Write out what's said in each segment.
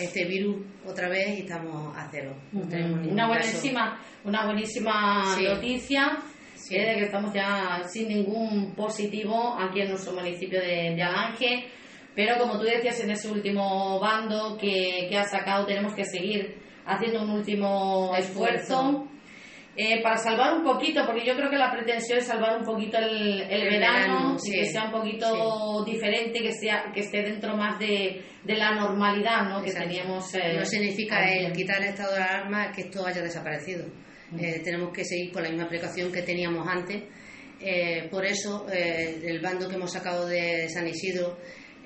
este virus otra vez y estamos a cero. una buenísima, una buenísima noticia. Eh, de que estamos ya sin ningún positivo aquí en nuestro municipio de, de Alange. Pero como tú decías en ese último bando que, que has sacado, tenemos que seguir haciendo un último esfuerzo. Eh, para salvar un poquito, porque yo creo que la pretensión es salvar un poquito el, el, verano, que sea un poquito diferente, que sea que esté dentro más de, de la normalidad ¿no? que teníamos. Eh, no significa el quitar el estado de alarma que esto haya desaparecido. Eh, tenemos que seguir con la misma precaución que teníamos antes. por eso, el bando que hemos sacado de San Isidro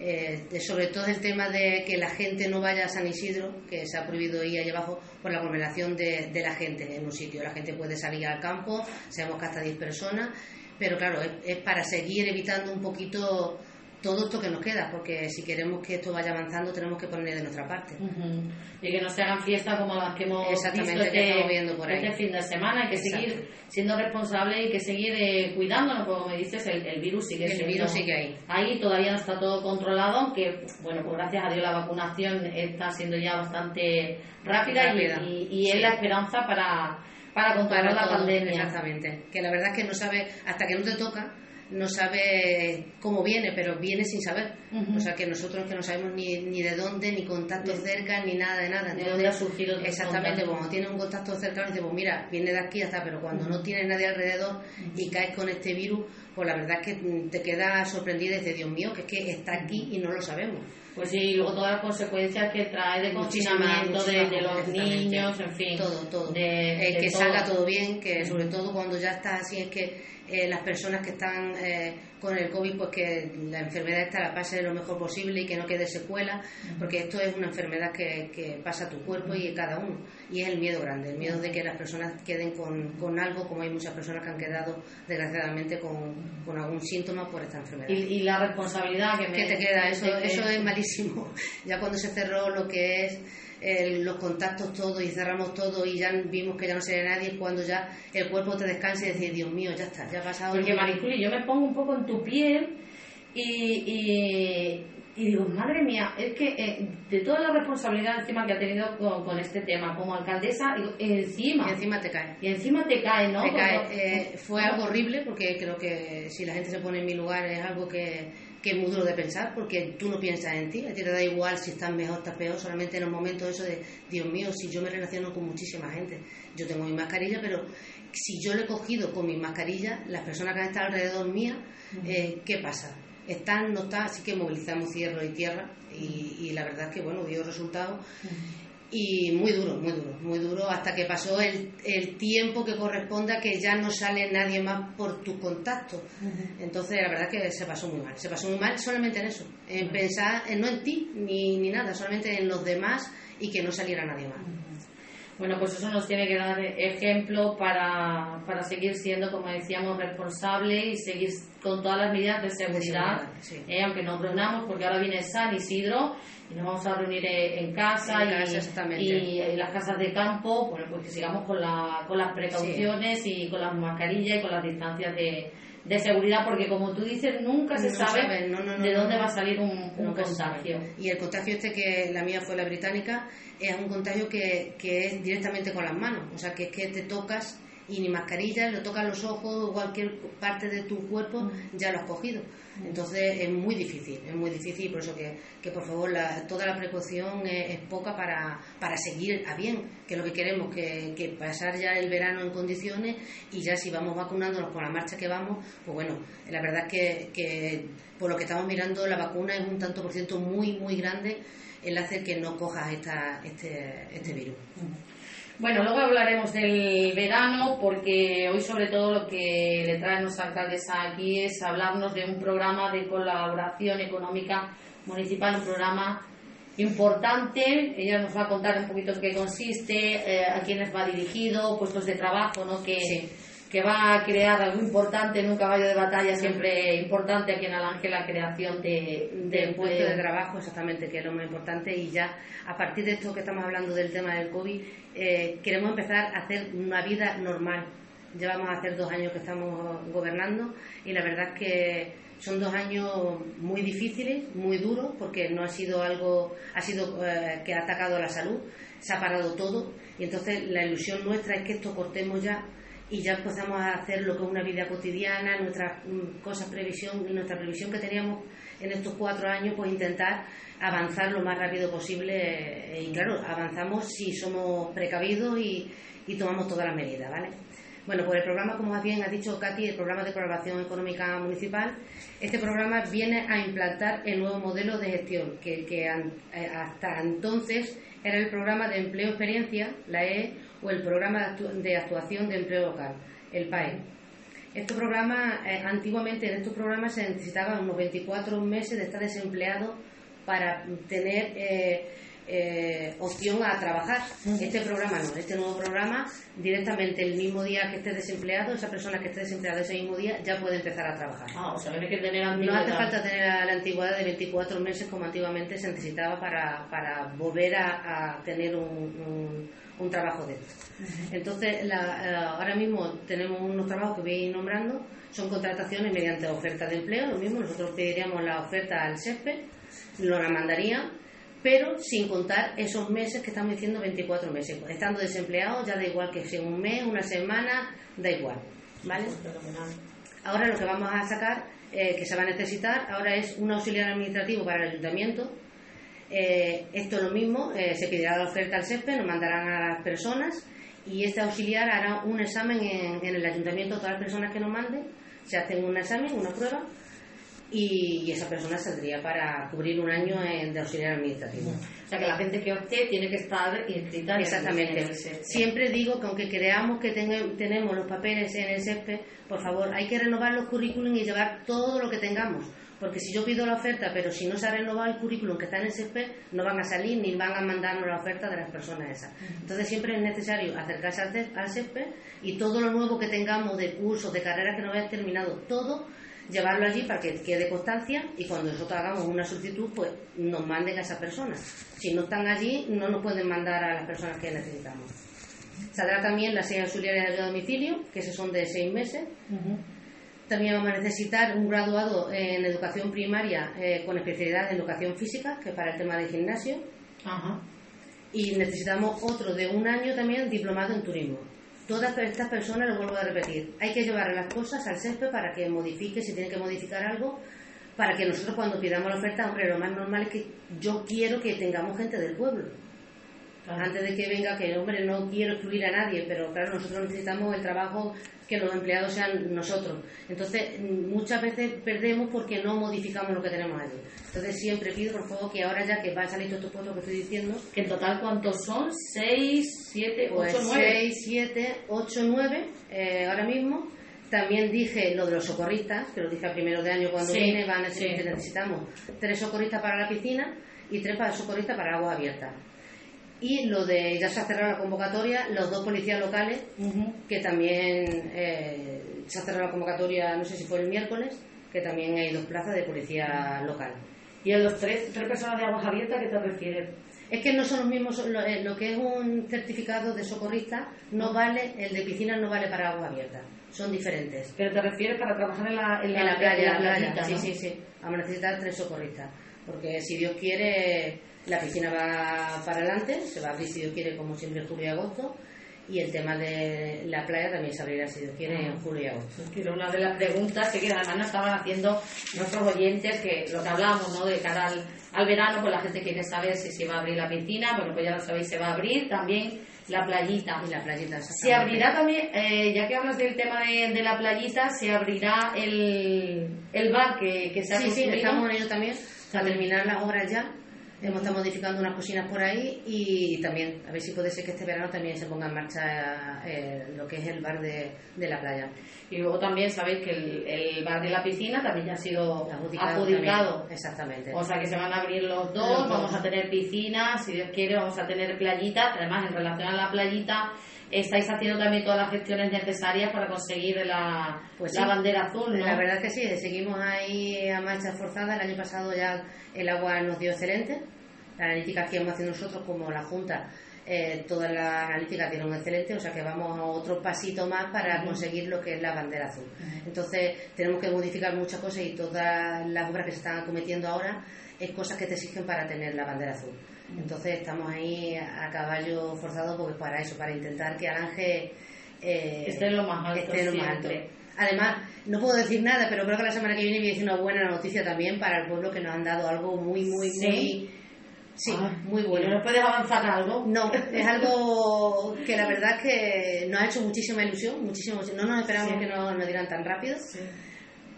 eh, sobre todo el tema de que la gente no vaya a San Isidro, que se ha prohibido ir allá abajo por la aglomeración de, la gente en un sitio. La gente puede salir al campo, sabemos que hasta 10 personas, pero claro, es para seguir evitando un poquito todo esto que nos queda, porque si queremos que esto vaya avanzando tenemos que poner de nuestra parte. Y que no se hagan fiestas como las que hemos visto este, viendo por ahí. este fin de semana, hay que seguir siendo responsables y que seguir eh, cuidándonos, como me dices, el, virus sigue el virus sigue ahí. Ahí todavía no está todo controlado, aunque, bueno, pues gracias a Dios la vacunación está siendo ya bastante rápida, y, es la esperanza para para controlar la pandemia. Exactamente. Que la verdad es que no sabe, hasta que no te toca, no sabe cómo viene, pero viene sin saber. O sea que nosotros que no sabemos ni, ni de dónde, ni contacto cerca, ni nada de nada. ¿De dónde ha surgido Exactamente, cuando tiene un contacto cercano, dice, pues mira, viene de aquí hasta, pero cuando no tiene nadie alrededor y caes con este virus, pues la verdad es que te quedas sorprendida y dices, Dios mío, que es que está aquí y no lo sabemos. Pues sí, y luego todas las consecuencias que trae de confinamiento de, los niños, en fin. Todo, todo. De, que salga todo bien, que sobre todo cuando ya está así es que eh, las personas que están eh, con el COVID, pues que la enfermedad esta la pase lo mejor posible y que no quede secuela, porque esto es una enfermedad que, que pasa a tu cuerpo y a cada uno. Y es el miedo grande, el miedo de que las personas queden con, con algo, como hay muchas personas que han quedado desgraciadamente con, con algún síntoma por esta enfermedad. Y, la responsabilidad que, me, te queda, eso, eso es malísimo. Ya cuando se cerró lo que es los contactos todos y cerramos todo y ya vimos que ya no sería nadie cuando ya el cuerpo te descansa y decís, Dios mío, ya está, ya ha pasado. Porque Mariculi, yo me pongo un poco en tu piel y, y, digo, madre mía, es que eh, de toda la responsabilidad encima que ha tenido con, este tema, como alcaldesa, encima. Y encima te cae. Y encima te cae, ¿no? Te cae. Eh, fue algo horrible porque creo que si la gente se pone en mi lugar es algo que que es muy duro de pensar porque tú no piensas en ti, a ti te da igual si estás mejor o estás peor, solamente en los momentos eso de, Dios mío, si yo me relaciono con muchísima gente, yo tengo mi mascarilla, pero si yo le he cogido con mi mascarilla, las personas que han estado alrededor mía, eh, ¿qué pasa? Están, no están, así que movilizamos cierro y tierra y, la verdad es que, bueno, dio resultado y muy duro, muy duro, muy duro, hasta que pasó el, el tiempo que corresponda que ya no sale nadie más por tu contacto. Entonces, la verdad que se pasó muy mal, se pasó muy mal solamente en eso, en pensar, en, no en ti ni, ni nada, solamente en los demás y que no saliera nadie más. Bueno, pues eso nos tiene que dar ejemplo para, para seguir siendo, como decíamos, responsable y seguir con todas las medidas de seguridad, eh, aunque nos reunamos, porque ahora viene San Isidro y nos vamos a reunir en casa, y, en las casas de campo, bueno, pues que sigamos con, la, con las precauciones y con las mascarillas y con las distancias de, de seguridad, porque como tú dices, nunca se sabe, de dónde va a salir un, contagio. Y el contagio este que la mía fue la británica, es un contagio que, que es directamente con las manos, o sea, que es que te tocas y ni mascarilla, lo tocas los ojos o cualquier parte de tu cuerpo, ya lo has cogido. Entonces es muy difícil, es muy difícil, por eso que, que por favor toda la precaución es, poca para, para, seguir a bien, que es lo que queremos, que, que, pasar ya el verano en condiciones y ya si vamos vacunándonos con la marcha que vamos, pues bueno, la verdad es que, que por lo que estamos mirando la vacuna es un tanto por ciento muy, muy grande el hacer que no cojas esta, este, este virus. Bueno, luego hablaremos del verano porque hoy sobre todo lo que le trae nuestra alcaldesa aquí es hablarnos de un programa de colaboración económica municipal, un programa importante. Ella nos va a contar un poquito qué consiste, eh, a quiénes va dirigido, puestos de trabajo, ¿no? Que, que va a crear algo importante en un caballo de batalla, siempre importante aquí en Alange, la creación de, de, puesto de trabajo, exactamente, que es lo más importante. Y ya a partir de esto que estamos hablando del tema del COVID, eh, queremos empezar a hacer una vida normal. Llevamos a hacer dos años que estamos gobernando y la verdad es que son dos años muy difíciles, muy duros, porque no ha sido algo, ha sido eh, que ha atacado a la salud, se ha parado todo, y entonces la ilusión nuestra es que esto cortemos ya y ya empezamos a hacer lo que es una vida cotidiana, nuestras mm, cosas previsión, nuestra previsión que teníamos en estos cuatro años, pues intentar avanzar lo más rápido posible eh, y claro, avanzamos si somos precavidos y, y tomamos todas las medidas, ¿vale? Bueno, pues el programa, como bien ha dicho Katy, el programa de colaboración económica municipal, este programa viene a implantar el nuevo modelo de gestión, que, que eh, hasta entonces era el programa de empleo experiencia, la E, o el programa de actuación de empleo local, el PAE. Este programa, eh, antiguamente en estos programas se necesitaban unos 24 meses de estar desempleado para tener eh, eh, opción a trabajar. Este programa no, este nuevo programa, directamente el mismo día que esté desempleado, esa persona que esté desempleada ese mismo día ya puede empezar a trabajar. Ah, o sea, no que tener No hace falta tener la antigüedad de 24 meses como antiguamente se necesitaba para, para volver a, tener un, un, trabajo de esto. Entonces, la, ahora mismo tenemos unos trabajos que voy a ir nombrando, son contrataciones mediante oferta de empleo, lo mismo, nosotros pediríamos la oferta al SESPE, lo la mandarían pero sin contar esos meses que estamos diciendo 24 meses. Estando desempleados ya da igual que sea un mes, una semana, da igual. ¿Vale? Ahora lo que vamos a sacar, eh, que se va a necesitar, ahora es un auxiliar administrativo para el ayuntamiento. Eh, esto es lo mismo, eh, se pedirá la oferta al SESPE, nos mandarán a las personas y este auxiliar hará un examen en, en el ayuntamiento, todas las personas que nos manden, se hacen un examen, una prueba y, esa persona saldría para cubrir un año de auxiliar administrativo. O sea que la gente que opte tiene que estar inscrita Exactamente. En Siempre digo que aunque creamos que tenemos los papeles en el SESPE, por favor, hay que renovar los currículum y llevar todo lo que tengamos. Porque si yo pido la oferta, pero si no se ha renovado el currículum que está en el SESPE, no van a salir ni van a mandarnos la oferta de las personas esas. Entonces siempre es necesario acercarse al SESPE y todo lo nuevo que tengamos de cursos, de carreras que no hayan terminado, todo llevarlo allí para que quede constancia y cuando nosotros hagamos una solicitud, pues nos manden a esa persona. Si no están allí, no nos pueden mandar a las personas que necesitamos. Saldrá también la serie auxiliar de ayuda a domicilio, que esos son de seis meses. También vamos a necesitar un graduado en educación primaria eh, con especialidad en educación física, que es para el tema del gimnasio. Y necesitamos otro de un año también diplomado en turismo todas estas personas, lo vuelvo a repetir, hay que llevar las cosas al CESPE para que modifique, si tiene que modificar algo, para que nosotros cuando pidamos la oferta, hombre, lo más normal es que yo quiero que tengamos gente del pueblo. Antes de que venga, que hombre, no quiero excluir a nadie, pero claro, nosotros necesitamos el trabajo que los empleados sean nosotros. Entonces, muchas veces perdemos porque no modificamos lo que tenemos allí. Entonces, siempre pido, por favor, que ahora ya que va a salir todos estos puestos que estoy diciendo... ¿Que en total cuántos son? ¿Seis, siete, ocho, pues nueve? Seis, siete, ocho, nueve, eh, ahora mismo. También dije lo de los socorristas, que lo dije a primero de año cuando vine, van a necesitamos tres socorristas para la piscina y tres para socorristas para agua abierta y lo de ya se ha cerrado la convocatoria, los dos policías locales, que también eh, se ha cerrado la convocatoria, no sé si fue el miércoles, que también hay dos plazas de policía local. ¿Y a los tres, tres personas de aguas abiertas qué te refieres? Es que no son los mismos, lo, eh, que es un certificado de socorrista no vale, el de piscina no vale para agua abierta, son diferentes. ¿Pero te refieres para trabajar en la, en la, playa? sí, sí, sí, vamos a necesitar tres socorristas, porque si Dios quiere la piscina va para adelante, se va a abrir si Dios quiere, como siempre, en julio y agosto. Y el tema de la playa también se abrirá, si Dios quiere, en julio y agosto. una de las preguntas que además nos estaban haciendo nuestros oyentes, que lo que hablamos, ¿no? De cara al, verano, pues la gente quiere saber si se va a abrir la piscina. Bueno, pues ya lo sabéis, se va a abrir también la playita. Y la playita. Se abrirá también, eh, ya que hablas del tema de, de, la playita, se abrirá el, el bar que, que se ha Sí, sí, estamos en ello también, a terminar las obras ya Hemos estado modificando unas cocinas por ahí y también, a ver si puede ser que este verano también se ponga en marcha eh, lo que es el bar de, la playa. Y luego también sabéis que el, bar de la piscina también ya ha sido adjudicado. Exactamente. O sea que se van a abrir los dos, vamos a tener piscina, si Dios quiere vamos a tener playita. Además, en relación a la playita, estáis haciendo también todas las gestiones necesarias para conseguir la, pues la bandera azul, La verdad es que sí, seguimos ahí a marcha forzada. El año pasado ya el agua nos dio excelente. La analítica que hemos haciendo nosotros como la Junta eh, toda la analítica tiene un excelente, o sea que vamos a otro pasito más para conseguir lo que es la bandera azul. Entonces tenemos que modificar muchas cosas y todas las obras que se están cometiendo ahora es cosas que te exigen para tener la bandera azul. Entonces estamos ahí a caballo forzado porque para eso, para intentar que Alange eh, esté lo más alto. lo más alto. Además, no puedo decir nada, pero creo que la semana que viene voy a decir una buena noticia también para el pueblo que nos han dado algo muy, muy, muy Sí, ah, muy bueno. ¿No puedes avanzar algo? No, es algo que la verdad es que nos ha hecho muchísima ilusión, muchísimo, no nos esperamos que nos, nos dieran tan rápido,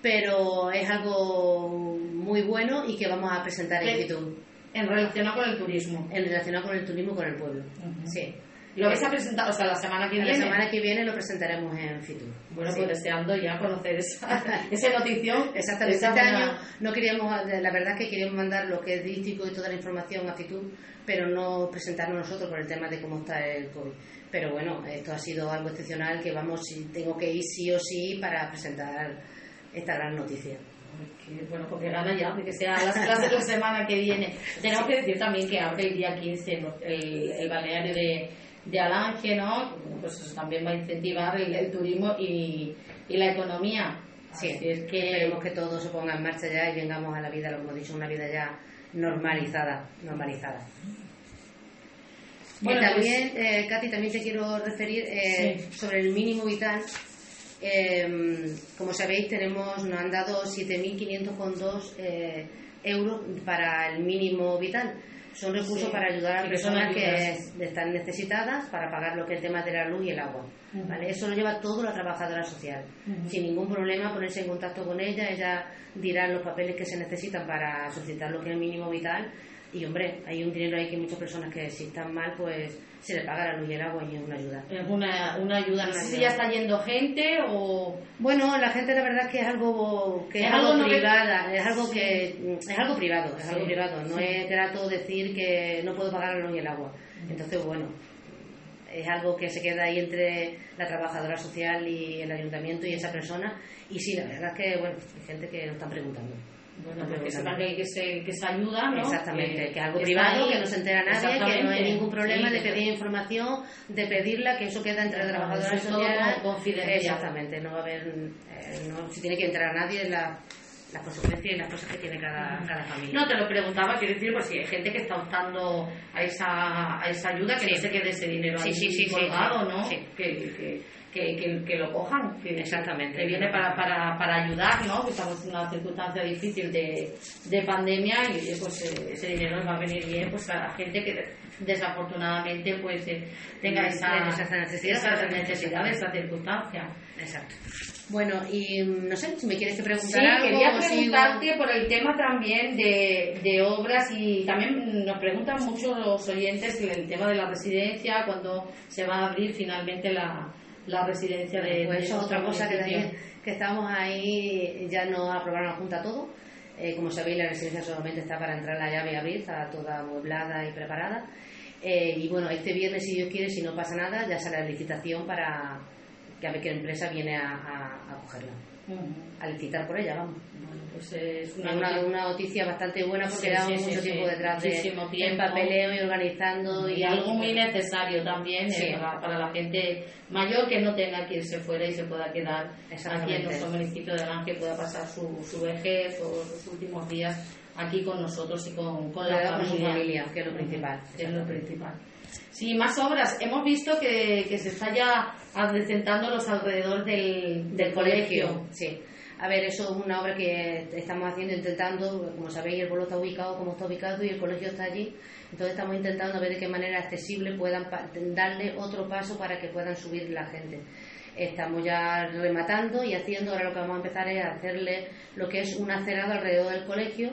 pero es algo muy bueno y que vamos a presentar en YouTube. En relación con el turismo. En relación con el turismo con el pueblo, sí. ¿Lo vais a presentar, o sea, la semana que viene? La semana que viene lo presentaremos en Fitur. Bueno, pues deseando ya conocer esa, esa notición. Exactamente. Este año no queríamos, la verdad es que queríamos mandar lo que es dístico y toda la información a Fitur, pero no presentarnos nosotros por el tema de cómo está el COVID. Pero bueno, esto ha sido algo excepcional que vamos, tengo que ir sí o sí para presentar esta gran noticia. Bueno, porque gana ya, que sea las clases la semana que viene. Tenemos que decir también que abre el día 15 el, el balneario de de Alange, ¿no? Pues eso también va a incentivar el, turismo y, la economía. Sí, es que esperemos que todo se ponga en marcha ya y vengamos a la vida, lo como he dicho, una vida ya normalizada, normalizada. Bueno, también, pues, eh, Katy, también te quiero referir eh, sobre el mínimo vital. Eh, como sabéis, tenemos, nos han dado 7.502 eh, euros para el mínimo vital son recursos para ayudar a personas que están necesitadas para pagar lo que es el tema de la luz y el agua. ¿vale? Eso lo lleva todo la trabajadora social. Sin ningún problema ponerse en contacto con ella, ella dirá los papeles que se necesitan para solicitar lo que es el mínimo vital y hombre, hay un dinero ahí que muchas personas que si están mal, pues se le paga la luz y el agua y es una ayuda. Es una, una ayuda. No sé si ya está yendo gente o... Bueno, la gente la verdad es que es algo que es, algo, privada, es algo que es algo privado, es algo privado. No es grato decir que no puedo pagar la luz y el agua. Entonces, bueno, es algo que se queda ahí entre la trabajadora social y el ayuntamiento y esa persona. Y sí, la verdad es que, bueno, hay gente que nos está preguntando. Bueno, porque sepan que, que, se, que se ayuda, ¿no? Exactamente, que, algo privado, que no se entera nadie, que no hay ningún problema de pedir información, de pedirla, que eso queda entre trabajadores sociales. confidencial. Exactamente, no va a haber, eh, no se tiene que entrar a nadie en la las consecuencias y las cosas que tiene cada, cada familia. No, te lo preguntaba, quiero decir, pues si hay gente que está optando a esa, a esa ayuda, que no se quede ese dinero sí, sí, sí, colgado, ¿no? Que, que, que, que, lo cojan, que, Exactamente. que viene para, para, para ayudar, ¿no? que estamos en una circunstancia difícil de, de pandemia y pues eh, ese dinero nos va a venir bien pues a la gente que desafortunadamente pues eh, tenga esa, esa necesidad, esa necesidad, esa circunstancia. Exacto. Bueno, y mm, no sé, si me quieres preguntar sí, algo. quería preguntarte por el tema también de, de, obras y también nos preguntan mucho los oyentes el tema de la residencia, cuando se va a abrir finalmente la, la residencia de... Pues eso es otra cosa que también, que estamos ahí, ya no aprobaron la Junta todo. Eh, como sabéis, la residencia solamente está para entrar la llave y abrir, está toda amueblada y preparada. Eh, y bueno, este viernes, si Dios quiere, si no pasa nada, ya sale la licitación para que a ver qué empresa viene a, a, cogerla. A licitar por ella, vamos. Pues es una, una, noticia bastante buena porque sí, mucho tiempo detrás de tiempo. papeleo y organizando y, algo muy necesario también eh, para, la gente mayor que no tenga que irse fuera y se pueda quedar aquí en nuestro municipio de Ángel pueda pasar su, su vejez o sus últimos días aquí con nosotros y con, con la, familia, que es lo principal. es lo principal. Sí, más obras. Hemos visto que, que se está ya adecentando los alrededores del, del colegio. Sí. A ver, eso es una obra que estamos haciendo, intentando, como sabéis, el pueblo está ubicado como está ubicado y el colegio está allí. Entonces estamos intentando ver de qué manera accesible puedan darle otro paso para que puedan subir la gente. Estamos ya rematando y haciendo, ahora lo que vamos a empezar es hacerle lo que es un acerado alrededor del colegio,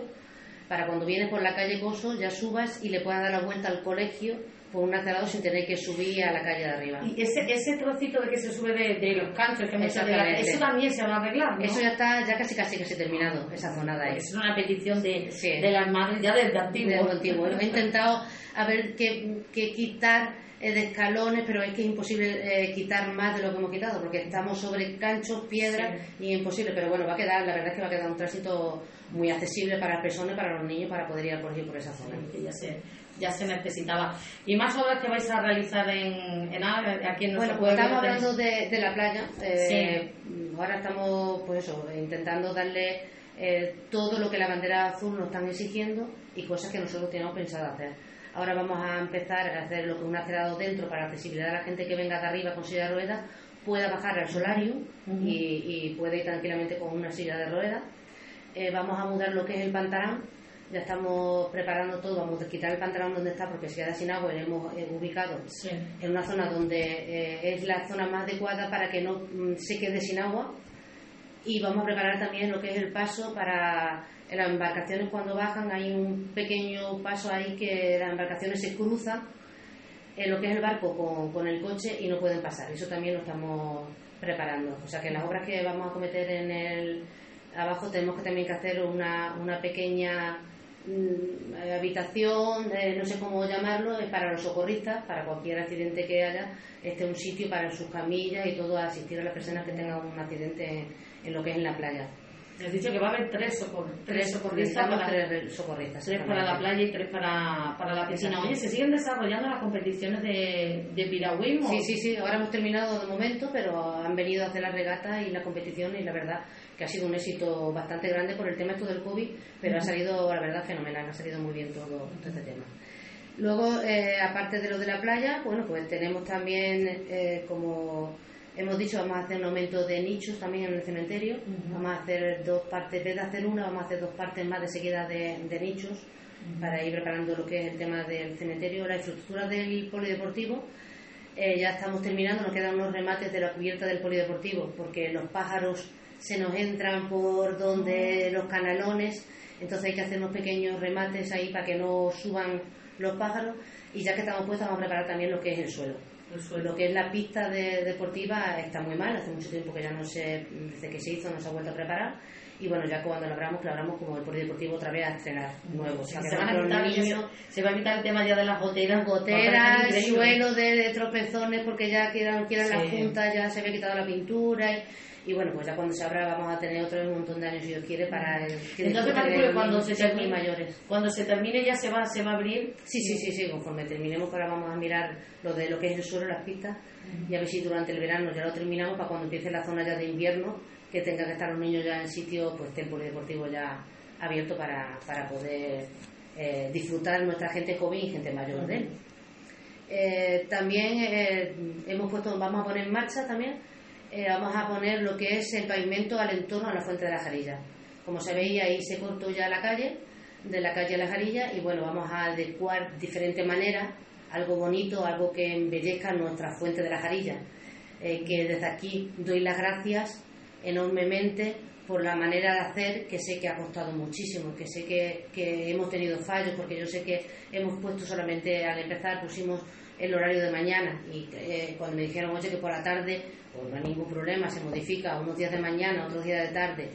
para cuando vienes por la calle Coso ya subas y le puedas dar la vuelta al colegio por un acerado sin tener que subir a la calle de arriba. Y ese, ese trocito de que se sube de, los canchos que hemos eso también se va a arreglar, ¿no? Eso ya está ya casi casi casi terminado, esa zona de ahí. Es una petición de, de las madres ya desde antiguo. antiguo. He intentado a ver qué, qué quitar eh, de escalones, pero es que es imposible eh, quitar más de lo que hemos quitado, porque estamos sobre canchos, piedras, y es imposible. Pero bueno, va a quedar, la verdad es que va a quedar un tránsito muy accesible para las personas, para los niños, para poder ir colegio por esa zona. que ya se ya se necesitaba. ¿Y más obras que vais a realizar en, en aquí en nuestro Bueno, pues estamos hablando de, la playa. Eh, ahora estamos, pues eso, intentando darle eh, todo lo que la bandera azul nos están exigiendo y cosas que nosotros tenemos pensado hacer. Ahora vamos a empezar a hacer lo que un acerado dentro para la accesibilidad de la gente que venga de arriba con silla de ruedas pueda bajar al solarium y, puede ir tranquilamente con una silla de ruedas. Eh, vamos a mudar lo que es el pantalón ya estamos preparando todo, vamos a quitar el pantalón donde está porque se queda sin agua lo hemos eh, ubicado en una zona donde eh, es la zona más adecuada para que no mm, se quede sin agua. Y vamos a preparar también lo que es el paso para las embarcaciones. Cuando bajan hay un pequeño paso ahí que las embarcaciones se cruzan en lo que es el barco con, con el coche y no pueden pasar. Eso también lo estamos preparando. O sea que las obras que vamos a cometer en el abajo tenemos que también que hacer una, una pequeña habitación, eh, no sé cómo llamarlo, es para los socorristas, para cualquier accidente que haya, este un sitio para sus camillas y todo, asistir a las personas que tengan un accidente en, lo que es en la playa. Has dicho que va a haber tres, socorristas, para, tres socorristas. Tres para la playa y tres para, para la piscina. Oye, ¿se siguen desarrollando las competiciones de, de piragüismo? Sí, sí, sí. Ahora hemos terminado de momento, pero han venido a hacer la regata y la competición y la verdad que ha sido un éxito bastante grande por el tema esto del COVID, pero ha salido, la verdad, fenomenal, ha salido muy bien todo, este tema. Luego, eh, aparte de lo de la playa, bueno, pues tenemos también, eh, como hemos dicho, vamos a hacer un aumento de nichos también en el cementerio. Vamos a hacer dos partes, en vez de hacer una, vamos a hacer dos partes más de seguida de, nichos para ir preparando lo que es el tema del cementerio, la infraestructura del polideportivo. Eh, ya estamos terminando, nos quedan unos remates de la cubierta del polideportivo, porque los pájaros se nos entran por donde los canalones, entonces hay que hacer unos pequeños remates ahí para que no suban los pájaros y ya que estamos puestos vamos a preparar también lo que es el suelo. El suelo. Lo que es la pista deportiva está muy mal, hace mucho tiempo que ya no se, desde que se hizo no se ha vuelto a preparar y bueno, ya cuando lo abramos, lo abramos como el polideportivo otra vez a estrenar nuevo. se, va a quitar el tema ya de las goteras. Goteras, suelo de, tropezones, porque ya quieran, quieran la junta, ya se había quitado la pintura. Y, y bueno, pues ya cuando se abra vamos a tener otro un montón de años, si Dios quiere, para el, Entonces, cuando se termine, mayores. Cuando se termine ya se va, se va a abrir. Sí, sí, sí, sí, conforme terminemos, ahora vamos a mirar lo de lo que es el suelo, las pistas, y a ver si durante el verano ya lo terminamos para cuando empiece la zona ya de invierno, que tenga que estar los niños ya en sitio, pues el polideportivo ya abierto para, para poder eh, disfrutar nuestra gente joven y gente mayor de él. Eh, también eh, hemos puesto, vamos a poner en marcha también eh, vamos a poner lo que es el pavimento al entorno a la fuente de la Jarilla. Como se veía, ahí se cortó ya la calle, de la calle a la Jarilla, y bueno, vamos a adecuar diferente manera algo bonito, algo que embellezca nuestra fuente de la Jarilla. Eh, que desde aquí doy las gracias enormemente por la manera de hacer, que sé que ha costado muchísimo, que sé que, que hemos tenido fallos, porque yo sé que hemos puesto solamente al empezar, pusimos el horario de mañana y eh, cuando me dijeron, oye, que por la tarde, pues no hay ningún problema, se modifica unos días de mañana, otros días de tarde.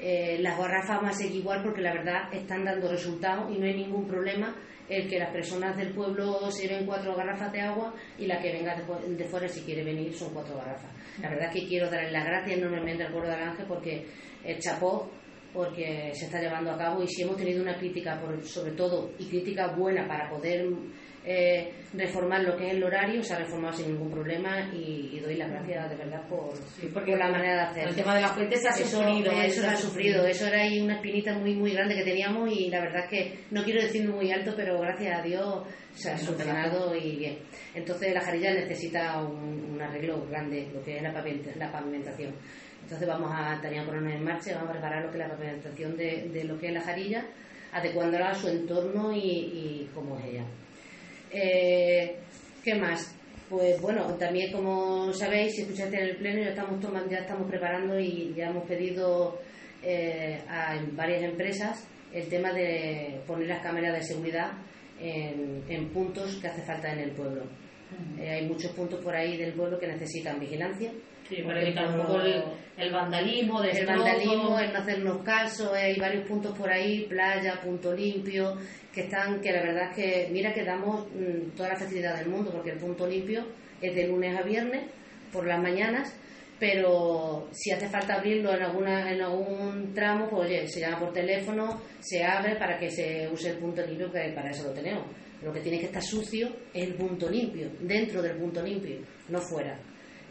Eh, las garrafas van a igual porque la verdad están dando resultados y no hay ningún problema el que las personas del pueblo se lleven cuatro garrafas de agua y la que venga de, fuera si quiere venir son cuatro garrafas. La verdad es que quiero darle las gracias enormemente al pueblo de Aranje porque el chapó porque se está llevando a cabo y si hemos tenido una crítica por, sobre todo y crítica buena para poder eh, reformar lo que es el horario, se ha reformado sin ningún problema y, doy las gracias de verdad por, porque la manera de hacer. El tema de las fuentes se ha sufrido. Eso, eso ha sufrido, eso era ahí una espinita muy muy grande que teníamos y la verdad es que no quiero decirlo muy alto, pero gracias a Dios se ha solucionado y bien. Entonces la jarilla necesita un, arreglo grande, lo que es la, pavimentación. Entonces vamos a, tener que ponernos en marcha, vamos a preparar lo que es la pavimentación de, lo que es la jarilla, adecuándola a su entorno y, y cómo es ella. Eh, ¿Qué más? Pues bueno, también como sabéis, si escuchaste en el pleno, ya estamos, tomando, ya estamos preparando y ya hemos pedido eh, a varias empresas el tema de poner las cámaras de seguridad en, puntos que hace falta en el pueblo. Eh, hay muchos puntos por ahí del pueblo que necesitan vigilancia. Sí, para evitar un poco el, vandalismo, el vandalismo, el no hacernos caso. Hay varios puntos por ahí, playa, punto limpio, que están, que la verdad es que, mira que damos mm, toda la facilidad del mundo, porque el punto limpio es de lunes a viernes, por las mañanas, pero si hace falta abrirlo en alguna en algún tramo, pues oye, se llama por teléfono, se abre para que se use el punto limpio, que para eso lo tenemos. Lo que tiene que estar sucio es el punto limpio, dentro del punto limpio, no fuera.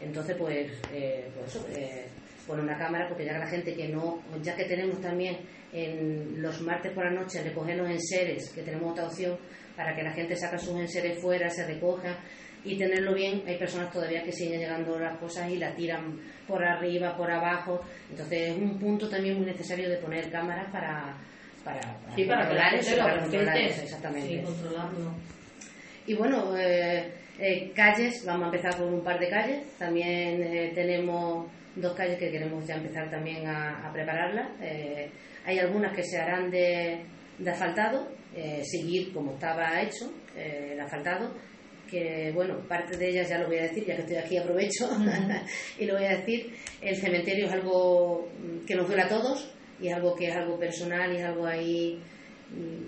Entonces, pues, eh, pues eso, eh, poner una cámara, porque ya que la gente que no, ya que tenemos también en los martes por la noche recoger los enseres, que tenemos otra opción para que la gente saque sus enseres fuera, se recoja y tenerlo bien, hay personas todavía que siguen llegando las cosas y la tiran por arriba, por abajo. Entonces es un punto también muy necesario de poner cámaras para, para, sí, para controlar eso, para controlar exactamente. Y bueno, eh, eh, calles, vamos a empezar con un par de calles. También eh, tenemos dos calles que queremos ya empezar también a, prepararlas. hay algunas que se harán de, de asfaltado, seguir como estaba hecho el asfaltado que bueno, parte de ellas ya lo voy a decir, ya que estoy aquí aprovecho y lo voy a decir, el cementerio es algo que nos duele a todos y es algo que es algo personal y es algo ahí mm,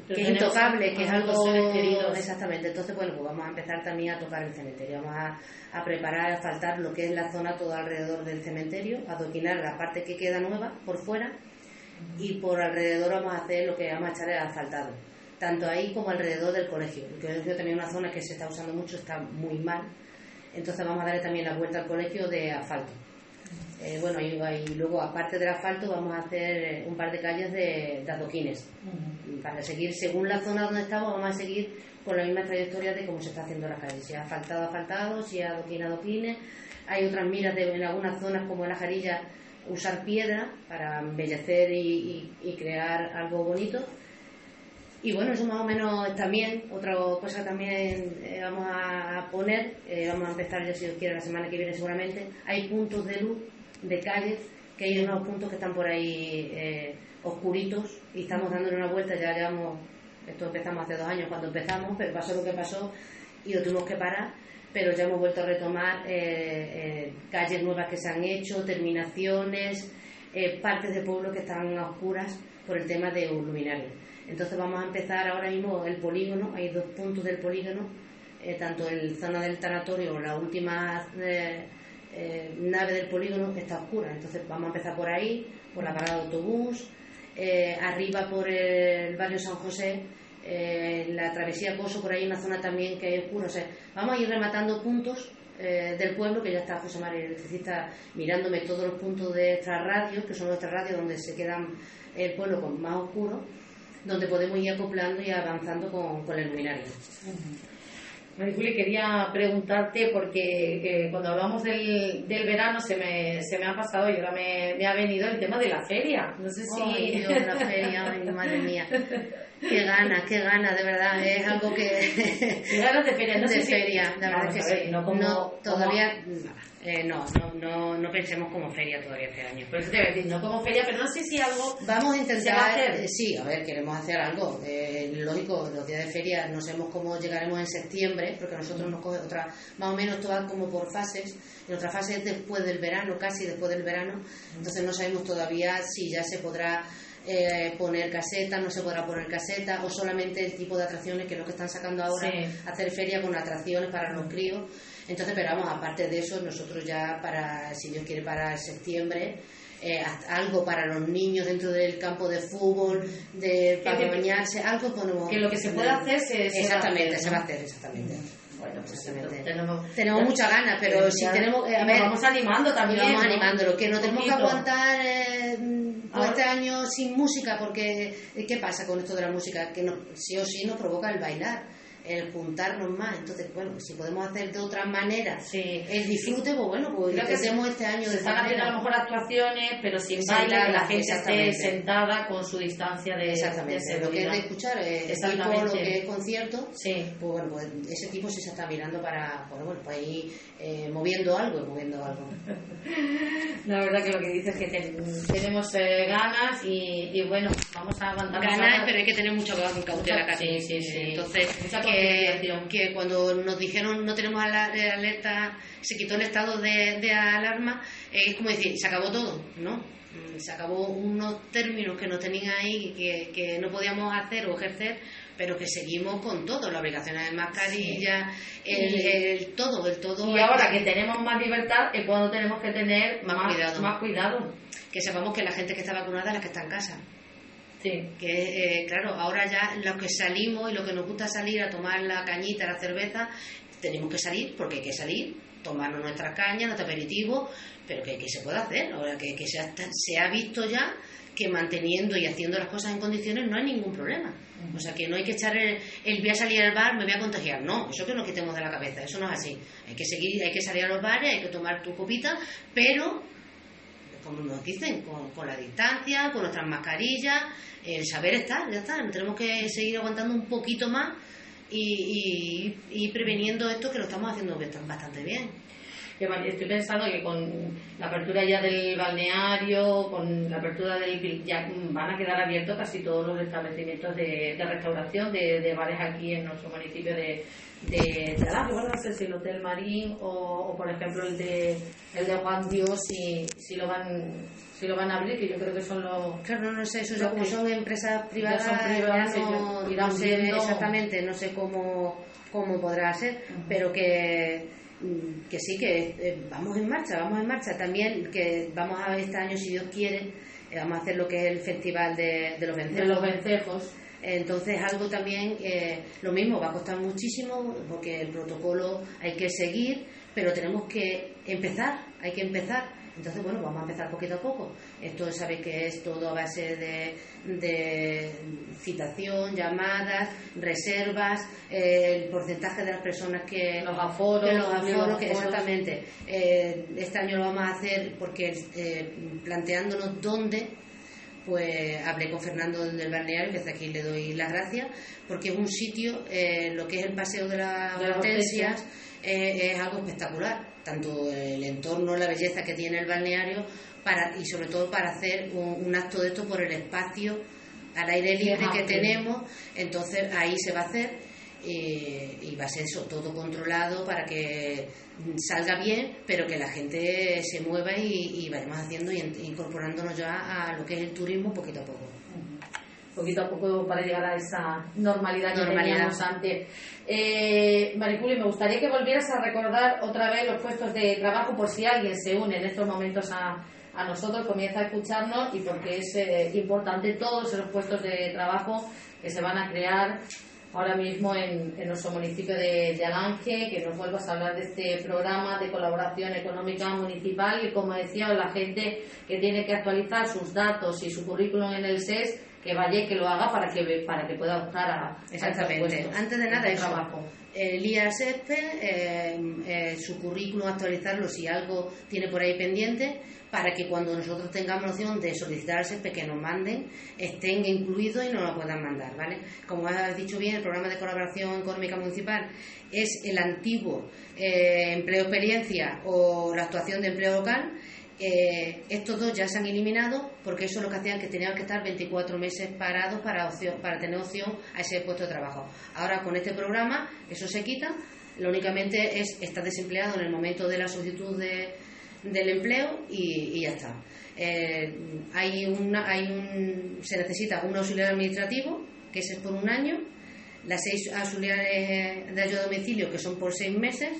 que es intocable, que es algo exactamente. Entonces, bueno, pues vamos a empezar también a tocar el cementerio, vamos a, a preparar, a faltar lo que es la zona todo alrededor del cementerio, adoquinar la parte que queda nueva por fuera y por alrededor vamos a hacer lo que vamos a echar el asfaltado tanto ahí como alrededor del colegio. El colegio también es una zona que se está usando mucho, está muy mal. Entonces vamos a darle también la vuelta al colegio de asfalto. Eh, bueno, y, luego aparte del asfalto vamos a hacer eh, un par de calles de, adoquines. Para seguir, según la zona donde estamos, vamos a seguir con la misma trayectoria de cómo se está haciendo la calle. Si ha asfaltado, asfaltado, si ha adoquín, adoquines. Hay otras miras de, en algunas zonas como en la Jarilla usar piedra para embellecer y crear algo bonito y bueno, eso más o menos también, otra cosa también eh, vamos a poner, eh, vamos a empezar ya si Dios quiere la semana que viene seguramente, hay puntos de luz de calles, que hay unos puntos que están por ahí eh, oscuritos y estamos dándole una vuelta, ya llevamos, esto empezamos hace dos años cuando empezamos, pero pasó lo que pasó y lo tuvimos que parar, pero ya hemos vuelto a retomar calles nuevas que se han hecho, terminaciones, partes de pueblo que están a oscuras por el tema de luminarios. Entonces vamos a empezar ahora mismo el polígono, hay dos puntos del polígono, eh, tanto en la zona del tanatorio, la última eh, eh, nave del polígono está oscura, entonces vamos a empezar por ahí, por la parada de autobús, arriba por el barrio San José, la travesía Coso, por ahí una zona también que hay oscura, vamos a ir rematando puntos del pueblo, que ya está José María Electricista mirándome todos los puntos de nuestras radios, que son nuestras radios donde se quedan el pueblo con más oscuro, donde podemos ir acoplando y avanzando con, con el luminario. Mariculi, quería preguntarte porque cuando hablamos del, del, verano se me, se me ha pasado y ahora me, me, ha venido el tema de la feria. No sé si. Dios, la feria, ay, madre mía. Qué ganas, qué ganas, de verdad. Es algo que. Qué ganas de feria, no De feria, la verdad es que sí. No, como, no todavía. Eh, no, no, no, no, pensemos como feria todavía este año. Por eso te voy a decir, no como feria, pero no sé si algo. Vamos a intentar. Eh, sí, a ver, queremos hacer algo. Eh, lógico, los días de feria no sabemos cómo llegaremos en septiembre, porque nosotros nos coge otra. Más o menos todo como por fases. En otra fase es después del verano, casi después del verano. Entonces no sabemos todavía si ya se podrá. Poner caseta, no se podrá poner caseta, o solamente el tipo de atracciones que es lo que están sacando ahora, hacer feria con atracciones para los críos. Entonces, pero vamos, aparte de eso, nosotros ya para, si Dios quiere, para septiembre, eh, algo para los niños dentro del campo de fútbol, de, para bañarse, algo ponemos. Que lo que se puede hacer se, Exactamente, se va a hacer, exactamente. Bueno, pues tenemos, tenemos muchas ganas, pero si tenemos. Eh, a ver, vamos animando también. Vamos ¿no? animándolo, que no tenemos que aguantar eh, este año sin música, porque eh, ¿qué pasa con esto de la música? Que no, sí o sí nos provoca el bailar el juntarnos más. Entonces, bueno, si podemos hacer de otra manera el disfrute, pues bueno, pues Creo que hacemos este año de están haciendo a lo mejor actuaciones, pero sin bailar, que la gente esté sentada con su distancia de Exactamente, lo que es de escuchar, eh, tipo, lo que es concierto, pues bueno, pues ese tipo sí se está mirando para, pues bueno, pues ir eh, moviendo algo, moviendo algo. La verdad que lo que dices es que tenemos eh, ganas y, y, bueno, vamos a aguantar. Ganas, pero hay que tener mucho cautela casi. Sí, sí, sí. Entonces, que, cuando nos dijeron no tenemos alerta, se quitó el estado de, alarma, es como decir, se acabó todo, ¿no? Mm, se acabó unos términos que nos tenían ahí que, que no podíamos hacer o ejercer pero que seguimos con todo, la obligación de mascarilla, el, todo, el todo. Y ahora que tenemos más libertad es cuando tenemos que tener más, cuidado. más cuidado. Que sepamos que la gente que está vacunada es la que está en casa. Que, eh, claro, ahora ya los que salimos y lo que nos gusta salir a tomar la cañita, la cerveza, tenemos que salir porque hay que salir, tomarnos nuestras cañas, nuestro aperitivo, pero que, se puede hacer. Ahora que, que se, ha, se ha visto ya que manteniendo y haciendo las cosas en condiciones no hay ningún problema. O sea, que no hay que echar el, el, voy a salir al bar, me voy a contagiar. No, eso que nos quitemos de la cabeza, eso no es así. Hay que seguir, hay que salir a los bares, hay que tomar tu copita, pero como nos dicen, con, la distancia, con nuestras mascarillas, el saber estar, ya está. Tenemos que seguir aguantando un poquito más y, y, preveniendo esto que lo estamos haciendo bastante bien. Estoy pensando que con la apertura ya del balneario, con la apertura del ya van a quedar abiertos casi todos los establecimientos de, restauración de, bares aquí en nuestro municipio de, de, de No sé si el Hotel Marín o, por ejemplo el de el de Juan Dios si, si lo van si lo van a abrir, que yo creo que son los... Claro, no, sé, eso como son empresas privadas, no, sé exactamente, no sé cómo, cómo podrá ser, pero que que sí, que eh, vamos en marcha, vamos en marcha. También que vamos a ver este año, si Dios quiere, eh, vamos a hacer lo que es el Festival de, los Vencejos. De los Vencejos. Entonces, algo también, eh, lo mismo, va a costar muchísimo, porque el protocolo hay que seguir, pero tenemos que empezar, hay que empezar entonces, bueno, vamos a empezar poquito a poco. Esto sabéis que es todo a base de, citación, llamadas, reservas, eh, el porcentaje de las personas que... Los aforos. los aforos, exactamente. Eh, este año lo vamos a hacer porque eh, planteándonos dónde pues hablé con Fernando del balneario, que desde aquí le doy las gracias, porque es un sitio, lo que es el paseo de las hortensias, es algo espectacular tanto el entorno, la belleza que tiene el balneario para, y sobre todo para hacer un, acto de esto por el espacio al aire libre que tenemos, entonces ahí se va a hacer y va a ser eso todo controlado para que salga bien, pero que la gente se mueva y, vayamos haciendo y incorporándonos ya a lo que es el turismo poquito a poco poquito a poco para llegar a esa normalidad que teníamos antes. Eh, Mariculi, me gustaría que volvieras a recordar otra vez los puestos de trabajo por si alguien se une en estos momentos a, a nosotros, comienza a escucharnos y porque es eh, importante todos esos puestos de trabajo que se van a crear ahora mismo en, en nuestro municipio de, de, Alange, que nos vuelvas a hablar de este programa de colaboración económica municipal y como decía, la gente que tiene que actualizar sus datos y su currículum en el SES que vaya y que lo haga para que para que pueda optar a exactamente. antes de nada eso. trabajo. El IASEP eh, eh, su currículum actualizarlo si algo tiene por ahí pendiente para que cuando nosotros tengamos opción de solicitar al que nos manden estén incluidos y nos lo puedan mandar ¿vale? como has dicho bien el programa de colaboración económica municipal es el antiguo eh, empleo experiencia o la actuación de empleo local eh, estos dos ya se han eliminado porque eso es lo que hacían que tenían que estar 24 meses parados para, tener opción a ese puesto de trabajo. Ahora con este programa eso se quita, lo únicamente es estar desempleado en el momento de la solicitud de, del empleo y, ya está. Eh, hay una, hay un, se necesita un auxiliar administrativo, que es por un año, las seis auxiliares de ayuda a domicilio, que son por seis meses,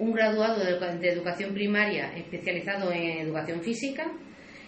un graduado de, educación primaria especializado en educación física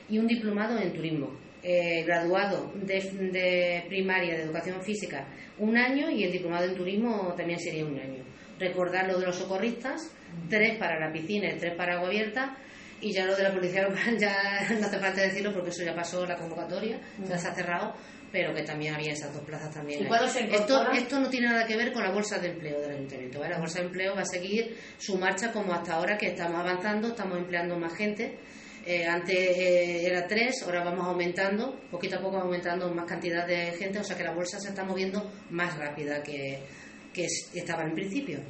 y un diplomado en turismo. Eh, graduado de, primaria de educación física un año y el diplomado en turismo también sería un año. Recordar lo de los socorristas, tres para la piscina y tres para agua abierta. Y ya lo de la policía local ya no hace falta decirlo porque eso ya pasó la convocatoria, ya se ha cerrado, pero que también había esas dos plazas también. esto, esto no tiene nada que ver con la bolsa de empleo del ayuntamiento. La bolsa de empleo va a seguir su marcha como hasta ahora que estamos avanzando, estamos empleando más gente. Eh, antes eh, era tres, ahora vamos aumentando, poquito a poco aumentando más cantidad de gente, o sea que la bolsa se está moviendo más rápida que, que estaba en principio.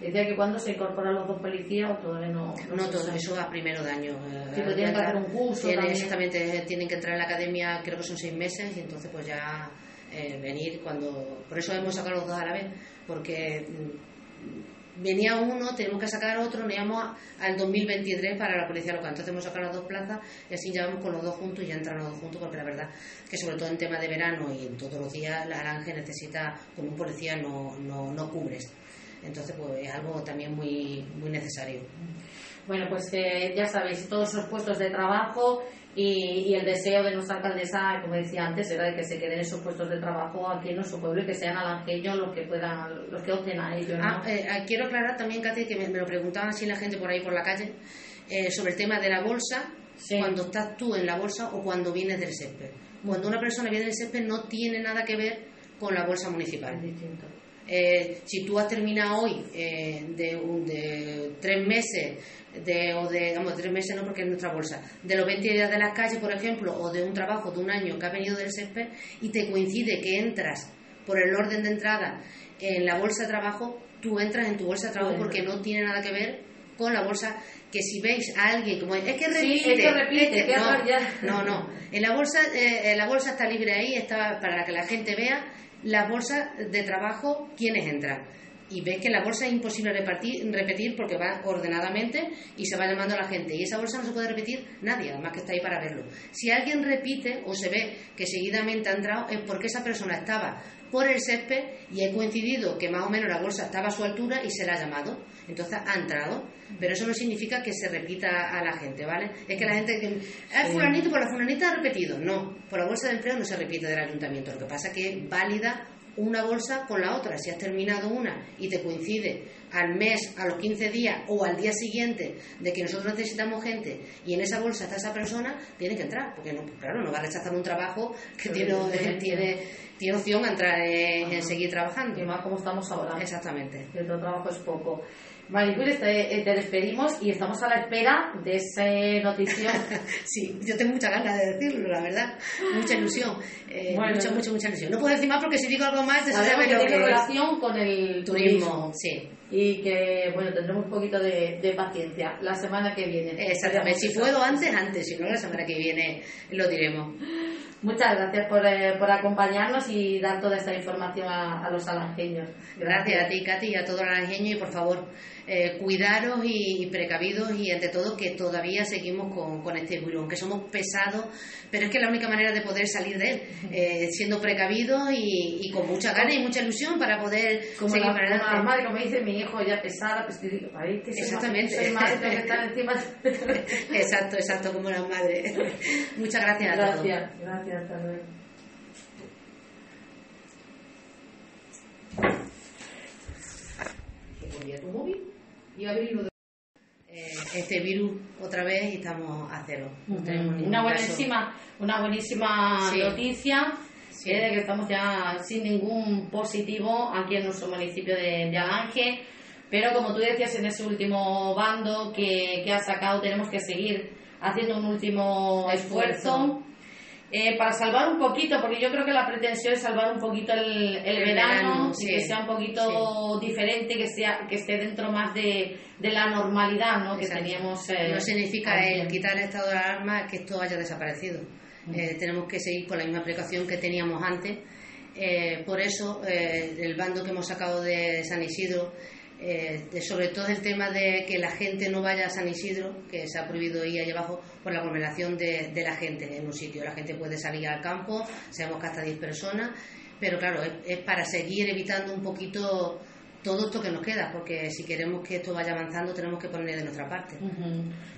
Decía que cuando se incorporan los dos policías o todavía no. No, todo eso a primero de año. Sí, pues tienen que hacer un curso. exactamente, tienen que entrar en la academia, creo que son seis meses, y entonces pues ya eh, venir cuando. Por eso hemos sacado los dos a la vez, porque mm, venía uno, tenemos que sacar otro, nos íbamos al 2023 para la policía local. Entonces hemos sacado las dos plazas y así ya vamos con los dos juntos y ya entran los dos juntos, porque la verdad que sobre todo en tema de verano y en todos los días la Aranje necesita, con un policía no, no, no cubres. Entonces, pues es algo también muy, muy necesario. Bueno, pues eh, ya sabéis, todos esos puestos de trabajo y, el deseo de nuestra alcaldesa, como decía antes, era de que se queden esos puestos de trabajo aquí en nuestro pueblo y que sean alangeños los que puedan, los que opten a ello. Ah, eh, ah, quiero aclarar también, Katy, que me, lo preguntaban así la gente por ahí por la calle, eh, sobre el tema de la bolsa, cuando estás tú en la bolsa o cuando vienes del césped. Cuando una persona viene del césped no tiene nada que ver con la bolsa municipal. Eh, si tú has terminado hoy de, de, tres meses de, o de, digamos, tres meses no porque es nuestra bolsa, de los 20 días de las calles, por ejemplo, o de un trabajo de un año que ha venido del césped y te coincide que entras por el orden de entrada en la bolsa de trabajo, tú entras en tu bolsa de trabajo porque no tiene nada que ver con la bolsa que si veis a alguien como es que repite, no, no, en la bolsa eh, la bolsa está libre ahí está para que la gente vea las bolsas de trabajo quienes entran y ves que la bolsa es imposible repartir, repetir porque va ordenadamente y se va llamando a la gente. Y esa bolsa no se puede repetir nadie, además que está ahí para verlo. Si alguien repite o se ve que seguidamente ha entrado, es porque esa persona estaba por el césped y he coincidido que más o menos la bolsa estaba a su altura y se la ha llamado. Entonces ha entrado. Pero eso no significa que se repita a la gente, ¿vale? Es que la gente que. Ah, fulanito por la fulanita ha repetido. No, por la bolsa de empleo no se repite del ayuntamiento. Lo que pasa es que es válida una bolsa con la otra. Si has terminado una y te coincide al mes, a los 15 días o al día siguiente de que nosotros necesitamos gente y en esa bolsa está esa persona, tiene que entrar, porque no, claro, no va a rechazar un trabajo que tiene, tiene, tiene opción a entrar en, seguir trabajando. Y más como estamos ahora. Exactamente. El trabajo es poco. Maricruz, te, te, despedimos y estamos a la espera de esa noticia. sí, yo tengo mucha ganas de decirlo, la verdad. Mucha ilusión. Eh, mucha, mucha, mucha ilusión. No puedo decir más porque si digo algo más, sabe que tiene relación con el turismo. Sí. Y que, bueno, tendremos un poquito de, de paciencia la semana que viene. Exactamente. Si puedo antes, antes. Si no, la semana que viene lo diremos. Muchas gracias por, eh, por, acompañarnos y dar toda esta información a, a los alangeños. Gracias. a ti, Katy, y a todo el alangeño y por favor, eh, cuidaros y, precavidos y ante todo que todavía seguimos con, con este virus, aunque somos pesados, pero es que la única manera de poder salir de él, eh, siendo precavidos y, con mucha ganas y mucha ilusión para poder como seguir la, para adelante. Como la madre, como dice mi hijo, ya pesada, pues te digo, ay, que Exactamente. Soy madre, tengo que estar encima. exacto, exacto, como la madre. Muchas gracias, a todos. Gracias, gracias, hasta tu móvil y abrirlo eh, este virus otra vez y estamos a cero. una buenísima, una buenísima noticia eh, de que estamos ya sin ningún positivo aquí en nuestro municipio de, de Alange. Pero como tú decías en ese último bando que, que has sacado, tenemos que seguir haciendo un último esfuerzo eh, para salvar un poquito, porque yo creo que la pretensión es salvar un poquito el, el, verano, y que sea un poquito diferente, que sea que esté dentro más de, de la normalidad ¿no? que teníamos. Eh, no significa el quitar el estado de alarma que esto haya desaparecido. Mm. Eh, tenemos que seguir con la misma aplicación que teníamos antes. por eso, el bando que hemos sacado de San Isidro eh, sobre todo el tema de que la gente no vaya a San Isidro, que se ha prohibido ir allá abajo por la aglomeración de, la gente en un sitio. La gente puede salir al campo, sabemos que hasta 10 personas, pero claro, es para seguir evitando un poquito todo esto que nos queda, porque si queremos que esto vaya avanzando tenemos que poner de nuestra parte.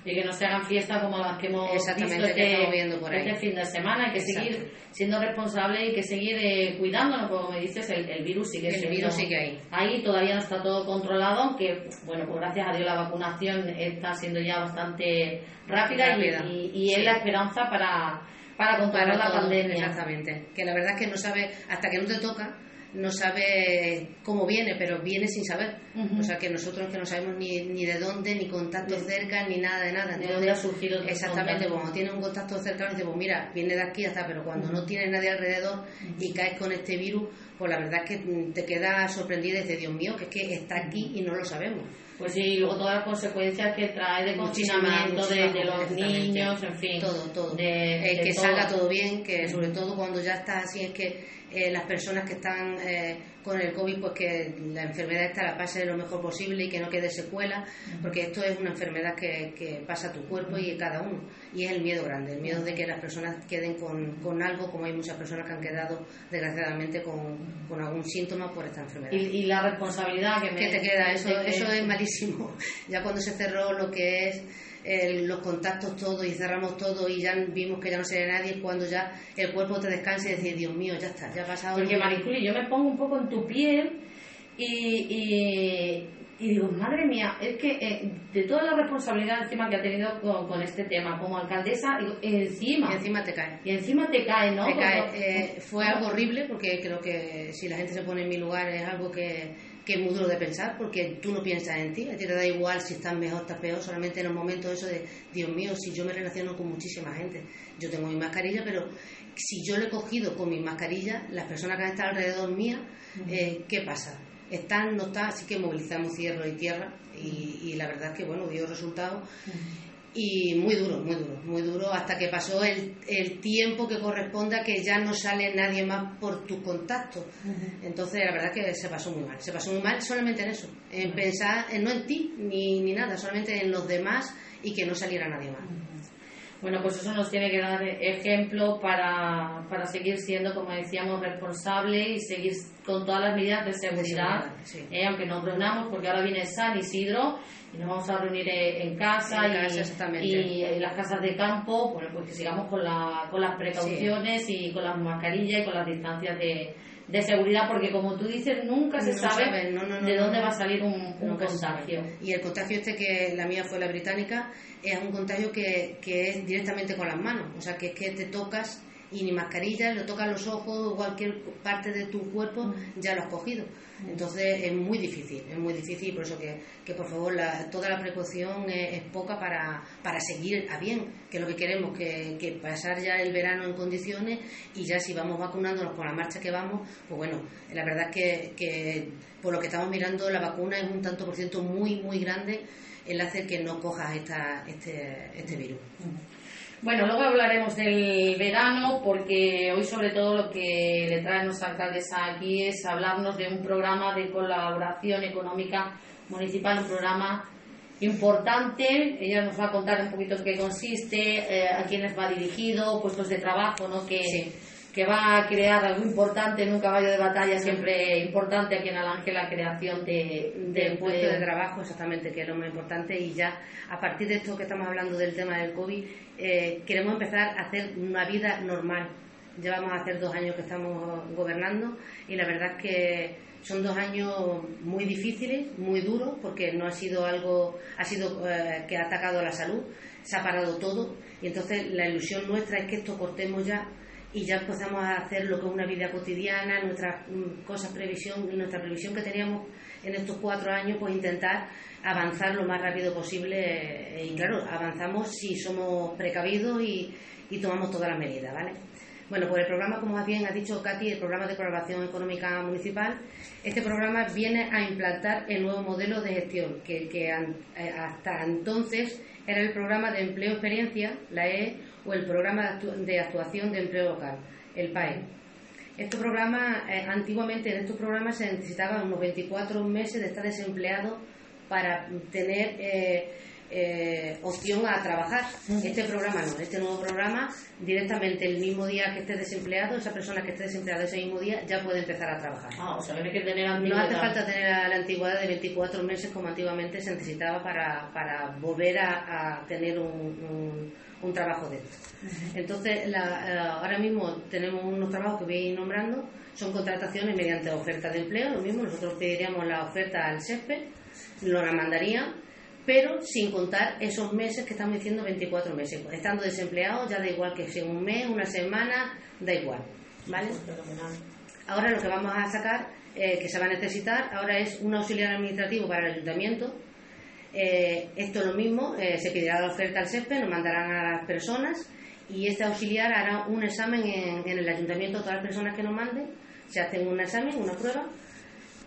Y que no se hagan fiestas como las que hemos Exactamente, visto este, viendo por ahí. este fin de semana, hay que seguir siendo responsables y que seguir eh, cuidándonos, como me dices, el, virus sigue El virus sigue ahí. Ahí todavía no está todo controlado, aunque, bueno, pues gracias a Dios la vacunación está siendo ya bastante rápida, y, es la esperanza para, para controlar la pandemia. Exactamente, que la verdad es que no sabe, hasta que no te toca, no sabe cómo viene, pero viene sin saber. O sea que nosotros que no sabemos ni, ni de dónde, ni contactos cerca, ni nada de nada. ¿De dónde ha surgido Exactamente, cuando tienes un contacto cercano, dices, pues mira, viene de aquí hasta, pero cuando no tienes nadie alrededor y caes con este virus, pues la verdad es que te quedas sorprendida y dices, Dios mío, que es que está aquí y no lo sabemos. Pues sí, y luego todas las consecuencias que trae de confinamiento de, los niños, en fin. Todo, todo. De, que salga todo bien, que sobre todo cuando ya está así es que eh, las personas que están eh, con el COVID, pues que la enfermedad esta la pase lo mejor posible y que no quede secuela, porque esto es una enfermedad que, que pasa a tu cuerpo y a cada uno. Y es el miedo grande, el miedo de que las personas queden con, con algo, como hay muchas personas que han quedado desgraciadamente con, con algún síntoma por esta enfermedad. Y, la responsabilidad que, te queda, eso, eso es malísimo. Ya cuando se cerró lo que es los contactos todos y cerramos todo y ya vimos que ya no sería nadie cuando ya el cuerpo te descansa y decir, Dios mío, ya está, ya ha pasado. Porque Mariculi, yo me pongo un poco en tu piel y, y, digo, madre mía, es que eh, de toda la responsabilidad encima que ha tenido con, este tema como alcaldesa, encima. Y encima te cae. Y encima te cae, ¿no? Te cae. Eh, fue algo horrible porque creo que si la gente se pone en mi lugar es algo que que es muy duro de pensar porque tú no piensas en ti, a ti te da igual si estás mejor, estás peor, solamente en el momento eso de, Dios mío, si yo me relaciono con muchísima gente, yo tengo mi mascarilla, pero si yo lo he cogido con mi mascarilla, las personas que han estado alrededor mía, eh, ¿qué pasa? Están, no están, así que movilizamos cielo y tierra y, la verdad es que, bueno, dio resultados y muy duro, muy duro, muy duro, hasta que pasó el, el tiempo que corresponde a que ya no sale nadie más por tu contacto. Entonces, la verdad es que se pasó muy mal. Se pasó muy mal solamente en eso, en pensar, en, no en ti ni, ni nada, solamente en los demás y que no saliera nadie más. Bueno, pues eso nos tiene que dar ejemplo para, para seguir siendo, como decíamos, responsable y seguir con todas las medidas de seguridad, eh, aunque nos reunamos, porque ahora viene San Isidro y nos vamos a reunir en casa, y, en las casas de campo, bueno, pues que sigamos con, la, con las precauciones y con las mascarillas y con las distancias de, de seguridad, porque como tú dices, nunca se sabe, de dónde va a salir un, un contagio. Y el contagio este que la mía fue la británica, es un contagio que, que es directamente con las manos, o sea que es que te tocas y ni mascarilla, lo tocas los ojos cualquier parte de tu cuerpo, mm. ya lo has cogido. Mm. Entonces es muy difícil, es muy difícil, por eso que, que por favor la, toda la precaución es, poca para, para, seguir a bien, que es lo que queremos, que, que, pasar ya el verano en condiciones y ya si vamos vacunándonos con la marcha que vamos, pues bueno, la verdad es que, que por lo que estamos mirando la vacuna es un tanto por ciento muy, muy grande el hacer que no cojas esta, este, este virus. Bueno, luego hablaremos del verano porque hoy sobre todo lo que le trae nuestra alcaldesa aquí es hablarnos de un programa de colaboración económica municipal, un programa importante. Ella nos va a contar un poquito qué consiste, eh, a quiénes va dirigido, puestos de trabajo, ¿no? Que, que va a crear algo importante en un caballo de batalla, siempre importante aquí en Alange, la creación de, de, puesto de trabajo, exactamente, que es lo más importante. Y ya a partir de esto que estamos hablando del tema del COVID, eh, queremos empezar a hacer una vida normal. Llevamos a hacer dos años que estamos gobernando y la verdad es que son dos años muy difíciles, muy duros, porque no ha sido algo, ha sido eh, que ha atacado a la salud, se ha parado todo y entonces la ilusión nuestra es que esto cortemos ya y ya empezamos a hacer lo que es una vida cotidiana, nuestras mm, cosas previsión, nuestra previsión que teníamos en estos cuatro años, pues intentar avanzar lo más rápido posible eh, y claro, avanzamos si somos precavidos y, y tomamos todas las medidas, ¿vale? Bueno, pues el programa, como bien ha dicho Katy, el programa de colaboración económica municipal, este programa viene a implantar el nuevo modelo de gestión, que, que eh, hasta entonces era el programa de empleo experiencia, la E, o el programa de actuación de empleo local, el PAE. Estos programas, eh, antiguamente en estos programas se necesitaban unos 24 meses de estar desempleado para tener eh, eh, opción a trabajar. Este programa no, este nuevo programa, directamente el mismo día que esté desempleado, esa persona que esté desempleada ese mismo día ya puede empezar a trabajar. Ah, o sea, que tener No hace falta tener la antigüedad de 24 meses como antiguamente se necesitaba para, para volver a, tener un, un, trabajo de esto. Entonces, eh, ahora mismo tenemos unos trabajos que voy nombrando, son contrataciones mediante oferta de empleo, lo mismo, nosotros pediríamos la oferta al SESPE, lo la mandarían pero sin contar esos meses que estamos diciendo 24 meses. Estando desempleados ya da igual que sea un mes, una semana, da igual. ¿Vale? Ahora lo que vamos a sacar, eh, que se va a necesitar, ahora es un auxiliar administrativo para el ayuntamiento. Eh, esto es lo mismo, eh, se pedirá la oferta al SEPE, nos mandarán a las personas y este auxiliar hará un examen en, en el ayuntamiento, todas las personas que nos manden, se hacen un examen, una prueba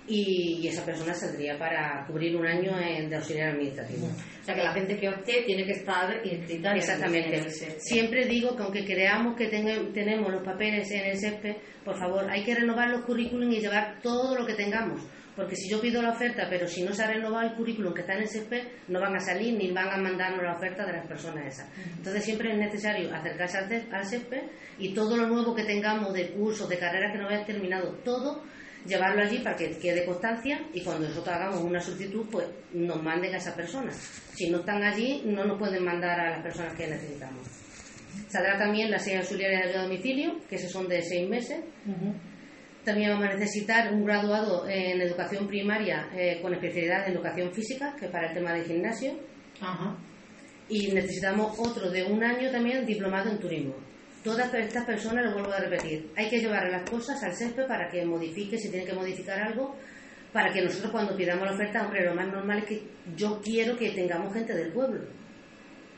y, esa persona saldría para cubrir un año de auxiliar administrativo. O sea que la gente que opte tiene que estar inscrita Exactamente. En el Siempre digo que aunque creamos que tenemos los papeles en el SESPE, por favor, hay que renovar los currículum y llevar todo lo que tengamos. Porque si yo pido la oferta, pero si no se ha renovado el currículum que está en el SESPE, no van a salir ni van a mandarnos la oferta de las personas esas. Entonces siempre es necesario acercarse al SESPE y todo lo nuevo que tengamos de cursos, de carreras que no hayan terminado, todo llevarlo allí para que quede constancia y cuando nosotros hagamos una solicitud, pues nos manden a esas personas. Si no están allí, no nos pueden mandar a las personas que necesitamos. Saldrá también las seis auxiliares de domicilio, que esos son de seis meses. También vamos a necesitar un graduado en educación primaria eh, con especialidad en educación física, que es para el tema del gimnasio. Y necesitamos otro de un año también diplomado en turismo. Todas estas personas, lo vuelvo a repetir, hay que llevar las cosas al CESPE para que modifique, si tiene que modificar algo, para que nosotros cuando pidamos la oferta, hombre, lo más normal es que yo quiero que tengamos gente del pueblo.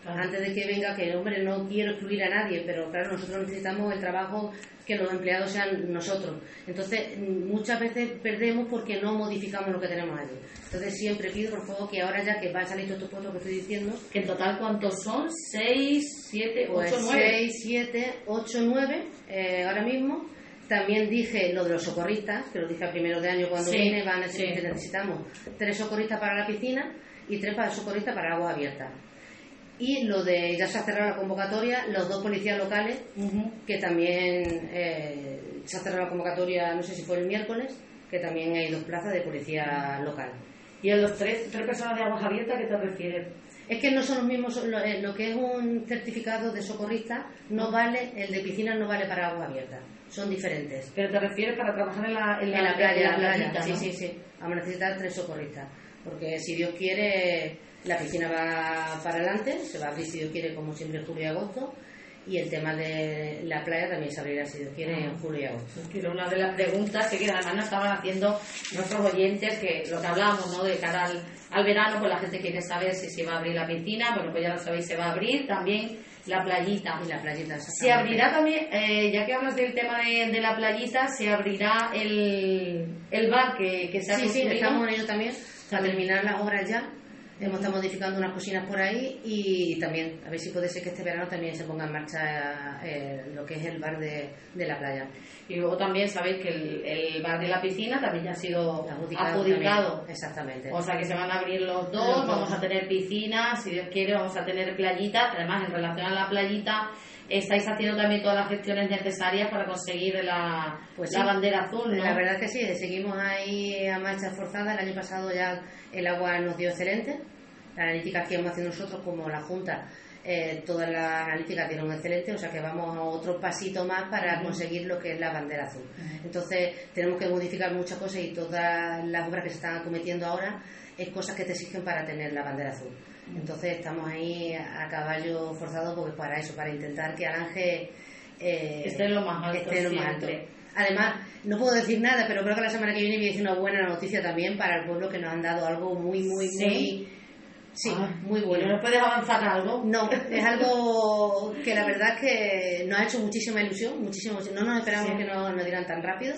Antes de que venga, que hombre, no quiero excluir a nadie, pero claro, nosotros necesitamos el trabajo que los empleados sean nosotros. Entonces, muchas veces perdemos porque no modificamos lo que tenemos allí. Entonces, siempre pido, por favor, que ahora ya que van a salir todos estos puestos que estoy diciendo... ¿Que en total cuántos son? ¿Seis, siete, ocho, pues nueve? Seis, siete, ocho, nueve, eh, ahora mismo. También dije lo de los socorristas, que lo dije a primero de año cuando vine, van a decir que necesitamos tres socorristas para la piscina y tres para socorristas para aguas abiertas y lo de ya se ha cerrado la convocatoria, los dos policías locales, que también eh, se ha cerrado la convocatoria, no sé si fue el miércoles, que también hay dos plazas de policía local. ¿Y a los tres, tres personas de aguas abiertas qué te refieres? Es que no son los mismos, eh, lo, que es un certificado de socorrista no vale, el de piscina no vale para aguas abiertas, son diferentes. ¿Pero te refieres para trabajar en la, en la, playa? Sí, sí, sí, vamos a necesitar tres socorristas, porque si Dios quiere la piscina va para adelante, se va a abrir si Dios quiere, como siempre, en julio y agosto. Y el tema de la playa también se abrirá, si Dios quiere, en julio y agosto. una de las preguntas que además nos estaban haciendo nuestros oyentes, que lo que hablábamos, ¿no? De cara al, verano, pues la gente quiere saber si se va a abrir la piscina, bueno, pues ya lo sabéis, se va a abrir también la playita. Y la playita, Se abrirá también, eh, ya que hablas del tema de, la playita, se abrirá el, el bar que, que se ha Sí, sí, estamos en ello también, a terminar las obras ya Hemos estado modificando unas cocinas por ahí y también, a ver si puede ser que este verano también se ponga en marcha eh, lo que es el bar de, la playa. Y luego también sabéis que el, bar de la piscina también ya ha sido adjudicado. Exactamente. O sea que se van a abrir los dos, vamos a tener piscina, si Dios quiere vamos a tener playita. Además, en relación a la playita, estáis haciendo también todas las gestiones necesarias para conseguir la, pues la bandera azul, ¿no? La verdad es que sí, seguimos ahí a marcha forzada. El año pasado ya el agua nos dio excelente. La analítica que hemos haciendo nosotros como la Junta, eh, toda la analítica tiene un excelente, o sea que vamos a otro pasito más para conseguir lo que es la bandera azul. Entonces tenemos que modificar muchas cosas y todas las obras que se están cometiendo ahora es cosas que te exigen para tener la bandera azul. Entonces estamos ahí a caballo forzado porque para eso, para intentar que Alange eh, esté lo más alto. Esté lo más alto. Además, no puedo decir nada, pero creo que la semana que viene decir una buena noticia también para el pueblo que nos han dado algo muy, muy, muy... Sí, ah, muy bueno. ¿No puedes avanzar algo? No, es algo que la verdad es que nos ha hecho muchísima ilusión, muchísimo, no nos esperamos que nos, nos dieran tan rápido,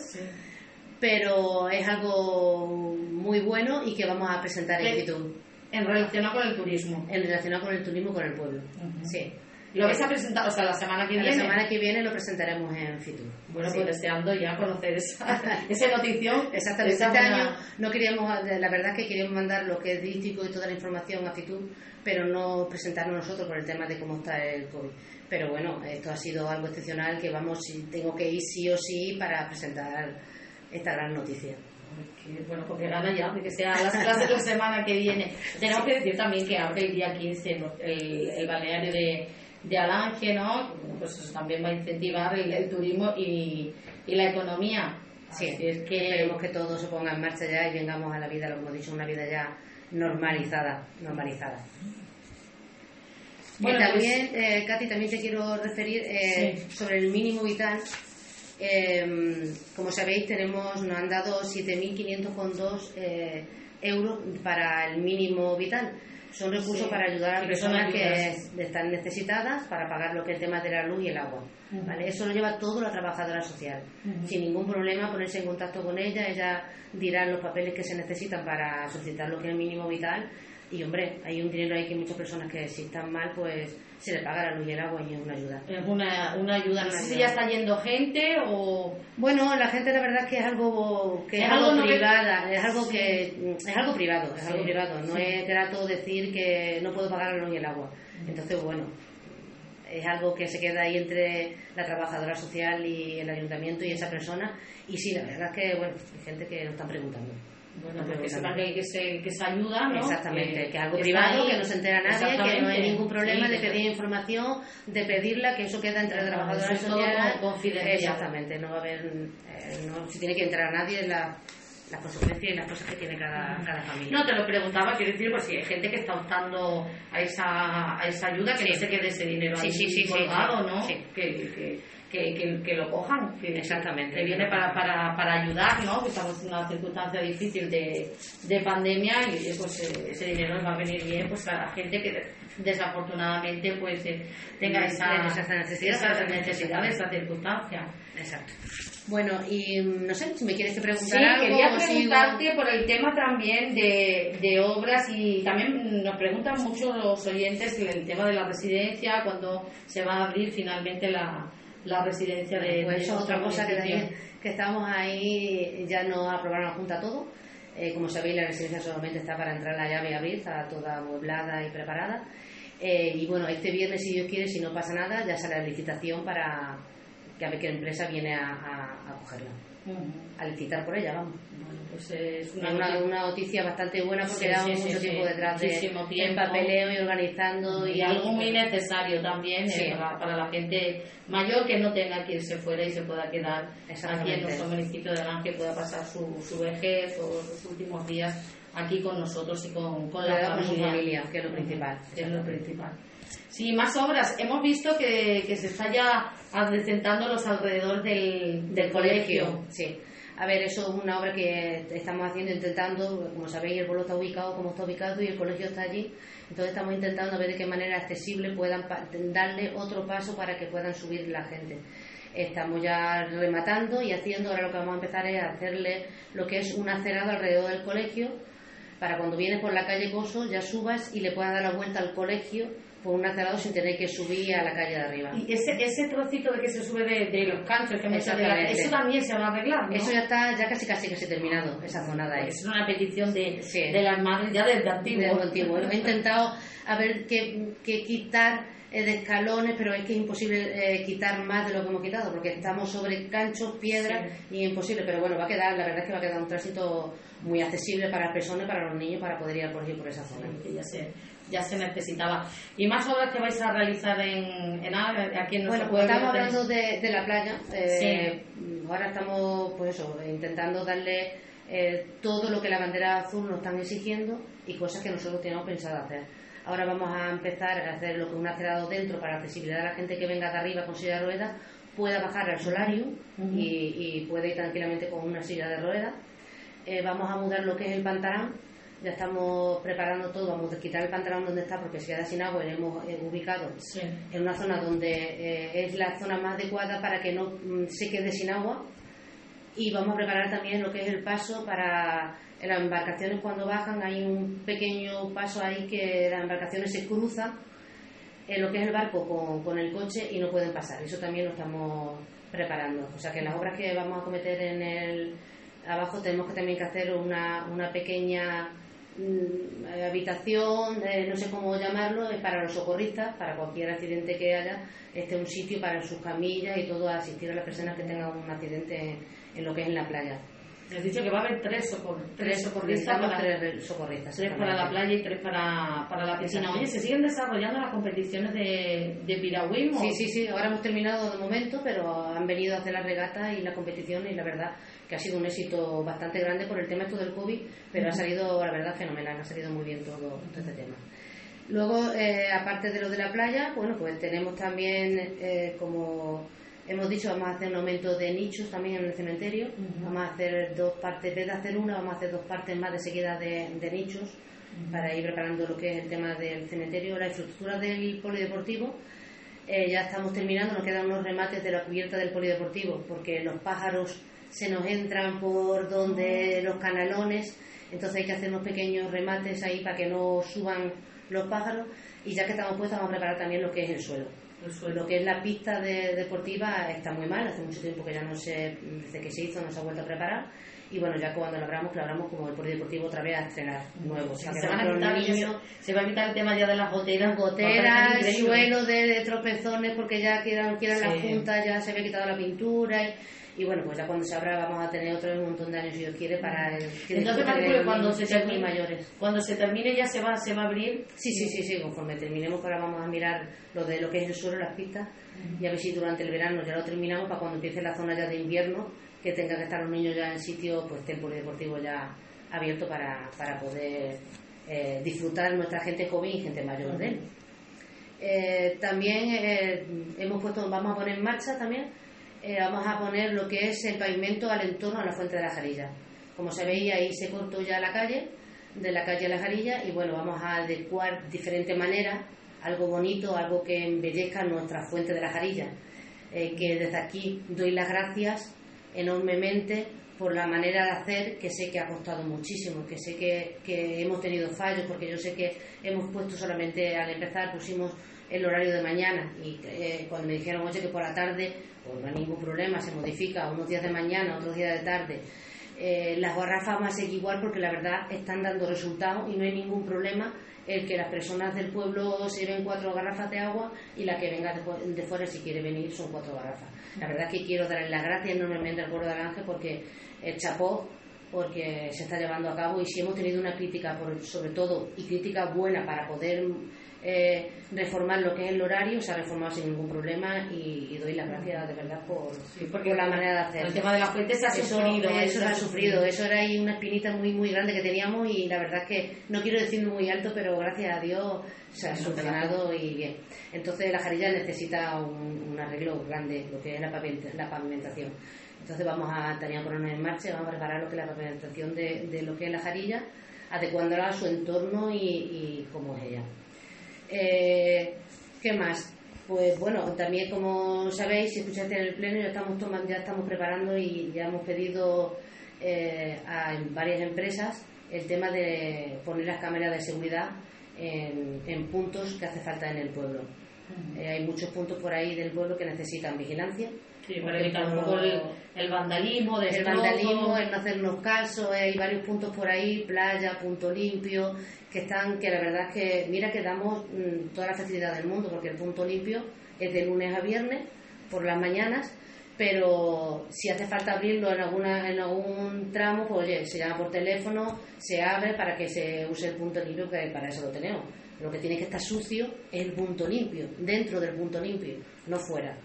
pero es algo muy bueno y que vamos a presentar en YouTube. En relación con el turismo. En relación con el turismo con el pueblo. Sí. ¿Lo vais a presentar, o sea, la semana que viene? La semana que viene lo presentaremos en Fitur. Bueno, pues deseando ya conocer esa, esa notición. Exactamente. Este año no queríamos, la verdad es que queríamos mandar lo que es dístico y toda la información a Fitur, pero no presentarnos nosotros por el tema de cómo está el COVID. Pero bueno, esto ha sido algo excepcional que vamos, tengo que ir sí o sí para presentar esta gran noticia bueno, porque gana ya, que sea las clases la semana que viene. Tenemos que decir también que abre el día 15 el, el balneario de, de Alange, ¿no? Pues eso también va a incentivar el, turismo y, y, la economía. Sí, es que queremos que todo se ponga en marcha ya y vengamos a la vida, lo hemos dicho, una vida ya normalizada, normalizada. Bueno, también, pues- eh, Katy, también te quiero referir eh, sobre el mínimo vital eh, como sabéis, tenemos, nos han dado 7.502 eh, euros para el mínimo vital. Son recursos para ayudar a personas que están necesitadas para pagar lo que es el tema de la luz y el agua. ¿vale? Eso lo lleva todo la trabajadora social. Sin ningún problema ponerse en contacto con ella, ella dirá los papeles que se necesitan para solicitar lo que es el mínimo vital y hombre, hay un dinero ahí que muchas personas que si están mal, pues se le paga la luz y el agua y es una ayuda. Es una, una ayuda. No sé si ya está yendo gente o... Bueno, la gente la verdad es que es algo que es, algo, privada, es algo que es algo privado, es algo privado. No es grato decir que no puedo pagar la luz y el agua. Entonces, bueno, es algo que se queda ahí entre la trabajadora social y el ayuntamiento y esa persona. Y sí, la verdad es que, bueno, hay gente que nos están preguntando. Bueno, porque sepan que, que, se, que se ayuda, ¿no? Exactamente, que, es algo privado, que no se entera nadie, que no hay ningún problema de pedir información, de pedirla, que eso queda entre la trabajadora social. Exactamente, no va a haber, eh, no se tiene que enterar nadie en la, las consecuencias y las cosas que tiene cada, cada familia. No, te lo preguntaba, quiero decir, pues si hay gente que está optando a esa, a esa ayuda, que no se quede ese dinero sí, sí, sí, colgado, ¿no? Que, que, que, que, lo cojan, que, Exactamente. que viene para, para, para ayudar, ¿no? que estamos en una circunstancia difícil de, de pandemia y pues eh, ese dinero va a venir bien pues a la gente que desafortunadamente pues eh, tenga esa, esa necesidad, esa circunstancia. Exacto. Bueno, y no sé si me quieres preguntar sí, algo. quería preguntarte por el tema también de, de, obras y también nos preguntan mucho los oyentes el tema de la residencia, cuando se va a abrir finalmente la, la residencia de... Pues otra cosa que, también, que estamos ahí, ya nos aprobaron la Junta todo. Eh, como sabéis, la residencia solamente está para entrar la llave y abrir, está toda amueblada y preparada. Eh, y bueno, este viernes, si Dios quiere, si no pasa nada, ya sale la licitación para que a ver qué empresa viene a, a, a cogerla. A licitar por ella, vamos. Pues es una, una, noticia bastante buena porque sí, mucho tiempo detrás de tiempo. papeleo y organizando y, algo muy necesario también eh, para, la gente mayor que no tenga que irse fuera y se pueda quedar aquí en nuestro municipio de Arán que pueda pasar su, su vejez o sus últimos días aquí con nosotros y con, con la familia, familia, que es lo principal. Que es lo principal. Sí, más obras. Hemos visto que, que se está ya adecentando los alrededor del, del colegio. Sí. A ver, eso es una obra que estamos haciendo, intentando, como sabéis, el pueblo está ubicado como está ubicado y el colegio está allí. Entonces estamos intentando ver de qué manera accesible puedan darle otro paso para que puedan subir la gente. Estamos ya rematando y haciendo, ahora lo que vamos a empezar es hacerle lo que es un acerado alrededor del colegio, para cuando vienes por la calle Coso ya subas y le puedas dar la vuelta al colegio por un acerado sin tener que subir a la calle de arriba. Y ese, ese trocito de que se sube de, los canchos que hemos eso también se va a arreglar, ¿no? Eso ya está ya casi casi que se ha terminado, esa zona de ahí. Es una petición de, de las madres ya desde antiguo. antiguo. He intentado a ver qué, quitar eh, de escalones, pero es que es imposible eh, quitar más de lo que hemos quitado, porque estamos sobre canchos, piedras, y es imposible, pero bueno, va a quedar, la verdad es que va a quedar un tránsito muy accesible para las personas, para los niños, para poder ir colegio por esa zona. ya sé ya se necesitaba. ¿Y más obras que vais a realizar en, en aquí en Bueno, pues estamos hablando de, de, la playa. Eh, ahora estamos, pues eso, intentando darle eh, todo lo que la bandera azul nos están exigiendo y cosas que nosotros teníamos pensado hacer. Ahora vamos a empezar a hacer lo que un acerado dentro para accesibilidad de la gente que venga de arriba con silla de ruedas pueda bajar al solario y, y, puede ir tranquilamente con una silla de ruedas. Eh, vamos a mudar lo que es el pantalón ya estamos preparando todo, vamos a quitar el pantalón donde está porque se queda sin agua y lo hemos eh, ubicado en una zona donde eh, es la zona más adecuada para que no mm, se quede sin agua. Y vamos a preparar también lo que es el paso para las embarcaciones cuando bajan hay un pequeño paso ahí que las embarcaciones se cruzan en lo que es el barco con, con el coche y no pueden pasar. Eso también lo estamos preparando. O sea que las obras que vamos a cometer en el abajo tenemos que también que hacer una, una pequeña habitación, eh, no sé cómo llamarlo, es para los socorristas, para cualquier accidente que haya, este un sitio para sus camillas y todo, asistir a las personas que tengan un accidente en, lo que es en la playa. Has dicho que va a haber tres, socorristas, para, tres socorristas tres para la playa y tres para, para la piscina. Oye, ¿se siguen desarrollando las competiciones de, de piragüismo? Sí, sí, sí. Ahora hemos terminado de momento, pero han venido a hacer la regata y la competición y la verdad que ha sido un éxito bastante grande por el tema esto del COVID, pero ha salido, la verdad, fenomenal, ha salido muy bien todo, este tema. Luego, eh, aparte de lo de la playa, bueno, pues tenemos también, eh, como hemos dicho, vamos a hacer un aumento de nichos también en el cementerio. Vamos a hacer dos partes, en vez de hacer una, vamos a hacer dos partes más de seguida de, nichos para ir preparando lo que es el tema del cementerio, la infraestructura del polideportivo. Eh, ya estamos terminando, nos quedan unos remates de la cubierta del polideportivo, porque los pájaros se nos entran por donde los canalones, entonces hay que hacer unos pequeños remates ahí para que no suban los pájaros. Y ya que estamos puestos, vamos a preparar también lo que es el suelo. El suelo. Lo que es la pista deportiva está muy mal, hace mucho tiempo que ya no se, desde que se hizo, no se ha vuelto a preparar y bueno, ya cuando lo abramos, lo abramos como el deportivo otra vez a estrenar nuevo. se, van a quitar, niños, se, va a quitar el tema ya de las goteras. Goteras, suelo de, tropezones, porque ya quieran, quieran la junta, ya se había quitado la pintura. Y, bueno, pues ya cuando se abra vamos a tener otro un montón de años, si Dios quiere, para el que Entonces, cuando se termine, mayores. cuando se termine ya se va, se va a abrir. Sí, sí, sí, sí, conforme terminemos, ahora vamos a mirar lo de lo que es el suelo, las pistas, y a ver si durante el verano ya lo terminamos para cuando empiece la zona ya de invierno que tenga que estar los niños ya en sitio, pues el polideportivo ya abierto para, para poder eh, disfrutar nuestra gente joven y gente mayor de él. Eh, también eh, hemos puesto, vamos a poner en marcha también, vamos a poner lo que es el pavimento al entorno a la fuente de la Jarilla. Como se veía ahí se cortó ya la calle, de la calle a la Jarilla, y bueno, vamos a adecuar de diferente manera algo bonito, algo que embellezca nuestra fuente de la Jarilla. que desde aquí doy las gracias enormemente por la manera de hacer, que sé que ha costado muchísimo, que sé que, que, hemos tenido fallos, porque yo sé que hemos puesto solamente al empezar, pusimos el horario de mañana y eh, cuando me dijeron, oye, que por la tarde, pues no hay ningún problema, se modifica unos días de mañana, otros días de tarde. Eh, las garrafas van a seguir igual porque la verdad están dando resultados y no hay ningún problema el que las personas del pueblo se lleven cuatro garrafas de agua y la que venga de, fuera si quiere venir son cuatro garrafas. La verdad es que quiero darle las gracias enormemente al pueblo de Aranje porque el chapó porque se está llevando a cabo y si hemos tenido una crítica por, sobre todo y crítica buena para poder eh, reformar lo que es el horario, se ha reformado sin ningún problema y, doy las gracias de verdad por, porque la manera de hacer. El tema de las fuentes ha sufrido. Eso, eso ha sufrido, eso era ahí una espinita muy muy grande que teníamos y la verdad es que no quiero decirlo muy alto, pero gracias a Dios se ha solucionado y bien. Entonces la jarilla necesita un, arreglo grande, lo que es la, pavimentación. Entonces vamos a, tener ponernos en marcha, vamos a preparar lo que es la pavimentación de, lo que es la jarilla, adecuándola a su entorno y, y cómo es ella. Eh, ¿Qué más? Pues bueno, también como sabéis, si escuchaste en el pleno, ya estamos, tomando, ya estamos preparando y ya hemos pedido eh, a varias empresas el tema de poner las cámaras de seguridad en, puntos que hace falta en el pueblo. Eh, hay muchos puntos por ahí del pueblo que necesitan vigilancia Sí, para evitar un poco el, vandalismo, el vandalismo, el no hacernos caso, hay varios puntos por ahí, playa, punto limpio, que están, que la verdad es que, mira que damos mm, toda la facilidad del mundo, porque el punto limpio es de lunes a viernes, por las mañanas, pero si hace falta abrirlo en alguna en algún tramo, pues oye, se llama por teléfono, se abre para que se use el punto limpio, que para eso lo tenemos. Lo que tiene que estar sucio es el punto limpio, dentro del punto limpio, no fuera.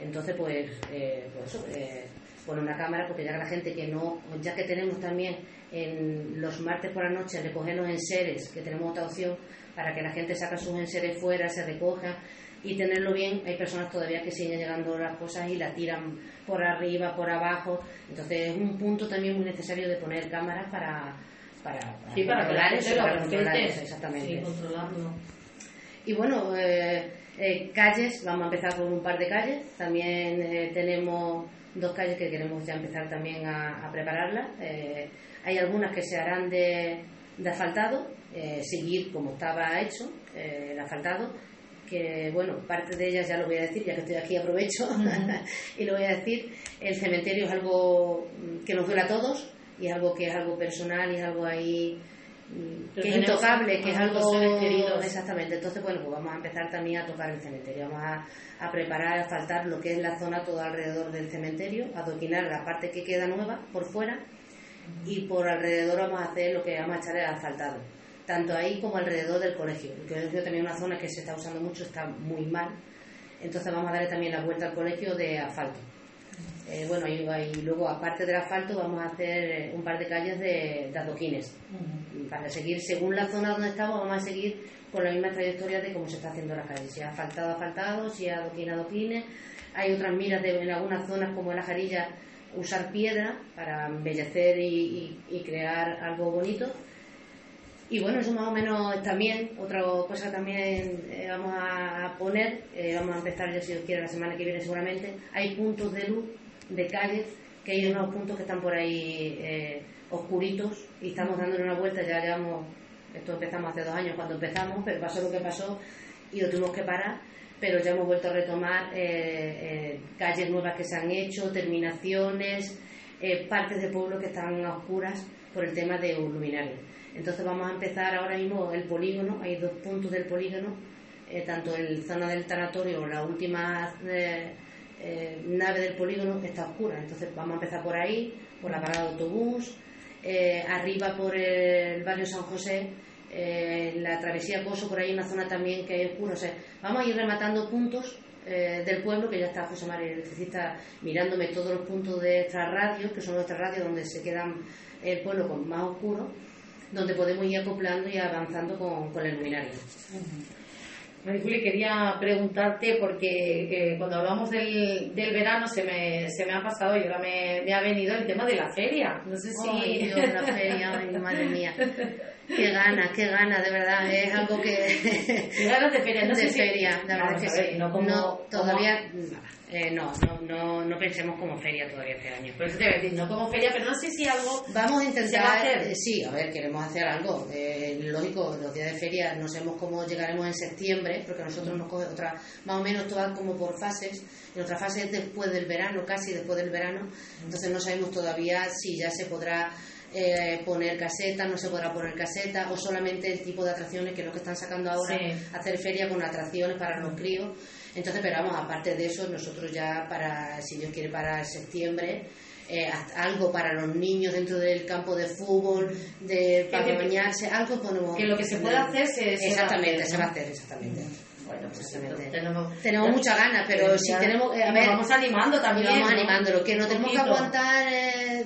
Entonces, pues, eh, pues eso, eh, poner una cámara, porque ya que la gente que no, ya que tenemos también en los martes por la noche recoger los enseres, que tenemos otra opción para que la gente saque sus enseres fuera, se recoja y tenerlo bien, hay personas todavía que siguen llegando las cosas y la tiran por arriba, por abajo. Entonces es un punto también muy necesario de poner cámaras para, para, controlar eso, para controlar eso, exactamente. Y bueno, eh, eh, calles, vamos a empezar con un par de calles. También eh, tenemos dos calles que queremos ya empezar también a, prepararlas. Eh, hay algunas que se harán de, asfaltado, seguir como estaba hecho el asfaltado, que bueno, parte de ellas ya lo voy a decir, ya que estoy aquí aprovecho y lo voy a decir. El cementerio es algo que nos duele a todos y es algo que es algo personal y es algo ahí que es intocable, que es algo querido. Exactamente. Entonces, bueno, pues vamos a empezar también a tocar el cementerio. Vamos a, a preparar, a faltar lo que es la zona todo alrededor del cementerio, a adoquinar la parte que queda nueva por fuera y por alrededor vamos a hacer lo que vamos a echar el asfaltado. Tanto ahí como alrededor del colegio. El colegio también es una zona que se está usando mucho, está muy mal. Entonces vamos a darle también la vuelta al colegio de asfalto. Eh, bueno, y, luego aparte del asfalto vamos a hacer eh, un par de calles de, adoquines. Para seguir, según la zona donde estamos, vamos a seguir con la misma trayectoria de cómo se está haciendo la calle. Si ha asfaltado, asfaltado, si ha adoquín, adoquines. Hay otras miras de, en algunas zonas como en la Jarilla usar piedra para embellecer y, crear algo bonito. Y bueno, eso más o menos también, otra cosa también eh, vamos a poner, eh, vamos a empezar ya si Dios quiere la semana que viene seguramente, hay puntos de luz, de calles, que hay unos puntos que están por ahí eh, oscuritos y estamos dándole una vuelta, ya llevamos, esto empezamos hace dos años cuando empezamos, pero pasó lo que pasó y lo tuvimos que parar, pero ya hemos vuelto a retomar calles nuevas que se han hecho, terminaciones, partes de pueblo que están a oscuras por el tema de luminarios. Entonces vamos a empezar ahora mismo el polígono, hay dos puntos del polígono, eh, tanto en la zona del tanatorio, la última eh, eh, nave del polígono está oscura, entonces vamos a empezar por ahí, por la parada de autobús, arriba por el barrio San José, la travesía Coso, por ahí una zona también que hay oscura, o sea, vamos a ir rematando puntos del pueblo, que ya está José María Electricista mirándome todos los puntos de nuestras radios, que son nuestras radios donde se quedan el pueblo más oscuro, donde podemos ir acoplando y avanzando con, con el luminario. Juli, quería preguntarte porque eh, cuando hablamos del, del, verano se me, se me ha pasado y ahora me, me, ha venido el tema de la feria. No sé si. Ay, Dios, la feria, ay, madre mía. Qué ganas, qué ganas, de verdad. Es algo que. Qué ganas de feria, no de sé feria, la verdad que sí. No, como, todavía. Eh, no, no, no, no, pensemos como feria todavía este año. Por eso te voy a decir, no como feria, pero no sé si algo. Vamos a intentar. hacer. Eh, sí, a ver, queremos hacer algo. Eh, lógico, los días de feria no sabemos cómo llegaremos en septiembre, porque nosotros nos coge otra, más o menos todas como por fases. En otra fase es después del verano, casi después del verano. Entonces no sabemos todavía si ya se podrá eh, poner caseta, no se podrá poner caseta, o solamente el tipo de atracciones que es lo que están sacando ahora, hacer feria con atracciones para los críos. Entonces, pero vamos, aparte de eso, nosotros ya para, si Dios quiere, para septiembre, eh, algo para los niños dentro del campo de fútbol, de, para bañarse, algo ponemos. Que lo que se puede hacer se, Exactamente, se va a hacer, exactamente. Bueno, pues tenemos, tenemos muchas ganas, pero si tenemos. Eh, a ver, vamos animando también. Vamos animándolo, que no tenemos que aguantar eh,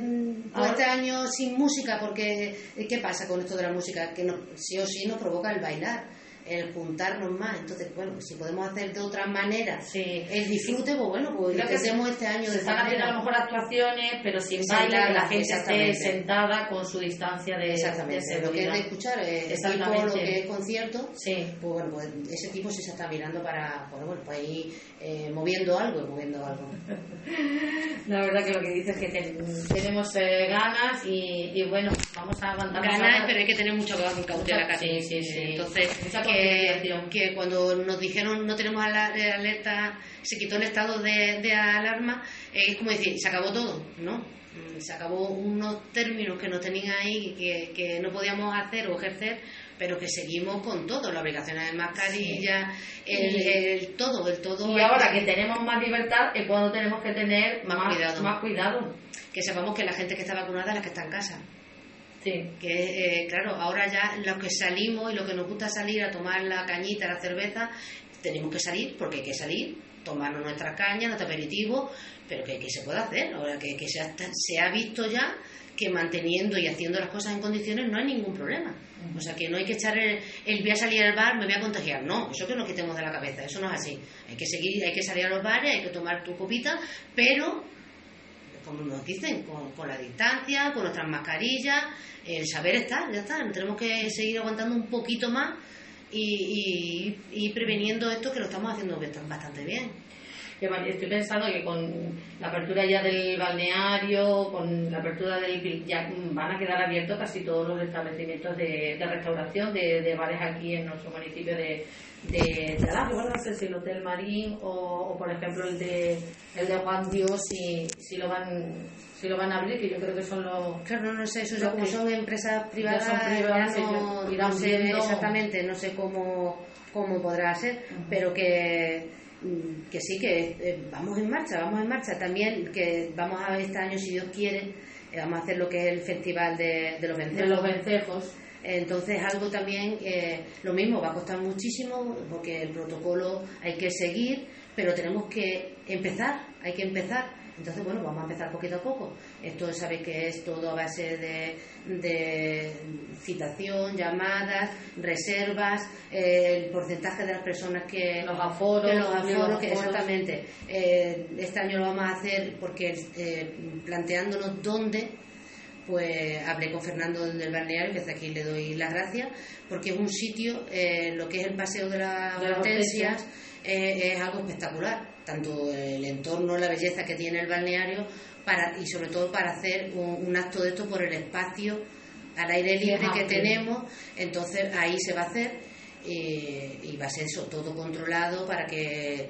todo este año sin música, porque ¿qué pasa con esto de la música? Que no, sí o sí nos provoca el bailar el juntarnos más. Entonces, bueno, si podemos hacer de otra manera el disfrute, pues bueno, pues lo que hacemos este año. Se están haciendo a lo mejor actuaciones, pero sin baile, que la gente esté sentada con su distancia de Exactamente, lo que es de escuchar, eh, tipo, lo que es concierto, sí. pues bueno, pues ese tipo sí se está mirando para, bueno, bueno pues ahí eh, moviendo algo, moviendo algo. La verdad que lo que dices es que tenemos eh, ganas y, bueno, vamos a aguantar. Ganas, pero hay que tener mucho cautela, Sí, sí, sí. Entonces, que, cuando nos dijeron no tenemos alerta, se quitó el estado de, alarma, es como decir, se acabó todo, ¿no? Mm, se acabó unos términos que nos tenían ahí que, que no podíamos hacer o ejercer, pero que seguimos con todo, la obligación de mascarilla, el, todo, el todo. Y ahora que tenemos más libertad es cuando tenemos que tener más, cuidado. más cuidado. Que sepamos que la gente que está vacunada es la que está en casa. Sí. Que, eh, claro, ahora ya los que salimos y lo que nos gusta salir a tomar la cañita, la cerveza, tenemos que salir porque hay que salir, tomarnos nuestra caña, nuestro aperitivo, pero que, se puede hacer. Ahora que, que se, ha, se ha visto ya que manteniendo y haciendo las cosas en condiciones no hay ningún problema. O sea, que no hay que echar el, el, voy a salir al bar, me voy a contagiar. No, eso que nos quitemos de la cabeza, eso no es así. Hay que seguir, hay que salir a los bares, hay que tomar tu copita, pero como nos dicen, con, la distancia, con nuestras mascarillas, el saber estar, ya está. Tenemos que seguir aguantando un poquito más y, y, preveniendo esto que lo estamos haciendo bastante bien. Estoy pensando que con la apertura ya del balneario, con la apertura del ya van a quedar abiertos casi todos los establecimientos de, restauración de, bares aquí en nuestro municipio de, de, de no sé si el Hotel Marín o, por ejemplo el de el de Juan Dios si, si lo van si lo van a abrir, que yo creo que son los... Claro, no, sé, eso como son empresas privadas, no, sé exactamente, no sé cómo, cómo podrá ser, pero que, que sí, que eh, vamos en marcha, vamos en marcha. También que vamos a ver este año, si Dios quiere, eh, vamos a hacer lo que es el Festival de, de los Vencejos. De los Vencejos entonces algo también, eh, lo mismo, va a costar muchísimo porque el protocolo hay que seguir, pero tenemos que empezar, hay que empezar. Entonces, bueno, vamos a empezar poquito a poco. Esto sabéis que es todo a base de, de citación, llamadas, reservas, eh, el porcentaje de las personas que... Los aforos. Que los aforos, exactamente. Eh, este año lo vamos a hacer porque planteándonos dónde pues hablé con Fernando del balneario, que desde aquí le doy las gracias, porque es un sitio, eh, lo que es el paseo de las hortensias, eh, es algo espectacular, tanto el entorno, la belleza que tiene el balneario, para, y sobre todo para hacer un, acto de esto por el espacio al aire libre que tenemos, entonces ahí se va a hacer y va a ser eso, todo controlado para que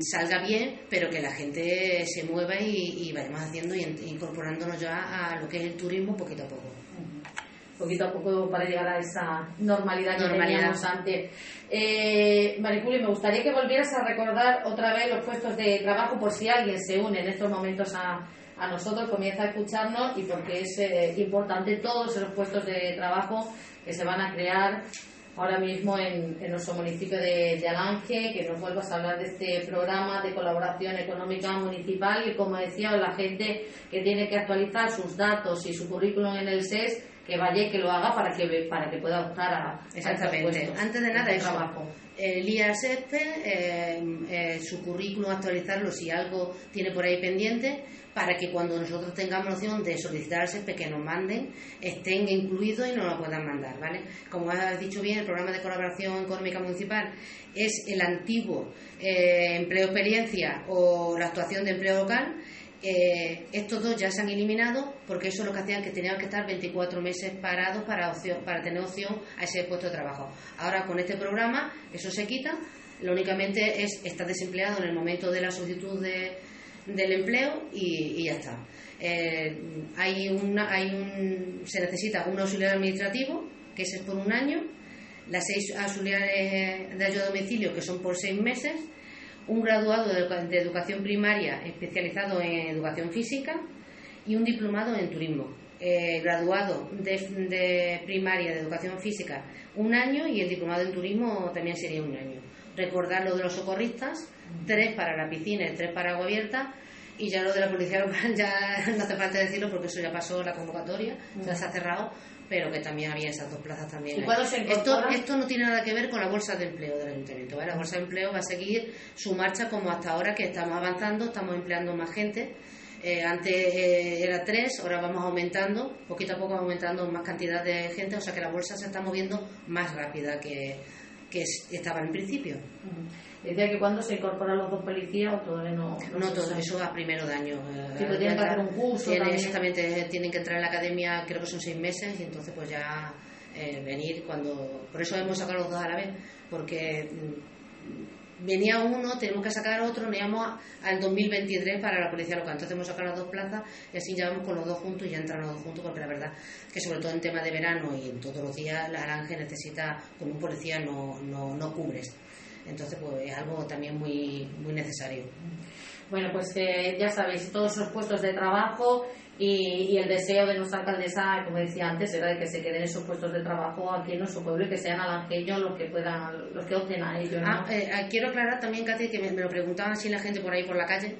salga bien, pero que la gente se mueva y, vayamos haciendo y incorporándonos ya a lo que es el turismo poquito a poco. Poquito a poco para llegar a esa normalidad que teníamos antes. Eh, Mariculi, me gustaría que volvieras a recordar otra vez los puestos de trabajo por si alguien se une en estos momentos a, a nosotros, comienza a escucharnos y porque es eh, importante todos esos puestos de trabajo que se van a crear ahora mismo en, nuestro municipio de, de, Alange, que nos vuelvas a hablar de este programa de colaboración económica municipal y como decía, la gente que tiene que actualizar sus datos y su currículum en el SES, que vaya y que lo haga para que, para que pueda optar a, Exactamente. Antes de nada, eso. Trabajo. El IASEP, eh, eh, su currículum actualizarlo si algo tiene por ahí pendiente para que cuando nosotros tengamos opción de solicitar al SEPE que nos manden, estén incluidos y nos lo puedan mandar, ¿vale? Como has dicho bien, el programa de colaboración económica municipal es el antiguo eh, empleo experiencia o la actuación de empleo local. Eh, estos dos ya se han eliminado porque eso es lo que hacían que teníamos que estar 24 meses parados para, opción, para tener opción a ese puesto de trabajo. Ahora con este programa eso se quita, lo únicamente es estar desempleado en el momento de la solicitud de, del empleo y, ya está. Eh, hay una, hay un, se necesita un auxiliar administrativo, que es por un año, las seis auxiliares de ayuda a domicilio, que son por seis meses, un graduado de, educación primaria especializado en educación física y un diplomado en turismo. Eh, graduado de, de, primaria de educación física un año y el diplomado en turismo también sería un año. Recordar lo de los socorristas, tres para la piscina y tres para agua abierta. Y ya lo de la policía local ya no hace falta decirlo porque eso ya pasó la convocatoria, ya se ha cerrado, pero que también había esas dos plazas también. esto, esto no tiene nada que ver con la bolsa de empleo del ayuntamiento. La bolsa de empleo va a seguir su marcha como hasta ahora, que estamos avanzando, estamos empleando más gente. Eh, antes eh, era tres, ahora vamos aumentando, poquito a poco aumentando más cantidad de gente, o sea que la bolsa se está moviendo más rápida que, que estaba en principio. Decía que cuando se incorporan los dos policías o todavía no. No, todo eso a primero de año. Sí, pues tienen que hacer un curso. Tienen, exactamente, tienen que entrar en la academia, creo que son seis meses, y entonces pues ya eh, venir cuando. Por eso hemos sacado los dos a la vez, porque mm, venía uno, tenemos que sacar otro, nos íbamos al 2023 para la policía local. Entonces hemos sacado las dos plazas y así ya vamos con los dos juntos y ya entran los dos juntos, porque la verdad que sobre todo en tema de verano y en todos los días la Aranje necesita, como un policía no, no, no cubres. Entonces, pues es algo también muy, muy necesario. Bueno, pues eh, ya sabéis, todos esos puestos de trabajo y, el deseo de nuestra alcaldesa, como decía antes, era de que se queden esos puestos de trabajo aquí en nuestro pueblo y que sean alangeños los que puedan, los que opten a ellos. Ah, eh, ah, quiero aclarar también, Katy, que me, lo preguntaban así la gente por ahí por la calle,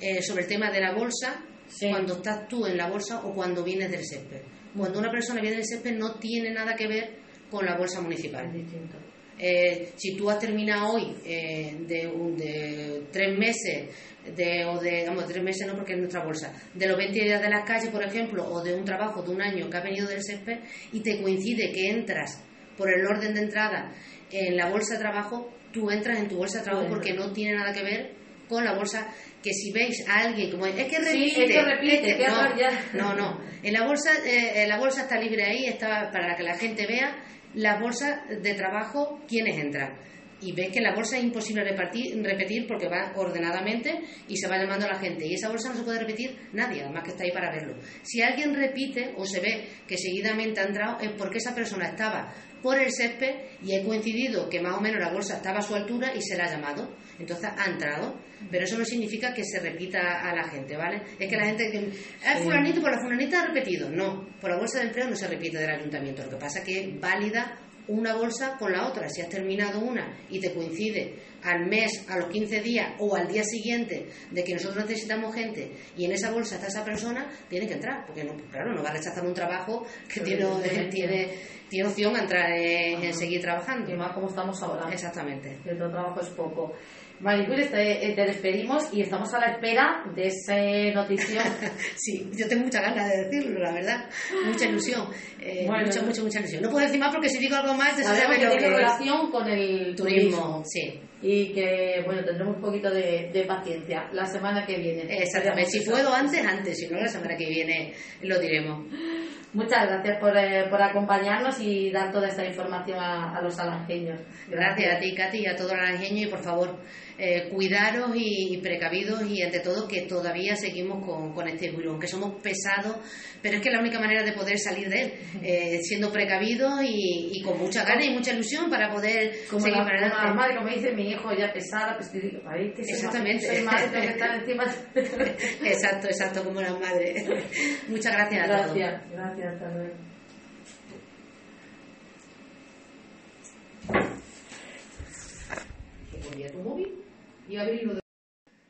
eh, sobre el tema de la bolsa, cuando estás tú en la bolsa o cuando vienes del césped. Cuando una persona viene del césped no tiene nada que ver con la bolsa municipal. Es distinto. Eh, si tú has terminado hoy eh, de, de, tres meses, de, o de, vamos, tres meses no porque es nuestra bolsa, de los 20 días de las calles, por ejemplo, o de un trabajo de un año que ha venido del césped y te coincide que entras por el orden de entrada en la bolsa de trabajo, tú entras en tu bolsa de trabajo porque no tiene nada que ver con la bolsa que si veis a alguien como es que repite, es que repite no, no, no, en la bolsa eh, la bolsa está libre ahí está para que la gente vea las bolsas de trabajo, ¿quiénes entran? Y ves que la bolsa es imposible repartir, repetir porque va ordenadamente y se va llamando a la gente. Y esa bolsa no se puede repetir nadie, además que está ahí para verlo. Si alguien repite o se ve que seguidamente ha entrado, es porque esa persona estaba por el césped y he coincidido que más o menos la bolsa estaba a su altura y se la ha llamado. Entonces ha entrado. Pero eso no significa que se repita a la gente, ¿vale? Es que la gente dice, ah, fulanito por la fulanita ha repetido. No, por la bolsa de empleo no se repite del ayuntamiento. Lo que pasa es que es válida una bolsa con la otra. Si has terminado una y te coincide al mes, a los 15 días o al día siguiente de que nosotros necesitamos gente y en esa bolsa está esa persona, tiene que entrar. Porque, no, claro, no va a rechazar un trabajo que tiene, tiene tiene opción a entrar en, seguir trabajando. Y más como estamos ahora. Exactamente. Que todo trabajo es poco. Maricruz, te, te, despedimos y estamos a la espera de esa noticia. sí, yo tengo muchas ganas de decirlo, la verdad. Mucha ilusión. Eh, mucha, mucha, mucha ilusión. No puedo decir más porque si digo algo más, sabe que tiene relación con el turismo. Sí. Y que, bueno, tendremos un poquito de, de paciencia la semana que viene. Exactamente. Si puedo antes, antes. Si no, la semana que viene lo diremos. Muchas gracias por, eh, por acompañarnos y dar toda esta información a, a los alangeños. Gracias. a ti, Katy, y a todos los alangeños. Y por favor, eh, cuidaros y, precavidos y ante todo que todavía seguimos con, con este virus, aunque somos pesados, pero es que la única manera de poder salir de él, eh, siendo precavidos y, con mucha ganas y mucha ilusión para poder como seguir la, para adelante. Como madre, como dice mi hijo, ya pesada, pues te digo, que Exactamente. Soy madre, tengo que estar encima. exacto, exacto, como las madres. Muchas gracias, a todos. Gracias, gracias, hasta luego. tu móvil? Y abrirlo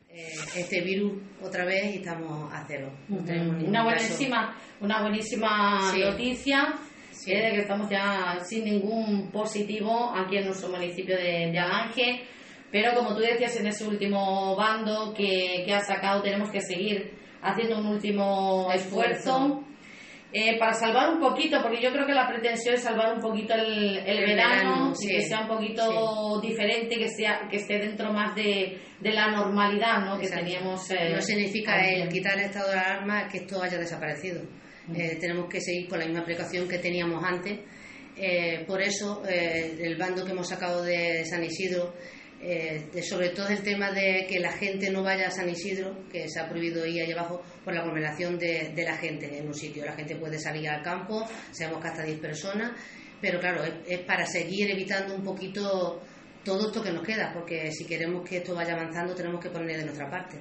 eh, este virus otra vez y estamos a cero. una buenísima, una buenísima noticia de que estamos ya sin ningún positivo aquí en nuestro municipio de, de Alange. Pero como tú decías en ese último bando que, que has sacado, tenemos que seguir haciendo un último esfuerzo eh, para salvar un poquito, porque yo creo que la pretensión es salvar un poquito el, el, verano, y que sea un poquito diferente, que sea que esté dentro más de, de la normalidad ¿no? que teníamos. Eh, no significa el quitar el estado de alarma que esto haya desaparecido. Eh, tenemos que seguir con la misma precaución que teníamos antes. por eso, el bando que hemos sacado de San Isidro eh, sobre todo el tema de que la gente no vaya a San Isidro, que se ha prohibido ir allá abajo por la aglomeración de, la gente en un sitio. La gente puede salir al campo, sabemos que hasta 10 personas, pero claro, es para seguir evitando un poquito todo esto que nos queda, porque si queremos que esto vaya avanzando tenemos que poner de nuestra parte.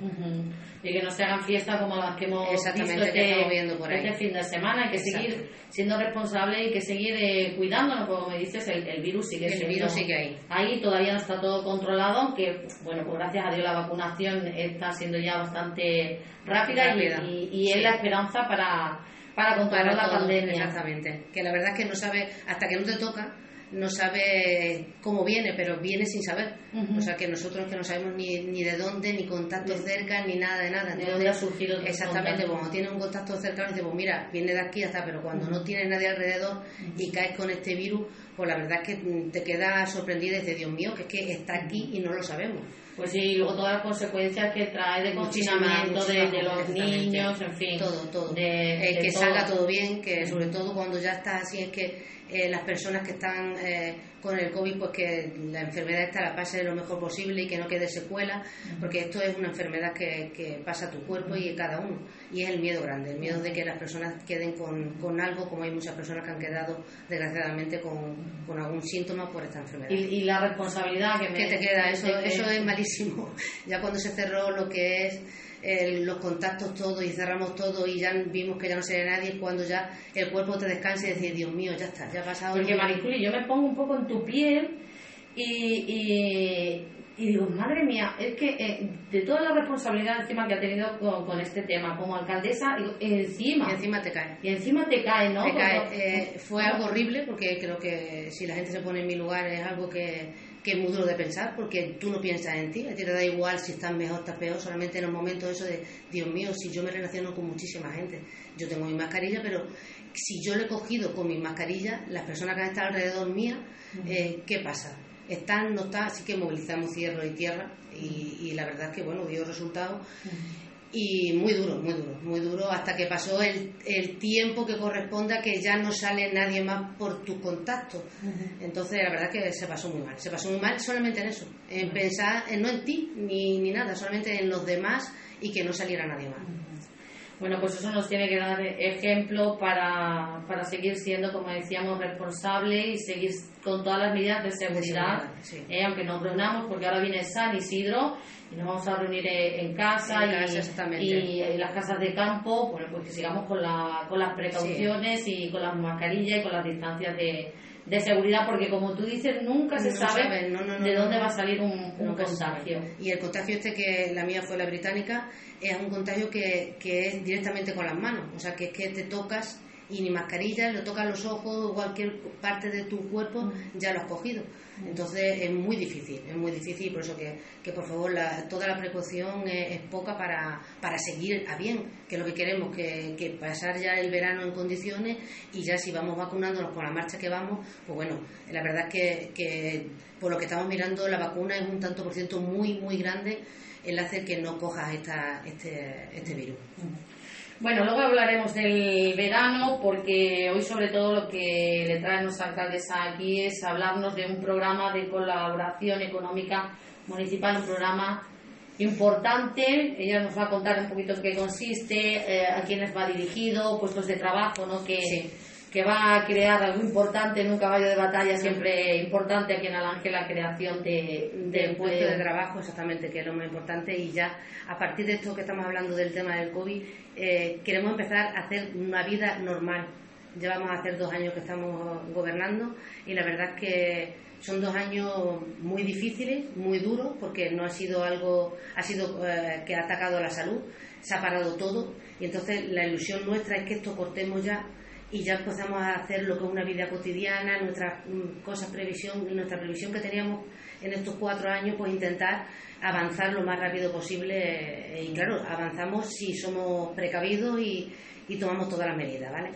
Y que no se hagan fiestas como las que hemos Exactamente, visto que este, viendo por ahí. este fin de semana, hay que seguir siendo responsables y que seguir eh, cuidándonos, como me dices, el, virus sigue el virus sigue ahí. Ahí todavía no está todo controlado, que bueno, pues gracias a Dios la vacunación está siendo ya bastante rápida, y, es la esperanza para, para controlar la pandemia. Exactamente, que la verdad es que no sabe, hasta que no te toca, no sabe cómo viene, pero viene sin saber. O sea que nosotros que no sabemos ni, ni de dónde, ni contacto cerca, ni nada de nada. ¿De dónde ha surgido Exactamente, cuando tienes un contacto cercano, dices, pues mira, viene de aquí hasta, pero cuando no tienes nadie alrededor y caes con este virus, pues la verdad es que te quedas sorprendida y dices, Dios mío, que es que está aquí y no lo sabemos. Pues sí, y luego todas las consecuencias que trae de confinamiento de, los niños, en fin. Todo, todo. que salga todo bien, que sobre todo cuando ya está así es que eh, las personas que están eh, con el COVID, pues que la enfermedad esta la pase lo mejor posible y que no quede secuela, porque esto es una enfermedad que, que pasa a tu cuerpo y a cada uno. Y es el miedo grande, el miedo de que las personas queden con, con algo, como hay muchas personas que han quedado desgraciadamente con, con algún síntoma por esta enfermedad. Y, la responsabilidad que, me, te queda, eso, eso es malísimo. Ya cuando se cerró lo que es los contactos todos y cerramos todo y ya vimos que ya no sería nadie cuando ya el cuerpo te descansa y decir, Dios mío, ya está, ya ha pasado. Porque Mariculi, yo me pongo un poco en tu piel y, y, digo, madre mía, es que eh, de toda la responsabilidad encima que ha tenido con, este tema como alcaldesa, encima. Y encima te cae. Y encima te cae, ¿no? Te cae. Eh, fue algo horrible porque creo que si la gente se pone en mi lugar es algo que que es muy duro de pensar porque tú no piensas en ti, a ti te da igual si estás mejor, estás peor, solamente en los momentos eso de, Dios mío, si yo me relaciono con muchísima gente, yo tengo mi mascarilla, pero si yo lo he cogido con mi mascarilla, las personas que han estado alrededor mía, eh, ¿qué pasa? Están, no están, así que movilizamos cierro y tierra y, la verdad es que, bueno, dio resultados y muy duro, muy duro, muy duro hasta que pasó el, el tiempo que corresponde a que ya no sale nadie más por tus contactos. Entonces, la verdad que se pasó muy mal, se pasó muy mal solamente en eso, en pensar, en, no en ti ni, ni nada, solamente en los demás y que no saliera nadie más. Bueno, pues eso nos tiene que dar ejemplo para, para seguir siendo, como decíamos, responsable y seguir con todas las medidas de seguridad, eh, aunque nos reunamos, porque ahora viene San Isidro y nos vamos a reunir en casa, y, en las casas de campo, bueno, pues que sigamos con, la, con las precauciones y con las mascarillas y con las distancias de, de seguridad, porque como tú dices, nunca se sabe de dónde va a salir un, contagio. Y el contagio este que la mía fue la británica, es un contagio que, que es directamente con las manos, o sea, que es que te tocas y ni mascarilla, lo tocas los ojos o cualquier parte de tu cuerpo, mm. ya lo has cogido. Entonces es muy difícil, es muy difícil, por eso que, que por favor toda la precaución es, poca para, para, seguir a bien, que es lo que queremos, que, que, pasar ya el verano en condiciones y ya si vamos vacunándonos con la marcha que vamos, pues bueno, la verdad es que, que por lo que estamos mirando la vacuna es un tanto por ciento muy, muy grande el hacer que no cojas esta, este, este virus. Bueno, luego hablaremos del verano porque hoy sobre todo lo que le trae nuestra alcaldesa aquí es hablarnos de un programa de colaboración económica municipal, un programa importante. Ella nos va a contar un poquito en qué consiste, eh, a quiénes va dirigido, puestos de trabajo, ¿no? Que, que va a crear algo importante en un caballo de batalla, siempre importante aquí en Alange, la creación de, de, puestos de trabajo, exactamente, que es lo más importante. Y ya a partir de esto que estamos hablando del tema del COVID, eh, queremos empezar a hacer una vida normal. Llevamos a hacer dos años que estamos gobernando y la verdad es que son dos años muy difíciles, muy duros, porque no ha sido algo, ha sido eh, que ha atacado la salud, se ha parado todo y entonces la ilusión nuestra es que esto cortemos ya y ya empezamos a hacer lo que es una vida cotidiana, nuestras mm, cosas previsión, nuestra previsión que teníamos en estos cuatro años, pues intentar avanzar lo más rápido posible eh, y claro, avanzamos si somos precavidos y, tomamos todas las medidas, ¿vale?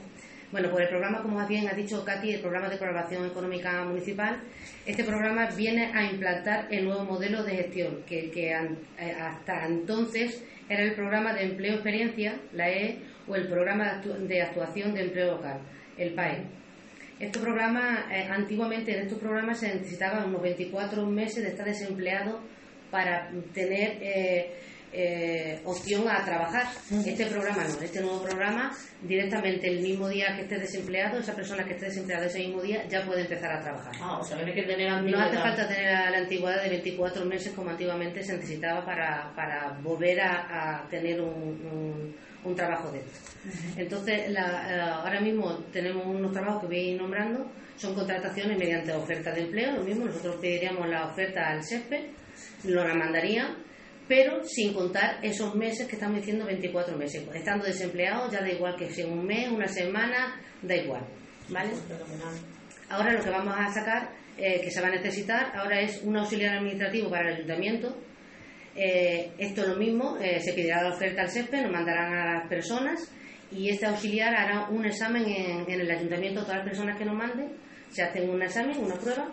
Bueno, pues el programa, como bien ha dicho Katy, el programa de colaboración económica municipal, este programa viene a implantar el nuevo modelo de gestión, que, que eh, hasta entonces era el programa de empleo experiencia, la E, o el programa de actuación de empleo local, el PAE. Este programa, eh, antiguamente en estos programas se necesitaban unos 24 meses de estar desempleado para tener eh, eh, opción a trabajar. Este programa no, este nuevo programa, directamente el mismo día que esté desempleado, esa persona que esté desempleada ese mismo día ya puede empezar a trabajar. Ah, o sea, que tener No hace falta tener la antigüedad de 24 meses como antiguamente se necesitaba para, para volver a, tener un, un, trabajo de esto. Entonces, la, ahora mismo tenemos unos trabajos que voy a ir nombrando, son contrataciones mediante oferta de empleo, lo mismo, nosotros pediríamos la oferta al SESPE lo la mandarían, pero sin contar esos meses que estamos diciendo 24 meses. Estando desempleados ya da igual que sea un mes, una semana, da igual. ¿Vale? Ahora lo que vamos a sacar, eh, que se va a necesitar, ahora es un auxiliar administrativo para el ayuntamiento. Eh, esto es lo mismo, eh, se pedirá la oferta al SESPE, nos mandarán a las personas y este auxiliar hará un examen en, en el ayuntamiento, todas las personas que nos manden, se hacen un examen, una prueba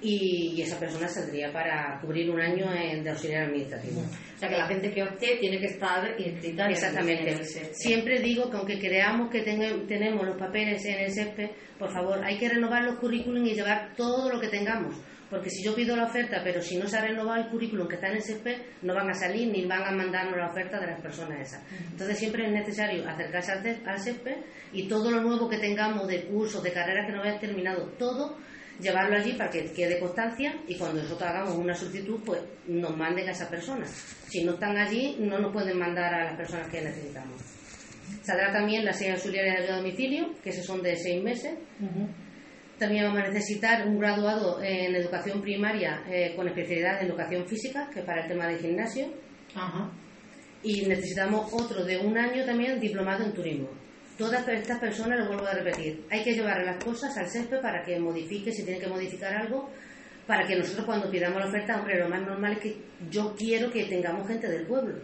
y, esa persona saldría para cubrir un año en, de auxiliar administrativo. O sea que la gente que opte tiene que estar inscrita Exactamente. En el Siempre digo que aunque creamos que tenemos los papeles en el SESPE, por favor, hay que renovar los currículum y llevar todo lo que tengamos. Porque si yo pido la oferta, pero si no se ha renovado el currículum que está en el SESPE, no van a salir ni van a mandarnos la oferta de las personas esas. Entonces siempre es necesario acercarse al SESPE y todo lo nuevo que tengamos de cursos, de carreras que no hayan terminado, todo llevarlo allí para que quede constancia y cuando nosotros hagamos una solicitud, pues nos manden a esas personas. Si no están allí, no nos pueden mandar a las personas que necesitamos. Saldrá también la serie auxiliares de domicilio, que esos son de seis meses. También vamos a necesitar un graduado en educación primaria eh, con especialidad en educación física, que es para el tema del gimnasio. Y necesitamos otro de un año también diplomado en turismo. Todas estas personas, lo vuelvo a repetir, hay que llevar las cosas al CESPE para que modifique, si tiene que modificar algo, para que nosotros cuando pidamos la oferta, hombre, lo más normal es que yo quiero que tengamos gente del pueblo.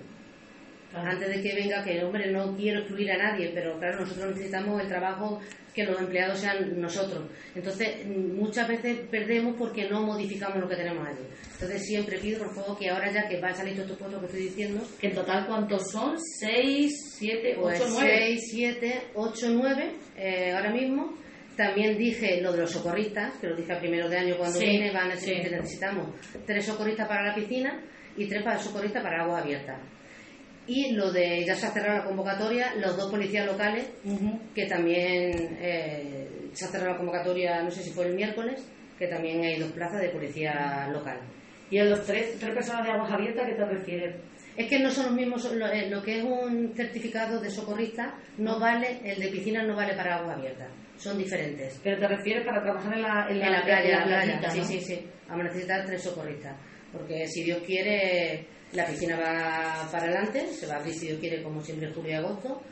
Antes de que venga, que hombre, no quiero excluir a nadie, pero claro, nosotros necesitamos el trabajo que los empleados sean nosotros. Entonces, muchas veces perdemos porque no modificamos lo que tenemos allí. Entonces, siempre pido, por favor, que ahora ya que van a salir todos estos puestos que estoy diciendo... ¿Que en total cuántos son? ¿Seis, siete, ocho, nueve? Seis, siete, ocho, nueve, eh, ahora mismo. También dije lo de los socorristas, que lo dije a primero de año cuando vine, van a decir que necesitamos tres socorristas para la piscina y tres para socorristas para agua abierta y lo de ya se ha cerrado la convocatoria, los dos policías locales, que también eh, se ha cerrado la convocatoria, no sé si fue el miércoles, que también hay dos plazas de policía local. ¿Y a los tres, tres personas de aguas abiertas qué te refieres? Es que no son los mismos, eh, lo, que es un certificado de socorrista no vale, el de piscina no vale para agua abierta, son diferentes. ¿Pero te refieres para trabajar en la, en la, playa? sí, sí, sí, vamos a necesitar tres socorristas, porque si Dios quiere la piscina va para adelante, se va a abrir si Dios quiere como siempre julio y agosto.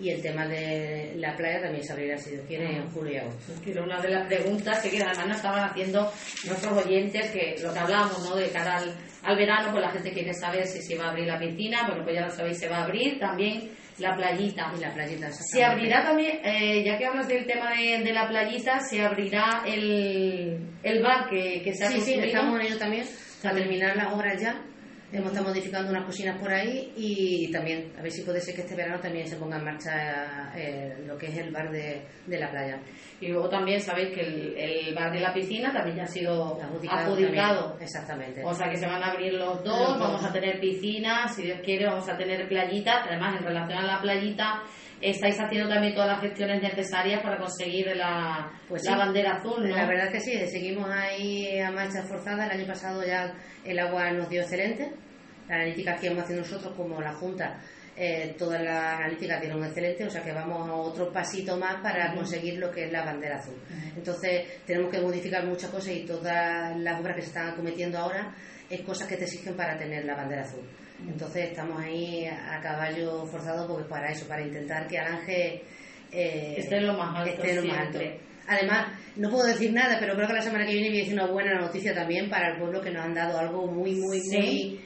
Y el tema de la playa también se abrirá, si Dios quiere, en julio y agosto. Quiero una de las preguntas que además nos estaban haciendo nuestros oyentes, que lo que hablábamos, ¿no? De cara al, verano, pues la gente quiere saber si se va a abrir la piscina, bueno, pues ya lo sabéis, se va a abrir también la playita. Y la playita, Se abrirá también, eh, ya que hablas del tema de, la playita, se abrirá el, el bar que, que se ha Sí, sí, estamos en ello también, a terminar las obras ya Hemos estado modificando unas cocinas por ahí y también, a ver si puede ser que este verano también se ponga en marcha eh, lo que es el bar de, la playa. Y luego también sabéis que el, bar de la piscina también ya ha sido adjudicado. Exactamente. O sea que se van a abrir los dos, vamos a tener piscina, si Dios quiere vamos a tener playita. Además, en relación a la playita, estáis haciendo también todas las gestiones necesarias para conseguir la, pues la bandera azul, ¿no? La verdad que sí, seguimos ahí a marcha forzada. El año pasado ya el agua nos dio excelente. La analítica que hemos haciendo nosotros como la Junta, eh, toda la analítica un excelente, o sea que vamos a otro pasito más para conseguir lo que es la bandera azul. Entonces tenemos que modificar muchas cosas y todas las obras que se están cometiendo ahora es cosas que te exigen para tener la bandera azul. Entonces estamos ahí a caballo forzado porque para eso, para intentar que Alange eh, esté en lo más alto. Además, no puedo decir nada, pero creo que la semana que viene decir una buena noticia también para el pueblo que nos han dado algo muy, muy, muy...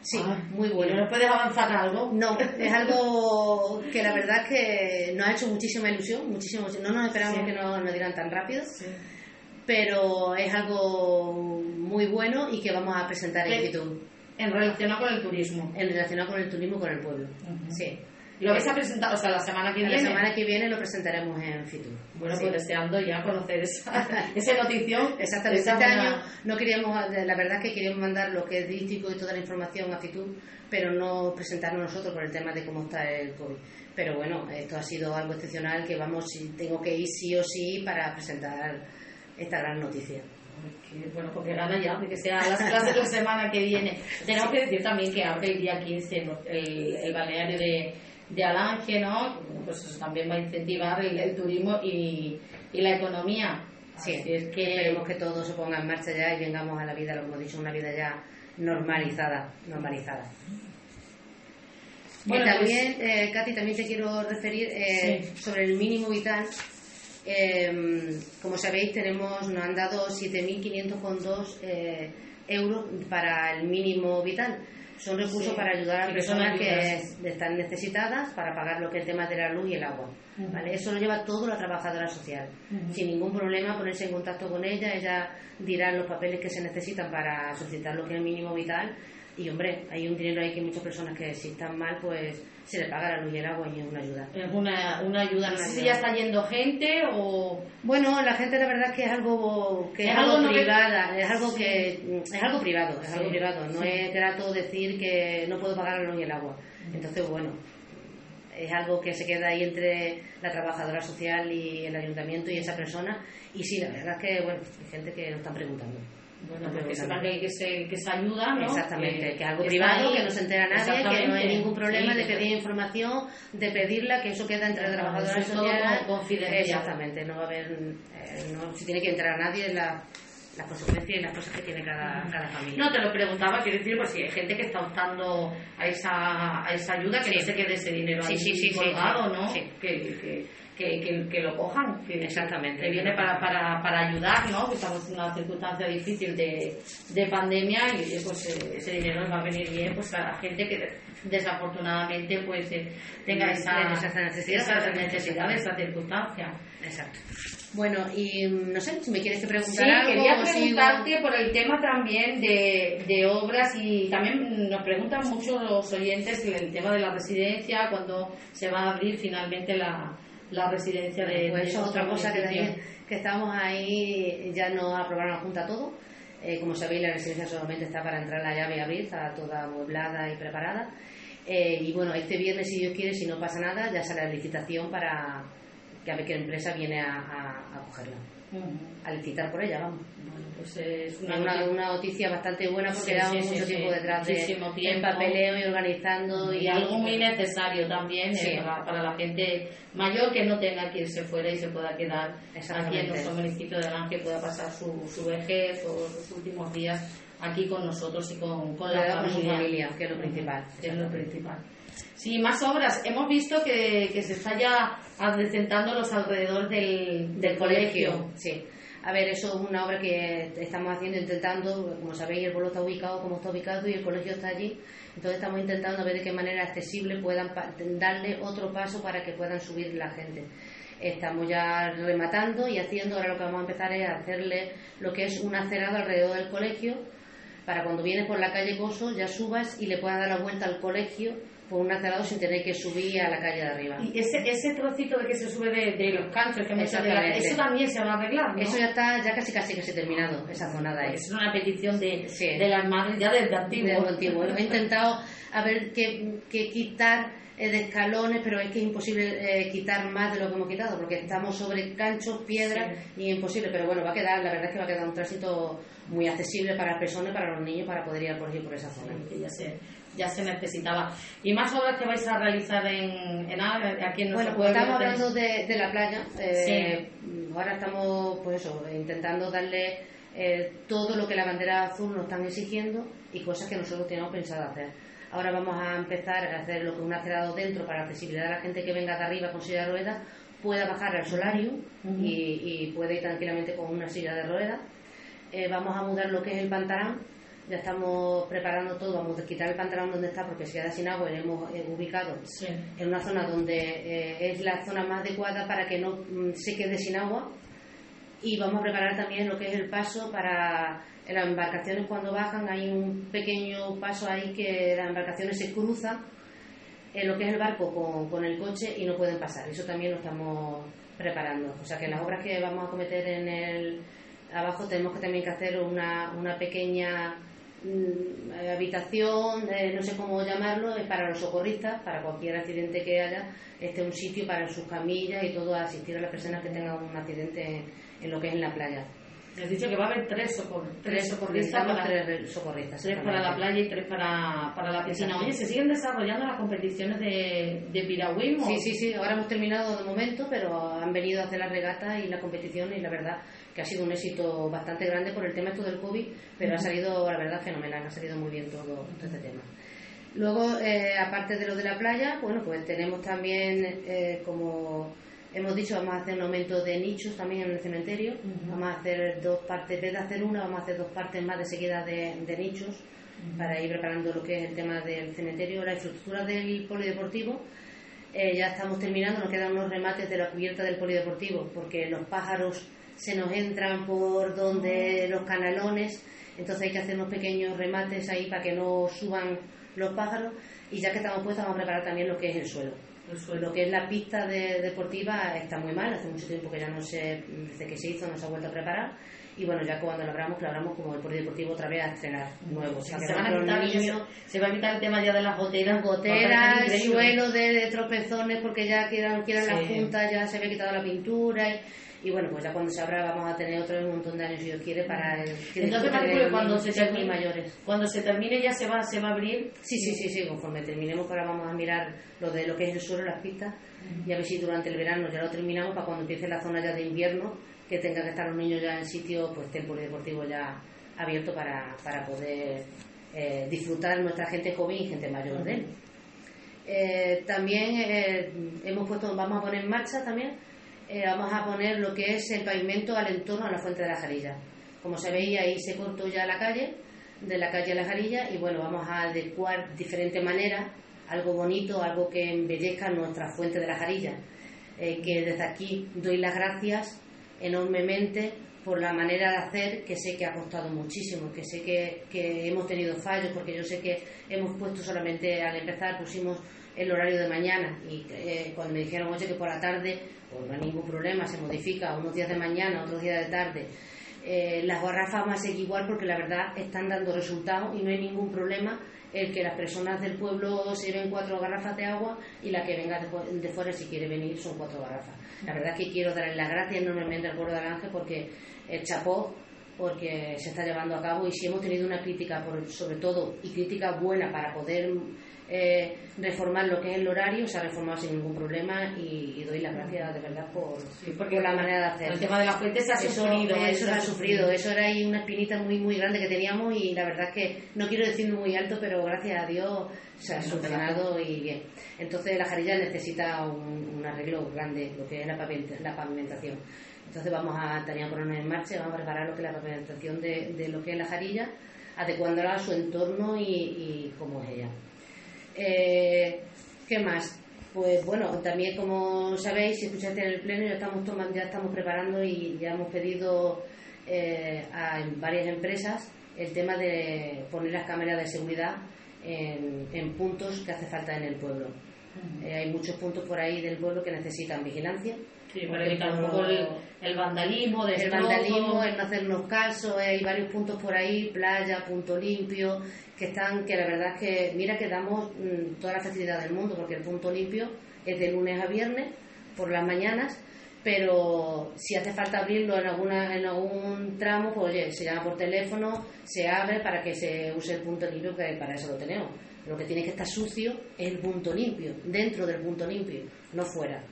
Sí, ah, muy bueno. ¿No puedes avanzar algo? No, es algo que la verdad es que nos ha hecho muchísima ilusión, muchísimo, no nos esperábamos que nos, nos dieran tan rápido, pero es algo muy bueno y que vamos a presentar en YouTube. En relación con el turismo. En relación con el turismo con el pueblo. Sí. ¿Lo vais a presentar, o sea, la semana que viene? La semana que viene lo presentaremos en Fitur. Bueno, pues deseando ya conocer esa, esa notición. Exactamente. Este año no queríamos, la verdad es que queríamos mandar lo que es dístico y toda la información a Fitur, pero no presentarnos nosotros por el tema de cómo está el COVID. Pero bueno, esto ha sido algo excepcional que vamos, tengo que ir sí o sí para presentar esta gran noticia bueno, porque gana ya, que sea las clases la semana que viene. Tenemos que decir también que abre el día 15 el, el balneario de, de Alange, ¿no? Pues eso también va a incentivar el, turismo y, y, la economía. Sí, es que esperemos que todo se ponga en marcha ya y vengamos a la vida, lo hemos dicho, una vida ya normalizada, normalizada. Bueno, también, pues- eh, Katy, también te quiero referir eh, sobre el mínimo vital eh, como sabéis, tenemos, nos han dado 7.502 eh, euros para el mínimo vital. Son recursos para ayudar a personas que están necesitadas para pagar lo que es el tema de la luz y el agua. ¿vale? Eso lo lleva todo la trabajadora social. Sin ningún problema ponerse en contacto con ella, ella dirá los papeles que se necesitan para solicitar lo que es el mínimo vital. Y hombre, hay un dinero ahí que muchas personas que si están mal, pues se le paga la luz y el agua y es una ayuda. Es una, una ayuda. No sé si ya está yendo gente o... Bueno, la gente la verdad es que es algo que es, algo, privada, es algo que es algo privado, es algo privado. No es grato decir que no puedo pagar la luz y el agua. Entonces, bueno, es algo que se queda ahí entre la trabajadora social y el ayuntamiento y esa persona. Y sí, la verdad es que, bueno, hay gente que nos están preguntando. Bueno, sepan que, que, se, que se ayuda, ¿no? Exactamente, que, algo privado, que no se entera nadie, que no hay ningún problema de pedir información, de pedirla, que eso queda entre trabajadores sociales. confidencial. Exactamente, no va a haber, eh, no se tiene que entrar a nadie en la las consecuencias y las cosas que tiene cada, cada familia. No, te lo preguntaba, quiero decir, pues si hay gente que está optando a esa, a esa ayuda, que no se quede ese dinero ahí colgado, ¿no? Que, que, que, que, lo cojan, que, Exactamente. que viene para, para, para ayudar, ¿no? que estamos en una circunstancia difícil de, de pandemia y pues eh, ese dinero nos va a venir bien pues a la gente que desafortunadamente pues eh, tenga esa, esa necesidad, esa necesidad, esa circunstancia. Exacto. Bueno, y no sé, si me quieres que preguntar sí, quería preguntarte por el tema también de, de obras y también nos preguntan mucho los oyentes el tema de la residencia, cuando se va a abrir finalmente la, la residencia de, pues otra cosa que también que estamos ahí ya no aprobaron la junta todo. Eh, como sabéis la residencia solamente está para entrar la llave y abrir está toda amueblada y preparada. Eh, y bueno este viernes si Dios quiere si no pasa nada ya sale la licitación para que a ver qué empresa viene a, a, a cogerla a licitar por ella vamos. Pues es una, una, noticia. bastante buena porque llevamos mucho tiempo detrás de el papeleo y organizando y, algo muy necesario también eh, para, la gente mayor que no tenga que irse fuera y se pueda quedar aquí en nuestro municipio de Ángel pueda pasar su, su vejez o sus últimos días aquí con nosotros y con, con la familia. familia que es lo principal. que es lo principal Sí, más obras. Hemos visto que, que se está ya adecentando los alrededores del, del colegio. Sí. A ver, eso es una obra que estamos haciendo, intentando, como sabéis, el pueblo está ubicado como está ubicado y el colegio está allí. Entonces estamos intentando ver de qué manera accesible puedan darle otro paso para que puedan subir la gente. Estamos ya rematando y haciendo, ahora lo que vamos a empezar es hacerle lo que es un acerado alrededor del colegio para cuando vienes por la calle Coso ya subas y le puedas dar la vuelta al colegio por un acerado sin tener que subir a la calle de arriba. Y ese, ese trocito de que se sube de, los canchos, que eso también se va a arreglar, ¿no? Eso ya está ya casi casi casi terminado, esa zona de ahí. Es una petición de, de las madres ya desde antiguo. antiguo. He intentado a ver qué, quitar eh, de escalones, pero es que es imposible eh, quitar más de lo que hemos quitado, porque estamos sobre canchos, piedras, y es imposible, pero bueno, va a quedar, la verdad es que va a quedar un tránsito muy accesible para las personas, para los niños, para poder ir por, por esa zona. ya sé ya se necesitaba. ¿Y más obras que vais a realizar en, en aquí en nuestro Bueno, pues estamos hablando de, de, la playa. Eh, ahora estamos, pues eso, intentando darle eh, todo lo que la bandera azul nos están exigiendo y cosas que nosotros teníamos pensado hacer. Ahora vamos a empezar a hacer lo que un acerado dentro para accesibilidad de la gente que venga de arriba con silla de ruedas pueda bajar al solarium y, puede ir tranquilamente con una silla de ruedas. Eh, vamos a mudar lo que es el pantalón ya estamos preparando todo, vamos a quitar el pantalón donde está porque se queda sin agua y lo hemos eh, ubicado en una zona donde eh, es la zona más adecuada para que no mm, se quede sin agua. Y vamos a preparar también lo que es el paso para las embarcaciones cuando bajan hay un pequeño paso ahí que las embarcaciones se cruzan en lo que es el barco con, con el coche y no pueden pasar. Eso también lo estamos preparando. O sea que las obras que vamos a cometer en el abajo tenemos que también que hacer una, una pequeña habitación, eh, no sé cómo llamarlo, es para los socorristas, para cualquier accidente que haya, este un sitio para sus camillas y todo, asistir a las personas que tengan un accidente en, lo que es en la playa. Has dicho que va a haber tres, tres socorristas, para, tres socorristas tres para la playa y tres para, para la piscina. Oye, ¿se siguen desarrollando las competiciones de, de piragüismo? Sí, sí, sí. Ahora hemos terminado de momento, pero han venido a hacer las regatas y la competición y la verdad que ha sido un éxito bastante grande por el tema esto del COVID, pero ha salido, la verdad, fenomenal, ha salido muy bien todo, este tema. Luego, eh, aparte de lo de la playa, bueno, pues tenemos también, eh, como hemos dicho, vamos a hacer un aumento de nichos también en el cementerio. Vamos a hacer dos partes, en vez de hacer una, vamos a hacer dos partes más de seguida de, nichos para ir preparando lo que es el tema del cementerio. La infraestructura del polideportivo, eh, ya estamos terminando, nos quedan unos remates de la cubierta del polideportivo, porque los pájaros se nos entran por donde los canalones, entonces hay que hacer unos pequeños remates ahí para que no suban los pájaros y ya que estamos puestos vamos a preparar también lo que es el suelo. El. Lo que es la pista deportiva está muy mal, hace mucho tiempo que ya no se, desde que se hizo no se ha vuelto a preparar y bueno, ya cuando lo abramos, lo abramos como el polideportivo otra vez a estrenar nuevo. se, van a quitar, se, va a quitar el tema ya de las goteras. Goteras, suelo de, tropezones porque ya quieran, quieran las puntas, ya se había quitado la pintura y y bueno, pues ya cuando se abra vamos a tener otro montón de años, si Dios quiere, para el, Entonces, cuando se termine, mayores. Cuando se termine ya se va, se va a abrir. Sí, sí, sí, sí, conforme terminemos, ahora vamos a mirar lo de lo que es el suelo, las pistas, y a ver si durante el verano ya lo terminamos para cuando empiece la zona ya de invierno, que tenga que estar los niños ya en sitio, pues el polideportivo ya abierto para, para poder eh, disfrutar nuestra gente joven y gente mayor de él. Eh, también eh, hemos puesto, vamos a poner en marcha también eh, vamos a poner lo que es el pavimento al entorno a la fuente de la Jarilla. Como se veía, ahí se cortó ya la calle, de la calle a la Jarilla, y bueno, vamos a adecuar de diferente manera algo bonito, algo que embellezca nuestra fuente de la Jarilla. Eh, que desde aquí doy las gracias enormemente por la manera de hacer, que sé que ha costado muchísimo, que sé que, que hemos tenido fallos, porque yo sé que hemos puesto solamente al empezar, pusimos el horario de mañana y eh, cuando me dijeron, oye, que por la tarde, pues no hay ningún problema, se modifica unos días de mañana, otros días de tarde. Eh, las garrafas van a seguir igual porque la verdad están dando resultados y no hay ningún problema el que las personas del pueblo se lleven cuatro garrafas de agua y la que venga de, fuera si quiere venir son cuatro garrafas. La verdad es que quiero darle las gracias enormemente al pueblo de Aranje porque el chapó porque se está llevando a cabo y si hemos tenido una crítica, por, sobre todo, y crítica buena para poder eh, reformar lo que es el horario, se ha reformado sin ningún problema y, doy las gracias de verdad por, porque la manera de hacer. El tema de las fuentes se ha sufrido. Eso, ha sufrido, eso era ahí una espinita muy muy grande que teníamos y la verdad es que no quiero decirlo muy alto, pero gracias a Dios se ha solucionado y bien. Entonces la jarilla necesita un, arreglo grande, lo que es la, pavimentación. Entonces vamos a, tener ponernos en marcha, vamos a preparar lo que es la pavimentación de, lo que es la jarilla, adecuándola a su entorno y, y cómo es ella. Eh, ¿Qué más? Pues bueno, también como sabéis, si escuchaste en el pleno, ya estamos, tomando, ya estamos preparando y ya hemos pedido eh, a varias empresas el tema de poner las cámaras de seguridad en, puntos que hace falta en el pueblo. Eh, hay muchos puntos por ahí del pueblo que necesitan vigilancia Sí, para evitar un poco el, vandalismo, el vandalismo, el no hacernos caso, hay varios puntos por ahí, playa, punto limpio, que están, que la verdad es que, mira que damos mm, toda la facilidad del mundo, porque el punto limpio es de lunes a viernes, por las mañanas, pero si hace falta abrirlo en alguna en algún tramo, pues oye, se llama por teléfono, se abre para que se use el punto limpio, que para eso lo tenemos. Lo que tiene que estar sucio es el punto limpio, dentro del punto limpio, no fuera.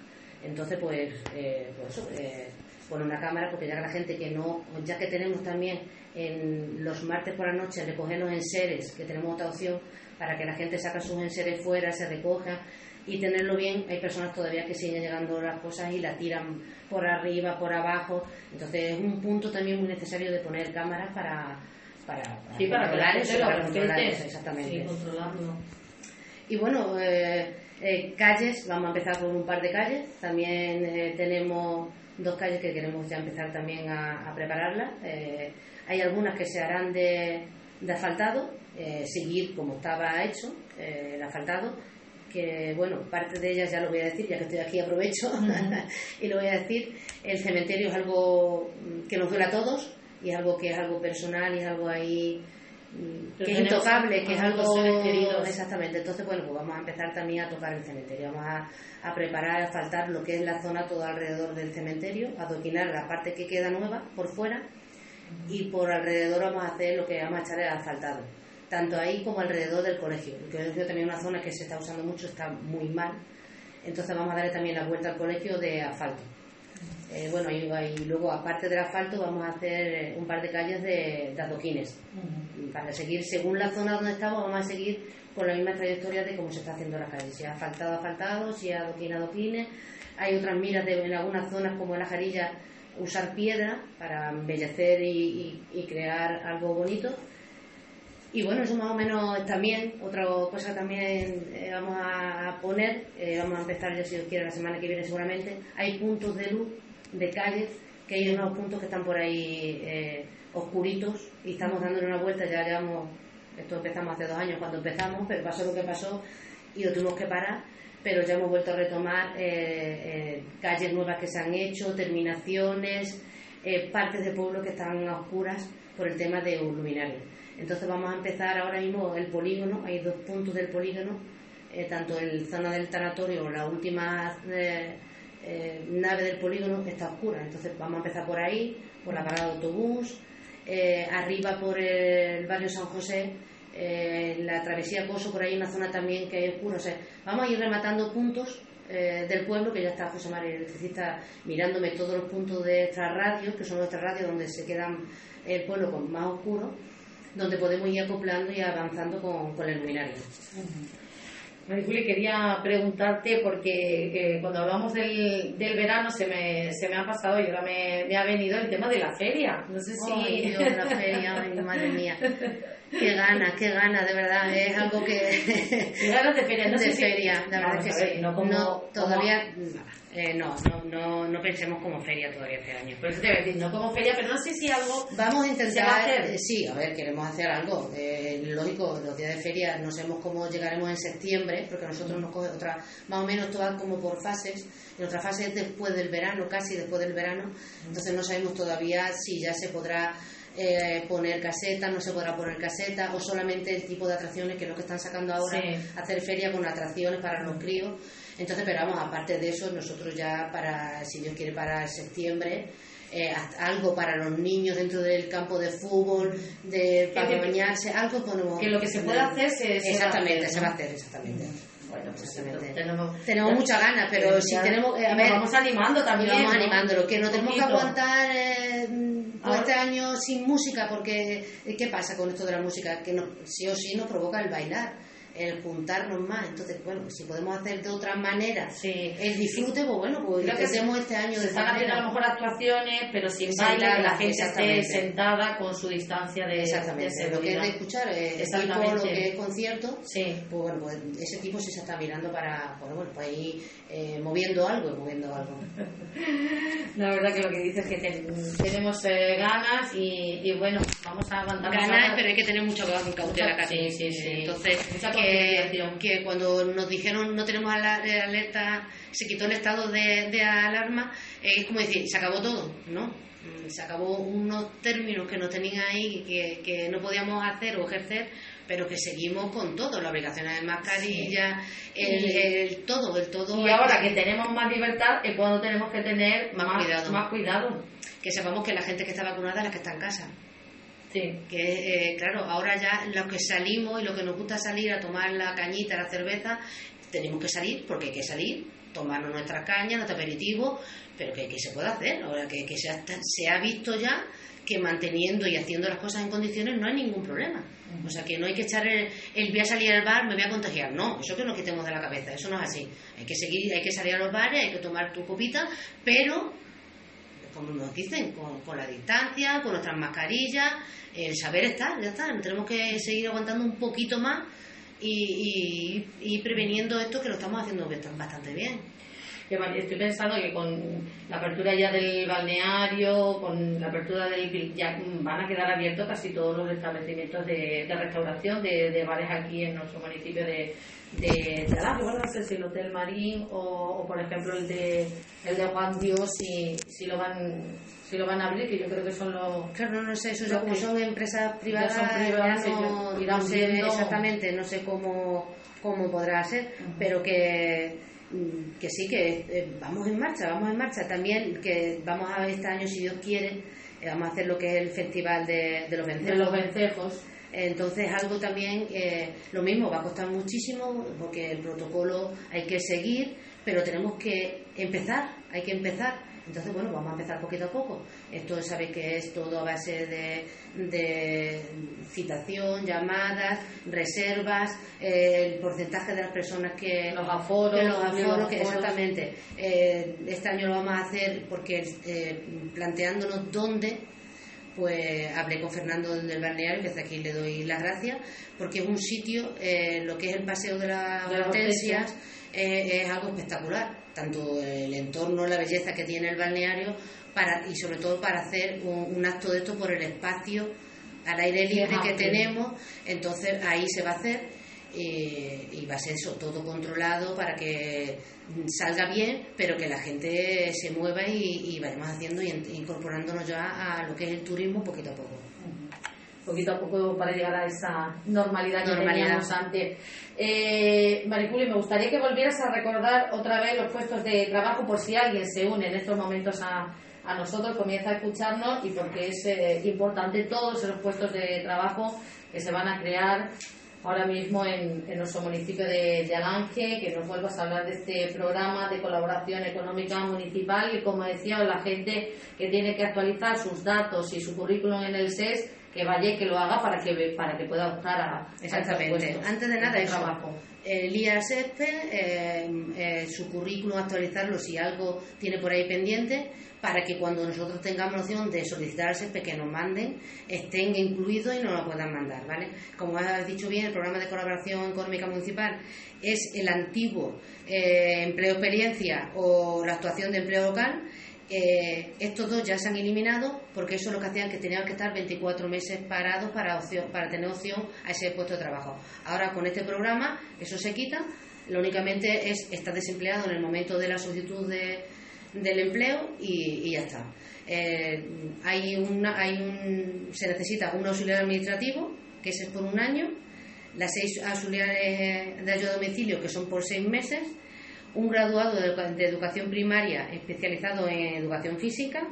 Entonces, pues, eh, pues eh, poner una cámara, porque ya que la gente que no, ya que tenemos también en los martes por la noche recogernos enseres, que tenemos otra opción para que la gente saque sus enseres fuera, se recoja y tenerlo bien, hay personas todavía que siguen llegando las cosas y la tiran por arriba, por abajo. Entonces es un punto también muy necesario de poner cámaras para, para, controlar eso, para controlar eso, exactamente. Sí, controlarlo. Y bueno, eh, eh, calles, vamos a empezar con un par de calles. También eh, tenemos dos calles que queremos ya empezar también a, prepararlas. Eh, hay algunas que se harán de, asfaltado, seguir como estaba hecho el asfaltado, que bueno, parte de ellas ya lo voy a decir, ya que estoy aquí aprovecho y lo voy a decir. El cementerio es algo que nos duele a todos y es algo que es algo personal y es algo ahí que es intocable, que es algo exactamente. Entonces, bueno, pues vamos a empezar también a tocar el cementerio, vamos a, a preparar, a faltar lo que es la zona todo alrededor del cementerio, a adoquinar la parte que queda nueva por fuera y por alrededor vamos a hacer lo que vamos a echar el asfaltado, tanto ahí como alrededor del colegio. El colegio también es una zona que se está usando mucho, está muy mal, entonces vamos a darle también la vuelta al colegio de asfalto. Eh, bueno, y, luego, aparte del asfalto, vamos a hacer eh, un par de calles de, adoquines. Para seguir, según la zona donde estamos, vamos a seguir con la misma trayectoria de cómo se está haciendo la calle. Si ha asfaltado, asfaltado, si ha adoquín, adoquines. Hay otras miras de, en algunas zonas, como en la Jarilla, usar piedra para embellecer y, crear algo bonito. Y bueno, eso más o menos también, otra cosa también eh, vamos a poner, vamos a empezar ya si Dios quiere la semana que viene seguramente, hay puntos de luz de calles, que hay unos puntos que están por ahí eh, oscuritos y estamos dándole una vuelta, ya llevamos, esto empezamos hace dos años cuando empezamos, pero pasó lo que pasó y lo tuvimos que parar, pero ya hemos vuelto a retomar eh, eh, calles nuevas que se han hecho, terminaciones, partes de pueblo que están a oscuras por el tema de luminarios. Entonces vamos a empezar ahora mismo el polígono, hay dos puntos del polígono, tanto en zona del tanatorio, la última eh, nave del polígono está oscura. Entonces vamos a empezar por ahí, por la parada de autobús, eh, arriba por el barrio San José, eh, la travesía Coso, por ahí una zona también que hay oscura. O sea, vamos a ir rematando puntos del pueblo, que ya está José María Electricista mirándome todos los puntos de nuestras radios, que son nuestras radios donde se quedan el pueblo con más oscuro, donde podemos ir acoplando y avanzando con, con el luminario. Juli, quería preguntarte porque cuando hablamos del, del verano se me, se me ha pasado y ahora me, me ha venido el tema de la feria. No sé si. Ay, Dios, la feria, madre mía. Qué gana, qué gana, de verdad. Es algo que. Qué ganas de feria, no de sé feria, la verdad es que sí. No, como, todavía. Eh, no, no, no, no, pensemos como feria todavía este año. Por eso te voy a decir, no como feria, pero no sé si algo. Vamos a intentar. hacer? Eh, sí, a ver, queremos hacer algo. Eh, lógico, los días de feria no sabemos cómo llegaremos en septiembre, porque nosotros nos coge otra. Más o menos todo como por fases. En otra fase es después del verano, casi después del verano. Entonces no sabemos todavía si ya se podrá. Poner caseta, no se podrá poner caseta, o solamente el tipo de atracciones que es lo que están sacando ahora, hacer feria con atracciones para los críos. Entonces, pero vamos, aparte de eso, nosotros ya para, si Dios quiere, para septiembre, eh, algo para los niños dentro del campo de fútbol, de, para bañarse, algo ponemos. Que lo que se puede hacer se, exactamente, se va a hacer, exactamente. Bueno, pues tenemos, tenemos muchas ganas, pero si tenemos. Eh, a ver, vamos animando también. Vamos animándolo, que no tenemos que aguantar eh, este año sin música, porque ¿qué pasa con esto de la música? Que no, sí o sí nos provoca el bailar el juntarnos más. Entonces, bueno, pues si podemos hacer de otra manera el disfrute, pues bueno, pues Creo hacemos este año de están haciendo a lo mejor actuaciones, pero sin baile, que la gente esté sentada con su distancia de Exactamente, lo que es de escuchar, eh, tipo, lo que es concierto, sí. pues bueno, pues ese tipo sí se está mirando para, bueno, bueno pues ahí eh, moviendo algo y moviendo algo. La verdad que lo que dices es que tenemos eh, ganas y, bueno, vamos a aguantar. Ganas, pero hay que tener mucho cautela, Sí, sí, sí. Entonces, que, cuando nos dijeron no tenemos alerta, se quitó el estado de, alarma, eh, es como decir, se acabó todo, ¿no? Mm, se acabó unos términos que nos tenían ahí que, que no podíamos hacer o ejercer, pero que seguimos con todo, la obligación de mascarilla, el, todo, el todo. Y ahora que tenemos más libertad es cuando tenemos que tener más, cuidado. más cuidado. Que sepamos que la gente que está vacunada es la que está en casa. Sí. Que, eh, claro, ahora ya los que salimos y lo que nos gusta salir a tomar la cañita, la cerveza, tenemos que salir porque hay que salir, tomarnos nuestra caña, nuestro aperitivo, pero que, se puede hacer. Ahora que, que se, ha, se ha visto ya que manteniendo y haciendo las cosas en condiciones no hay ningún problema. O sea, que no hay que echar el, el, voy a salir al bar, me voy a contagiar. No, eso que nos quitemos de la cabeza, eso no es así. Hay que seguir, hay que salir a los bares, hay que tomar tu copita, pero como nos dicen, con, la distancia, con nuestras mascarillas, el saber estar, ya está. Tenemos que seguir aguantando un poquito más y, y, preveniendo esto que lo estamos haciendo bastante bien. Estoy pensando que con la apertura ya del balneario, con la apertura del ya van a quedar abiertos casi todos los establecimientos de, restauración de, bares aquí en nuestro municipio de, de, de no sé si el Hotel Marín o, por ejemplo el de el de Juan Dios si, si lo van si lo van a abrir que yo creo que son los claro no, no sé eso como son empresas privadas, no, sé exactamente no sé cómo cómo podrá ser pero que que sí que eh, vamos en marcha vamos en marcha también que vamos a ver este año si Dios quiere eh, vamos a hacer lo que es el festival de, de los vencejos de los vencejos entonces, algo también, eh, lo mismo, va a costar muchísimo porque el protocolo hay que seguir, pero tenemos que empezar, hay que empezar. Entonces, bueno, vamos a empezar poquito a poco. Esto sabéis que es todo a base de, citación, llamadas, reservas, eh, el porcentaje de las personas que... Los aforos. los aforos, que exactamente. Eh, este año lo vamos a hacer porque planteándonos dónde pues hablé con Fernando del balneario, que desde aquí le doy las gracias, porque es un sitio, eh, lo que es el Paseo de las Hortensias, eh, es algo espectacular, tanto el entorno, la belleza que tiene el balneario, para, y sobre todo para hacer un, acto de esto por el espacio al aire libre que tenemos, entonces ahí se va a hacer y va a ser eso, todo controlado para que salga bien, pero que la gente se mueva y, vayamos haciendo y incorporándonos ya a lo que es el turismo poquito a poco. Poquito a poco para llegar a esa normalidad, que teníamos antes. Eh, Mariculi, me gustaría que volvieras a recordar otra vez los puestos de trabajo por si alguien se une en estos momentos a, a nosotros, comienza a escucharnos y porque es eh, importante todos esos puestos de trabajo que se van a crear ahora mismo en, nuestro municipio de, de, Alange, que nos vuelvas a hablar de este programa de colaboración económica municipal y como decía, la gente que tiene que actualizar sus datos y su currículum en el SES, que vaya y que lo haga para que, para que pueda optar a, Exactamente. Antes de nada, eso. Trabajo. El IASEP, eh, eh, su currículum, actualizarlo si algo tiene por ahí pendiente para que cuando nosotros tengamos noción de solicitar al SEPE que nos manden, estén incluidos y nos lo puedan mandar, ¿vale? Como has dicho bien, el programa de colaboración económica municipal es el antiguo eh, empleo experiencia o la actuación de empleo local. Eh, estos dos ya se han eliminado porque eso es lo que hacían que tenían que estar 24 meses parados para, para tener opción a ese puesto de trabajo. Ahora con este programa eso se quita, lo únicamente es estar desempleado en el momento de la solicitud de, del empleo y, ya está. Eh, hay una, hay un, se necesita un auxiliar administrativo, que es por un año, las seis auxiliares de ayuda a domicilio, que son por seis meses, un graduado de, educación primaria especializado en educación física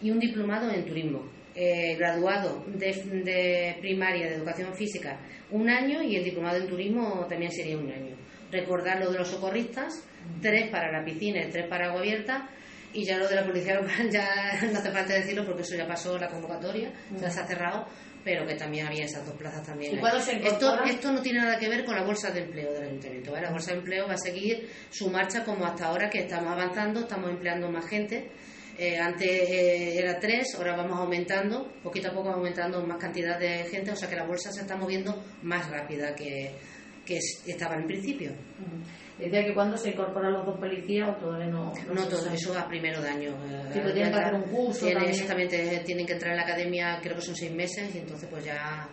y un diplomado en turismo. Eh, graduado de, primaria de educación física un año y el diplomado en turismo también sería un año. Recordar lo de los socorristas, tres para la piscina y tres para agua abierta. Y ya lo de la policía local, ya no hace falta decirlo porque eso ya pasó la convocatoria, ya se ha cerrado, pero que también había esas dos plazas también. esto, esto no tiene nada que ver con la bolsa de empleo del ayuntamiento. La bolsa de empleo va a seguir su marcha como hasta ahora, que estamos avanzando, estamos empleando más gente eh, antes eh, era tres, ahora vamos aumentando, poquito a poco aumentando más cantidad de gente, o sea que la bolsa se está moviendo más rápida que, que estaba en principio. Decía que cuando se incorporan los dos policías o todavía no. No, todo eso a primero de año. Eh, tienen que hacer un curso. exactamente, tienen que entrar en la academia, creo que son seis meses, y entonces pues ya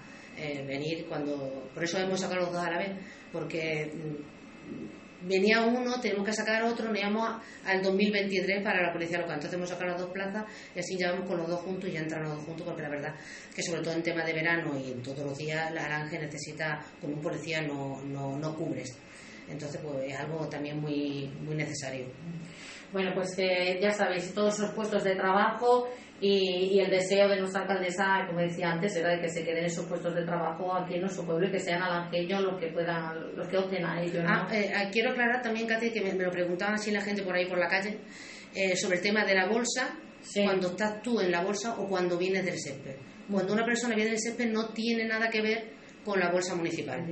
venir cuando. Por eso hemos sacado los dos a la vez, porque mm, venía uno, tenemos que sacar otro, nos íbamos al 2023 para la policía local. Entonces hemos sacado las dos plazas y así ya vamos con los dos juntos y ya entran los dos juntos, porque la verdad que sobre todo en tema de verano y en todos los días la Arange necesita, con un policía no, no, no cubres. Entonces pues es algo también muy, muy necesario. Bueno, pues eh, ya sabéis, todos esos puestos de trabajo y, el deseo de nuestra alcaldesa, como decía antes, era de que se queden esos puestos de trabajo aquí en nuestro pueblo y que sean alangeños los que puedan, los que opten a ellos. Ah, eh, ah, quiero aclarar también, Katy, que me, lo preguntaban así la gente por ahí por la calle, eh, sobre el tema de la bolsa, cuando estás tú en la bolsa o cuando vienes del césped. Cuando una persona viene del césped no tiene nada que ver con la bolsa municipal.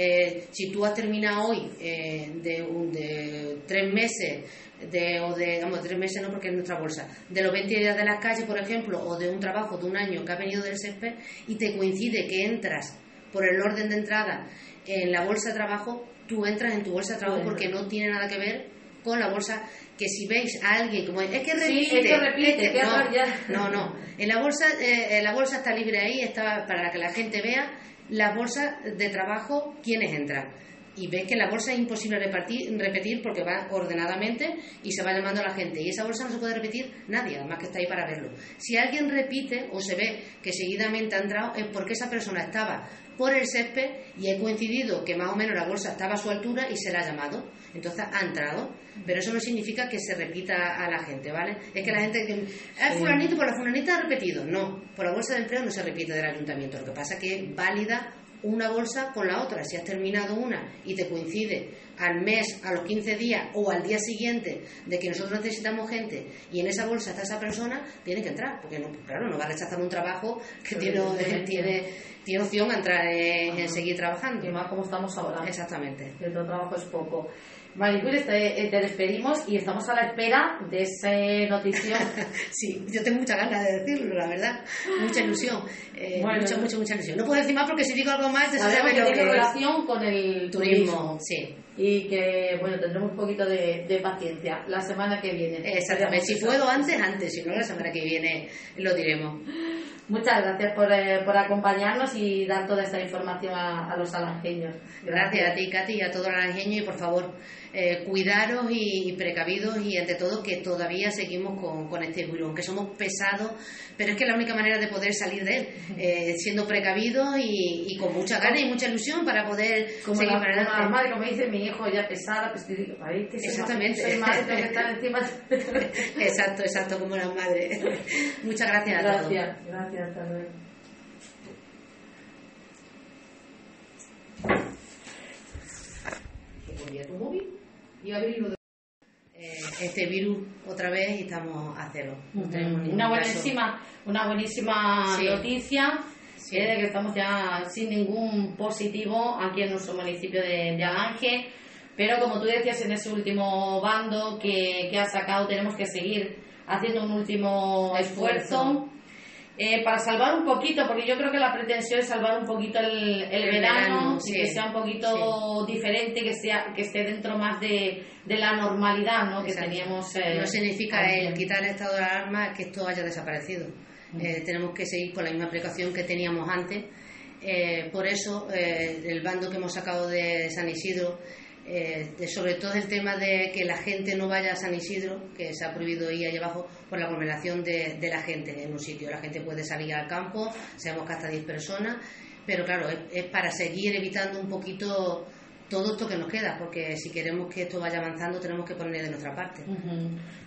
Eh, si tú has terminado hoy de, de tres meses de, o de, vamos, tres meses no porque es nuestra bolsa, de los 20 días de las calles, por ejemplo, o de un trabajo de un año que ha venido del césped y te coincide que entras por el orden de entrada en la bolsa de trabajo, tú entras en tu bolsa de trabajo porque no tiene nada que ver con la bolsa que si veis a alguien como es que repite, no, no, en la bolsa eh, la bolsa está libre ahí está para que la gente vea las bolsas de trabajo quienes entran y ves que la bolsa es imposible repartir, repetir porque va ordenadamente y se va llamando a la gente. Y esa bolsa no se puede repetir nadie, además que está ahí para verlo. Si alguien repite o se ve que seguidamente ha entrado, es porque esa persona estaba por el césped y he coincidido que más o menos la bolsa estaba a su altura y se la ha llamado. Entonces ha entrado. Pero eso no significa que se repita a la gente, ¿vale? Es que la gente. Ah, fulanito, por la fulanita ha repetido. No, por la bolsa de empleo no se repite del ayuntamiento. Lo que pasa es que es válida una bolsa con la otra. Si has terminado una y te coincide al mes, a los 15 días o al día siguiente de que nosotros necesitamos gente y en esa bolsa está esa persona, tiene que entrar, porque no, claro, no va a rechazar un trabajo que tiene, tiene, tiene opción a entrar en, seguir trabajando. Y más como estamos ahora. Exactamente. El trabajo es poco. Maricruz, te, eh, te, despedimos y estamos a la espera de esa noticia. sí, yo tengo mucha ganas de decirlo, la verdad. Mucha ilusión. Eh, mucha, mucha, mucha ilusión. No puedo decir más porque si digo algo más, se sabe que tiene relación con el turismo. Sí. Y que, bueno, tendremos un poquito de, de paciencia la semana que viene. Exactamente. Si puedo antes, antes. Si no, la semana que viene lo diremos. Muchas gracias por, eh, por, acompañarnos y dar toda esta información a, a los alangeños. Gracias. a ti, Katy, y a todo el alangeño y por favor, eh, cuidaros y, precavidos y ante todo que todavía seguimos con, con este virus, aunque somos pesados, pero es que la única manera de poder salir de él, eh, siendo precavidos y, con mucha ganas y mucha ilusión para poder como seguir la, para adelante. Como la madre, como dice mi hijo, ya pesada, pues digo, que Exactamente. Soy madre, que estar encima. exacto, exacto, como las madres. Muchas gracias, a todos. Gracias, gracias, hasta luego. tu móvil? Eh, este virus otra vez y estamos a cero. una, buenísima, una buenísima noticia sí. de que estamos ya sin ningún positivo aquí en nuestro municipio de, de Alange. Pero como tú decías en ese último bando que, que has sacado, tenemos que seguir haciendo un último esfuerzo eh, para salvar un poquito, porque yo creo que la pretensión es salvar un poquito el, verano, y que sea un poquito diferente, que sea que esté dentro más de, la normalidad ¿no? que teníamos. Eh, no significa el quitar el estado de alarma que esto haya desaparecido. Eh, tenemos que seguir con la misma precaución que teníamos antes. por eso, el bando que hemos sacado de San Isidro eh, sobre todo el tema de que la gente no vaya a San Isidro, que se ha prohibido ir allá abajo por la aglomeración de, la gente en un sitio. La gente puede salir al campo, sabemos que hasta 10 personas, pero claro, es, para seguir evitando un poquito todo esto que nos queda, porque si queremos que esto vaya avanzando tenemos que poner de nuestra parte.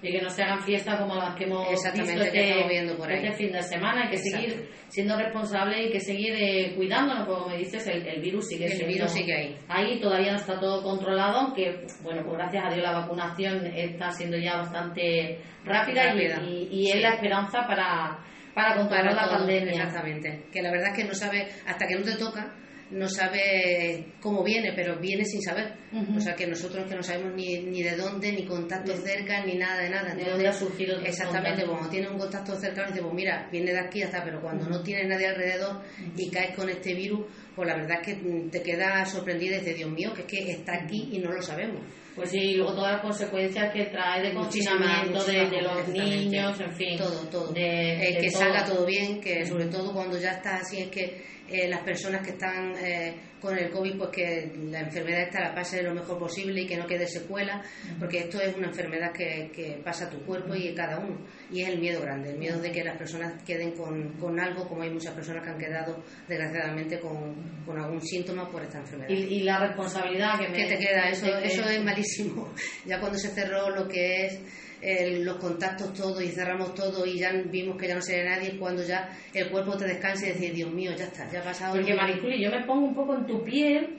Y que no se hagan fiestas como las que hemos visto este, viendo por este fin de semana, hay que seguir siendo responsables y que seguir eh, cuidándonos, como me dices, el, virus sigue el virus sigue ahí. Ahí todavía no está todo controlado, aunque, bueno, pues gracias a Dios la vacunación está siendo ya bastante rápida, y, y, es la esperanza para, para controlar la pandemia. Exactamente, que la verdad es que no sabe, hasta que no te toca, no sabe cómo viene, pero viene sin saber. O sea que nosotros que no sabemos ni, ni de dónde, ni contacto cerca, ni nada de nada. ¿De dónde ha surgido Exactamente, cuando tiene un contacto cercano, dice, pues mira, viene de aquí hasta, pero cuando no tiene nadie alrededor y caes con este virus, pues la verdad es que te quedas sorprendida y dices, Dios mío, que es que está aquí y no lo sabemos. Pues sí, y luego todas las consecuencias que trae de confinamiento de, los niños, en fin. Todo, todo. De, que salga todo bien, que sobre todo cuando ya está así es que eh, las personas que están eh, con el COVID, pues que la enfermedad esta la pase lo mejor posible y que no quede secuela, porque esto es una enfermedad que, que pasa a tu cuerpo y a cada uno. Y es el miedo grande, el miedo de que las personas queden con, con algo, como hay muchas personas que han quedado desgraciadamente con, con algún síntoma por esta enfermedad. Y, la responsabilidad que, te queda, eso, eso es malísimo. Ya cuando se cerró lo que es los contactos todos y cerramos todo y ya vimos que ya no se ve nadie, cuando ya el cuerpo te descansa y decís, Dios mío, ya está, ya ha pasado. Porque Mariculi, yo me pongo un poco en tu piel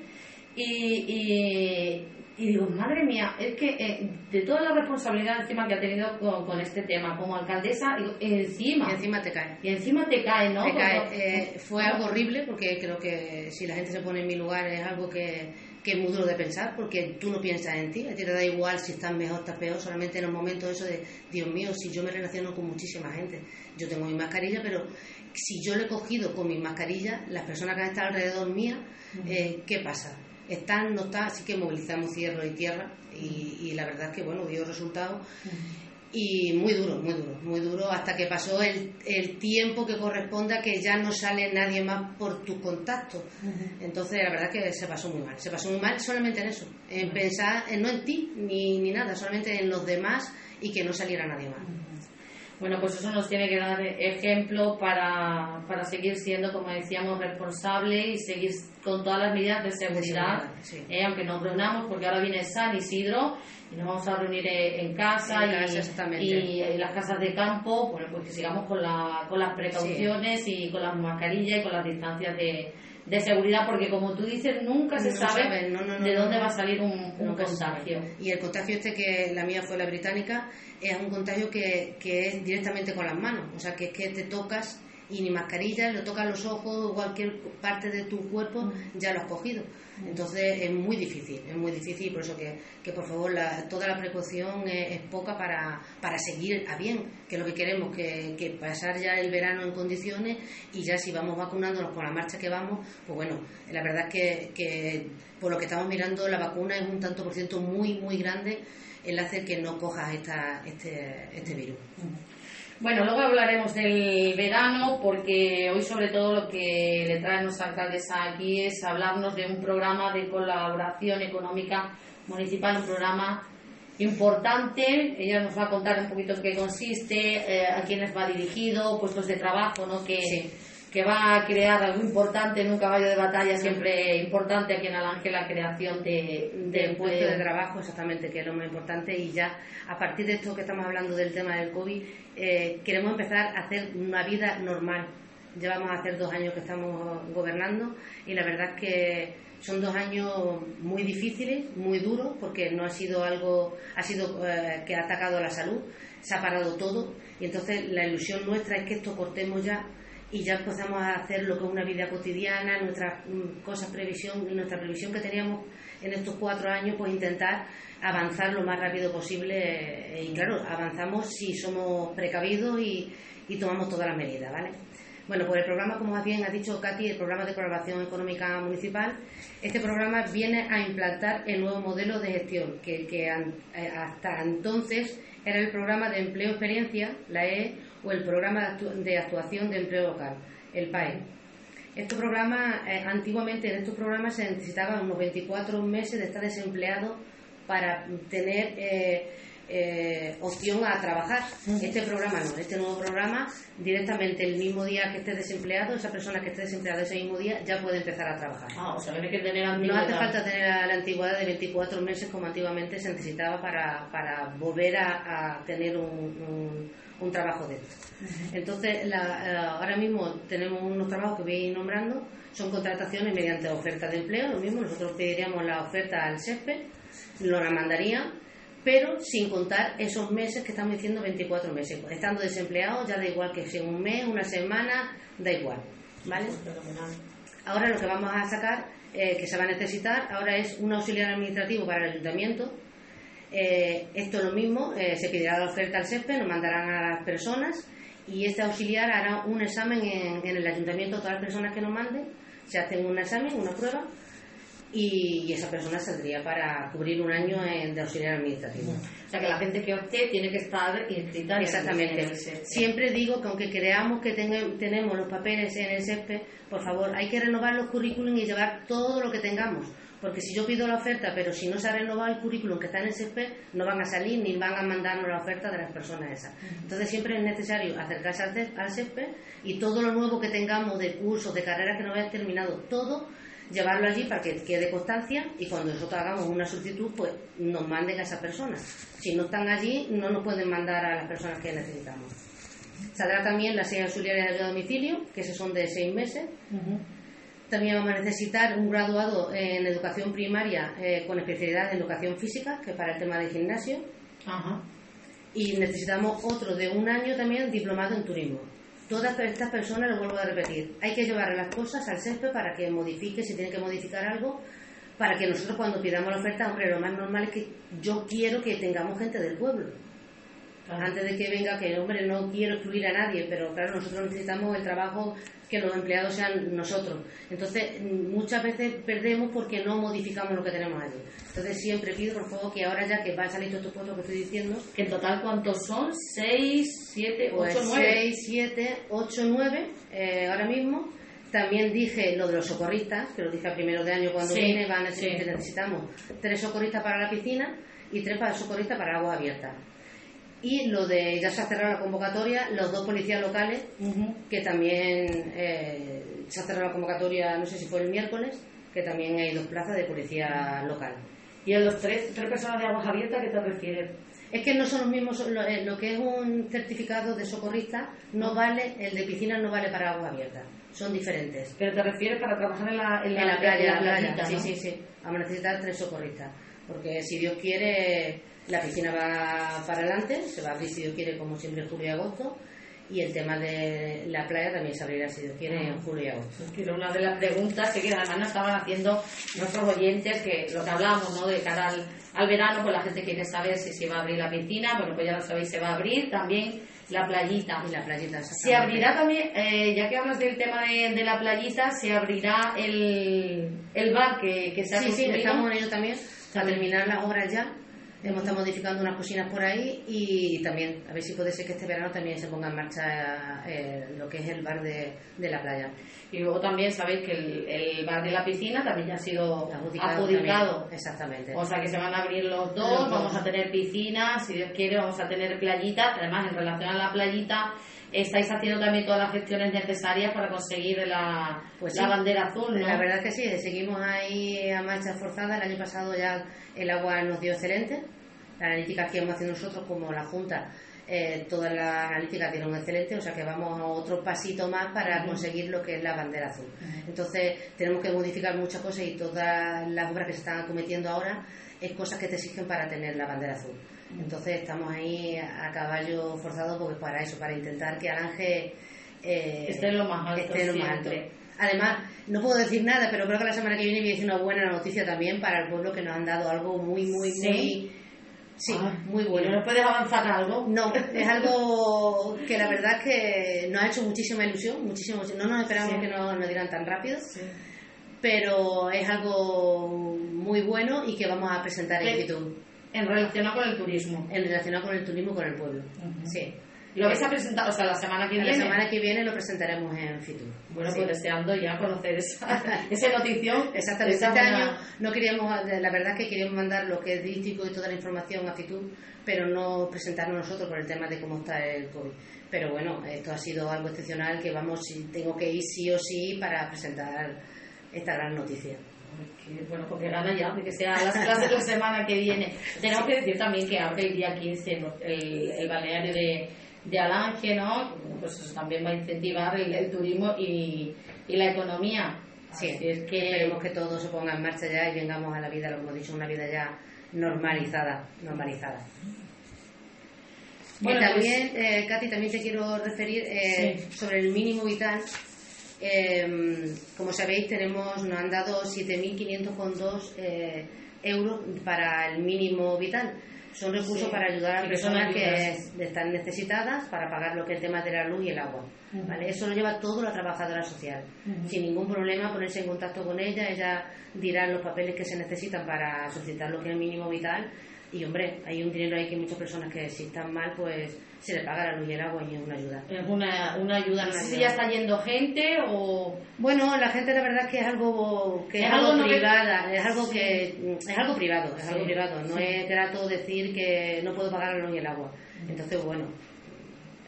y, y, digo, madre mía, es que eh, de toda la responsabilidad encima que ha tenido con, este tema, como alcaldesa, encima. Y encima te cae. Y encima te cae, ¿no? Te cae. Eh, fue algo horrible porque creo que si la gente se pone en mi lugar es algo que que es muy duro de pensar porque tú no piensas en ti, a ti te da igual si estás mejor o estás peor, solamente en los momentos eso de, Dios mío, si yo me relaciono con muchísima gente, yo tengo mi mascarilla, pero si yo le he cogido con mi mascarilla, las personas que han estado alrededor mía, eh, ¿qué pasa? Están, no están, así que movilizamos cierro y tierra y, la verdad es que, bueno, dio resultados y muy duro, muy duro, muy duro, hasta que pasó el, el tiempo que corresponda que ya no sale nadie más por tu contacto. Entonces, la verdad es que se pasó muy mal, se pasó muy mal solamente en eso, en pensar, en, no en ti ni, ni nada, solamente en los demás y que no saliera nadie más. Bueno, pues eso nos tiene que dar ejemplo para, para seguir siendo, como decíamos, responsables y seguir con todas las medidas de seguridad, eh, aunque nos reunamos, porque ahora viene San Isidro y nos vamos a reunir en casa, y, en las casas de campo, bueno, pues que sigamos con, la, con las precauciones y con las mascarillas y con las distancias de, de seguridad, porque como tú dices, nunca se sabe, de dónde va a salir un, contagio. Y el contagio este que la mía fue la británica, es un contagio que, que es directamente con las manos, o sea, que es que te tocas y ni mascarilla, lo tocas los ojos o cualquier parte de tu cuerpo, mm. ya lo has cogido. Entonces es muy difícil, es muy difícil, por eso que, que por favor la, toda la precaución es, poca para, para, seguir a bien, que lo que queremos, que, que, pasar ya el verano en condiciones y ya si vamos vacunándonos con la marcha que vamos, pues bueno, la verdad es que, que por lo que estamos mirando la vacuna es un tanto por ciento muy, muy grande el hacer que no cojas esta, este, este virus. Bueno, luego hablaremos del verano porque hoy sobre todo lo que le trae nuestra alcaldesa aquí es hablarnos de un programa de colaboración económica municipal, un programa importante. Ella nos va a contar un poquito en qué consiste, eh, a quiénes va dirigido, puestos de trabajo, ¿no? Que, que va a crear algo importante en un caballo de batalla, siempre importante aquí en Alange, la creación de, de, puesto de trabajo, exactamente, que es lo más importante. Y ya a partir de esto que estamos hablando del tema del COVID, eh, queremos empezar a hacer una vida normal. Llevamos a hacer dos años que estamos gobernando y la verdad es que son dos años muy difíciles, muy duros, porque no ha sido algo, ha sido eh, que ha atacado a la salud, se ha parado todo y entonces la ilusión nuestra es que esto cortemos ya y ya empezamos a hacer lo que es una vida cotidiana, nuestras mm, cosas previsión nuestra previsión que teníamos en estos cuatro años, pues intentar avanzar lo más rápido posible eh, y claro, avanzamos si somos precavidos y, y tomamos todas las medidas, ¿vale? Bueno, pues el programa, como bien ha dicho Katy, el programa de colaboración económica municipal, este programa viene a implantar el nuevo modelo de gestión, que, que eh, hasta entonces era el programa de empleo experiencia, la E, o el programa de actuación de empleo local, el PAE. Este programa, eh, antiguamente en estos programas se necesitaban unos 24 meses de estar desempleado para tener eh, eh, opción a trabajar. Este programa no, este nuevo programa, directamente el mismo día que esté desempleado, esa persona que esté desempleada ese mismo día ya puede empezar a trabajar. Ah, o sea, que tener No hace falta tener la antigüedad de 24 meses como antiguamente se necesitaba para, para volver a, tener un, un, trabajo de esto. Entonces, la, ahora mismo tenemos unos trabajos que voy a ir nombrando, son contrataciones mediante oferta de empleo, lo mismo, nosotros pediríamos la oferta al SESPE, lo la mandarían pero sin contar esos meses que estamos diciendo 24 meses. Estando desempleados ya da igual que sea un mes, una semana, da igual. ¿Vale? Ahora lo que vamos a sacar, eh, que se va a necesitar, ahora es un auxiliar administrativo para el ayuntamiento. Eh, esto es lo mismo, eh, se pedirá la oferta al SESPE, nos mandarán a las personas y este auxiliar hará un examen en, en el ayuntamiento, todas las personas que nos manden, se hacen un examen, una prueba y, esa persona saldría para cubrir un año de auxiliar administrativo. O sea que la gente que opte tiene que estar inscrita Exactamente. En el Siempre digo que aunque creamos que tenemos los papeles en el SESPE, por favor, hay que renovar los currículum y llevar todo lo que tengamos. Porque si yo pido la oferta, pero si no se ha renovado el currículum que está en el SESPE, no van a salir ni van a mandarnos la oferta de las personas esas. Entonces siempre es necesario acercarse al SESPE y todo lo nuevo que tengamos de cursos, de carreras que no hayan terminado, todo llevarlo allí para que quede constancia y cuando nosotros hagamos una solicitud, pues nos manden a esa persona. Si no están allí, no nos pueden mandar a las personas que necesitamos. Saldrá también la serie auxiliares de ayuda a domicilio, que esos son de seis meses. También vamos a necesitar un graduado en educación primaria eh, con especialidad en educación física, que es para el tema de gimnasio. Y necesitamos otro de un año también diplomado en turismo todas estas personas, lo vuelvo a repetir, hay que llevar las cosas al CESPE para que modifique, si tiene que modificar algo, para que nosotros cuando pidamos la oferta, hombre, lo más normal es que yo quiero que tengamos gente del pueblo. Antes de que venga, que hombre, no quiero excluir a nadie, pero claro, nosotros necesitamos el trabajo que los empleados sean nosotros. Entonces, muchas veces perdemos porque no modificamos lo que tenemos allí. Entonces, siempre pido, por favor, que ahora ya que van a salir todos estos puestos que estoy diciendo... ¿Que en total cuántos son? ¿Seis, siete, ocho, pues nueve? Seis, siete, ocho, nueve, eh, ahora mismo. También dije lo de los socorristas, que lo dije a primero de año cuando vine, van a decir que necesitamos tres socorristas para la piscina y tres para socorristas para agua abierta y lo de ya se ha cerrado la convocatoria, los dos policías locales, que también eh, se ha cerrado la convocatoria, no sé si fue el miércoles, que también hay dos plazas de policía local. ¿Y a los tres, tres personas de aguas abiertas qué te refieres? Es que no son los mismos, lo, eh, que es un certificado de socorrista no vale, el de piscina no vale para agua abierta, son diferentes. ¿Pero te refieres para trabajar en la, en la, playa? En la playa, sí, sí, sí. Vamos a necesitar tres socorristas, porque si Dios quiere la piscina va para adelante, se va a abrir si Dios quiere, como siempre, en julio y agosto. Y el tema de la playa también se abrirá, si Dios quiere, en julio y agosto. una de las preguntas que además nos estaban haciendo nuestros oyentes, que lo que hablábamos, ¿no? De cara al, verano, pues la gente quiere saber si se va a abrir la piscina. Bueno, pues ya lo sabéis, se va a abrir también la playita. Y la playita, Se abrirá también, eh, ya que hablas del tema de, la playita, se abrirá el, el bar que, que se ha Sí, sí, estamos en ello también, a terminar las obras ya Hemos estado modificando unas cocinas por ahí y también, a ver si puede ser que este verano también se ponga en marcha eh, lo que es el bar de, la playa. Y luego también sabéis que el, bar de la piscina también ya ha sido adjudicado. Exactamente. O sea que se van a abrir los dos, vamos a tener piscina, si Dios quiere vamos a tener playita. Además, en relación a la playita, estáis haciendo también todas las gestiones necesarias para conseguir la, pues la bandera azul, ¿no? La verdad que sí, seguimos ahí a marcha forzada. El año pasado ya el agua nos dio excelente. La analítica que hemos haciendo nosotros como la Junta, eh, todas las analíticas dieron excelente, o sea que vamos a otro pasito más para conseguir lo que es la bandera azul. Entonces tenemos que modificar muchas cosas y todas las obras que se están cometiendo ahora es cosas que te exigen para tener la bandera azul. Entonces estamos ahí a caballo forzado porque para eso, para intentar que Alange eh, esté lo más alto. Esté lo más alto. Además, no puedo decir nada, pero creo que la semana que viene voy a decir una buena noticia también para el pueblo que nos han dado algo muy, muy, muy... Sí, ah, muy bueno. ¿No puedes avanzar algo? No, es algo que la verdad es que nos ha hecho muchísima ilusión, muchísimo, no nos esperamos que nos, nos dieran tan rápido, pero es algo muy bueno y que vamos a presentar en YouTube. En relación con el turismo. En relación con el turismo con el pueblo, sí. ¿Lo vais a presentar? O sea, la semana que viene. La semana que viene lo presentaremos en Fitur. Bueno, pues deseando ya conocer esa, esa notición. Exactamente. Este año no queríamos, la verdad es que queríamos mandar lo que es dístico y toda la información a Fitur, pero no presentarnos nosotros por el tema de cómo está el COVID. Pero bueno, esto ha sido algo excepcional que vamos, tengo que ir sí o sí para presentar esta gran noticia. Bueno, porque gana ya, que sea las clases la semana que viene. Tenemos que decir también que abre el día 15 el, el balneario de, de Alange, ¿no? Pues eso también va a incentivar el, turismo y, y, la economía. Sí, es que esperemos que todo se ponga en marcha ya y vengamos a la vida, lo que hemos dicho, una vida ya normalizada, normalizada. Bueno, también, pues, eh, Katy, también te quiero referir eh, sobre el mínimo vital. Eh, como sabéis, tenemos, nos han dado 7.502 eh, euros para el mínimo vital. Son recursos para ayudar a personas que están necesitadas para pagar lo que es el tema de la luz y el agua. ¿vale? Eso lo lleva todo la trabajadora social. Sin ningún problema ponerse en contacto con ella, ella dirá los papeles que se necesitan para solicitar lo que es el mínimo vital y hombre, hay un dinero ahí que muchas personas que si están mal, pues se le paga la luz y el agua y es una ayuda. Es una, una ayuda. No sé si ya está yendo gente o. Bueno, la gente la verdad es que es algo que es, algo, privada, es algo que es algo privado, es algo privado. No es grato decir que no puedo pagar la luz y el agua. Entonces, bueno,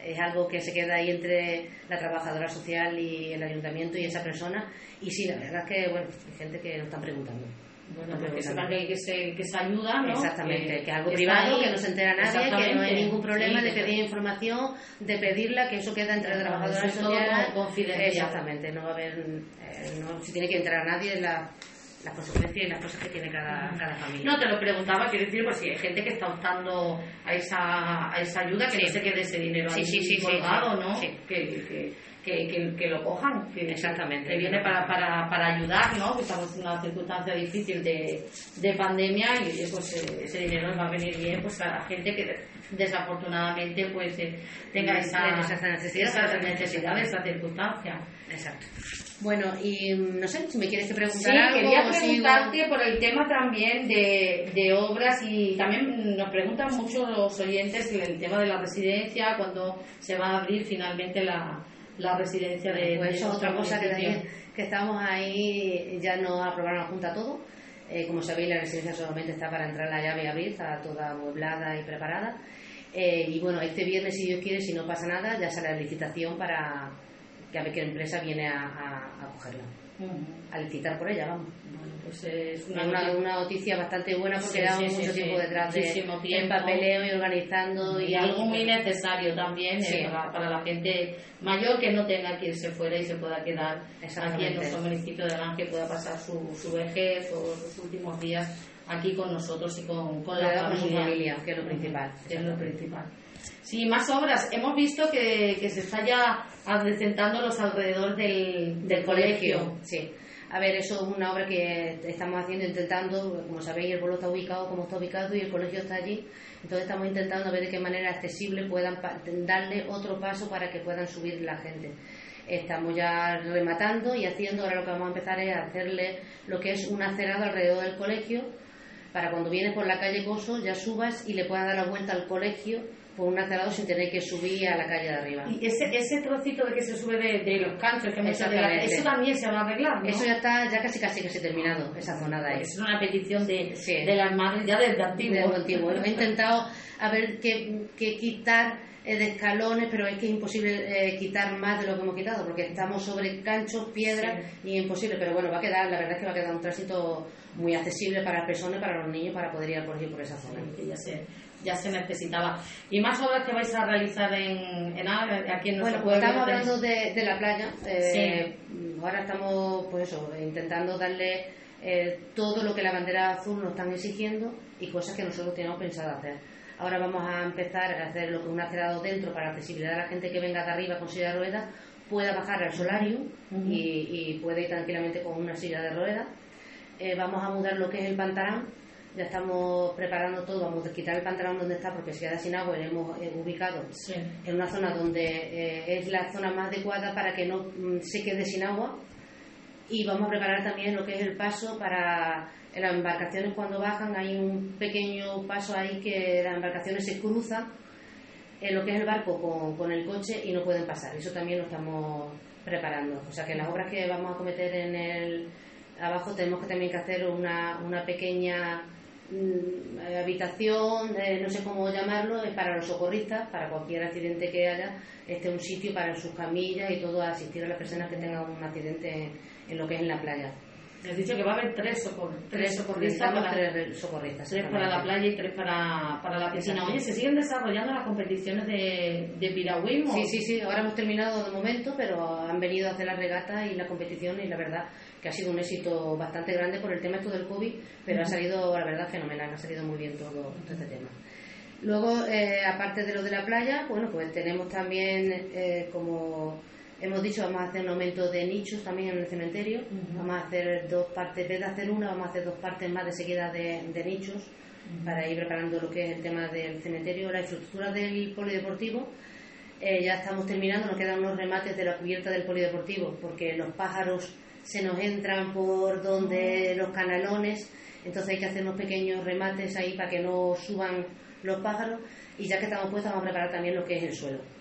es algo que se queda ahí entre la trabajadora social y el ayuntamiento y esa persona. Y sí, la verdad es que bueno, hay gente que nos están preguntando. Bueno, porque sepan que, que, se, que se ayuda, ¿no? Exactamente, que, algo privado, que no se entera nadie, que no hay ningún problema de pedir información, de pedirla, que eso queda entre trabajadores sociales. confidencial. Exactamente, no va a haber, eh, no se tiene que entrar a nadie en la las consecuencias y las cosas que tiene cada, cada familia. No, te lo preguntaba, quiero decir, pues si hay gente que está optando a esa, a esa ayuda, que no se quede ese dinero sí, ahí sí, colgado, ¿no? Que, que, que, que, lo cojan, que, Exactamente. que viene para, para, para ayudar, ¿no? que estamos en una circunstancia difícil de, de pandemia y pues eh, ese dinero nos va a venir bien pues a la gente que desafortunadamente pues eh, tenga esa, necesidad, esa necesidad, esa circunstancia. Exacto. Bueno, y mm, no sé, si me quieres preguntar sí, algo. quería preguntarte por el tema también de, de, obras y también nos preguntan mucho los oyentes el tema de la residencia, cuando se va a abrir finalmente la, la residencia de... Pues eso es otra cosa que también, que estamos ahí, ya no aprobaron la Junta todo. Eh, como sabéis, la residencia solamente está para entrar la llave y abrir, está toda amueblada y preparada. Eh, y bueno, este viernes, si Dios quiere, si no pasa nada, ya sale la licitación para que a ver qué empresa viene a, a, a cogerla. A licitar por ella, vamos. Bueno, pues es una, una, noticia. bastante buena porque sí, mucho tiempo detrás de el papeleo y organizando y, algo muy necesario también eh, para, la gente mayor que no tenga que irse fuera y se pueda quedar aquí en nuestro municipio de Ángel, pueda pasar su, su vejez o sus últimos días aquí con nosotros y con, con la familia, que es lo principal. Que es lo principal. Sí, más obras. Hemos visto que, que se está ya adecentando los alrededores del, del, colegio. Sí. A ver, eso es una obra que estamos haciendo, intentando, como sabéis, el pueblo está ubicado como está ubicado y el colegio está allí. Entonces estamos intentando ver de qué manera accesible puedan darle otro paso para que puedan subir la gente. Estamos ya rematando y haciendo, ahora lo que vamos a empezar es hacerle lo que es un acerado alrededor del colegio, para cuando vienes por la calle Coso ya subas y le puedas dar la vuelta al colegio por un acerado sin tener que subir a la calle de arriba. Y ese, ese trocito de que se sube de, los canchos que de eso también se va a arreglar, ¿no? Eso ya está ya casi casi casi terminado, esa zona de ahí. Es una petición de, de las madres ya desde antiguo. antiguo. He intentado a ver qué, quitar de escalones, pero es que es imposible eh, quitar más de lo que hemos quitado, porque estamos sobre canchos, piedras, y es imposible, pero bueno, va a quedar, la verdad es que va a quedar un tránsito muy accesible para las personas, para los niños, para poder ir por, por esa zona. que ya sé ya se necesitaba. ¿Y más obras que vais a realizar en, en aquí en nuestro Bueno, estamos hablando de, de, la playa. Eh, ahora estamos, pues eso, intentando darle eh, todo lo que la bandera azul nos están exigiendo y cosas que nosotros tenemos pensado hacer. Ahora vamos a empezar a hacer lo que un acerado dentro para accesibilidad de la gente que venga de arriba con silla de ruedas pueda bajar al solarium y, puede ir tranquilamente con una silla de ruedas. Eh, vamos a mudar lo que es el pantalón. Ya estamos preparando todo, vamos a quitar el pantalón donde está porque se queda sin agua y lo hemos eh, ubicado en una zona donde eh, es la zona más adecuada para que no mm, se quede sin agua. Y vamos a preparar también lo que es el paso para las embarcaciones cuando bajan hay un pequeño paso ahí que las embarcaciones se cruzan en lo que es el barco con, con el coche y no pueden pasar. Eso también lo estamos preparando. O sea que las obras que vamos a cometer en el abajo tenemos que también que hacer una, una pequeña mm, habitación, eh, no sé cómo llamarlo, para los socorristas, para cualquier accidente que haya, este un sitio para sus camillas y todo, asistir a las personas que tengan un accidente en lo que es en la playa. Has dicho que va a haber tres, tres socorristas, para, tres socorristas. Tres para la playa y tres para, para la piscina. Oye, ¿se siguen desarrollando las competiciones de, de piragüismo? Sí, sí, sí. Ahora hemos terminado de momento, pero han venido a hacer la regata y la competición y la verdad que ha sido un éxito bastante grande por el tema esto del COVID, pero ha salido, la verdad, fenomenal. Ha salido muy bien todo, este tema. Luego, eh, aparte de lo de la playa, bueno, pues tenemos también eh, como Hemos dicho, vamos a hacer un aumento de nichos también en el cementerio. Vamos a hacer dos partes, en vez de hacer una, vamos a hacer dos partes más de seguida de, nichos para ir preparando lo que es el tema del cementerio. La infraestructura del polideportivo, eh, ya estamos terminando, nos quedan unos remates de la cubierta del polideportivo, porque los pájaros se nos entran por donde los canalones, entonces hay que hacer unos pequeños remates ahí para que no suban los pájaros. Y ya que estamos puestos, vamos a preparar también lo que es el suelo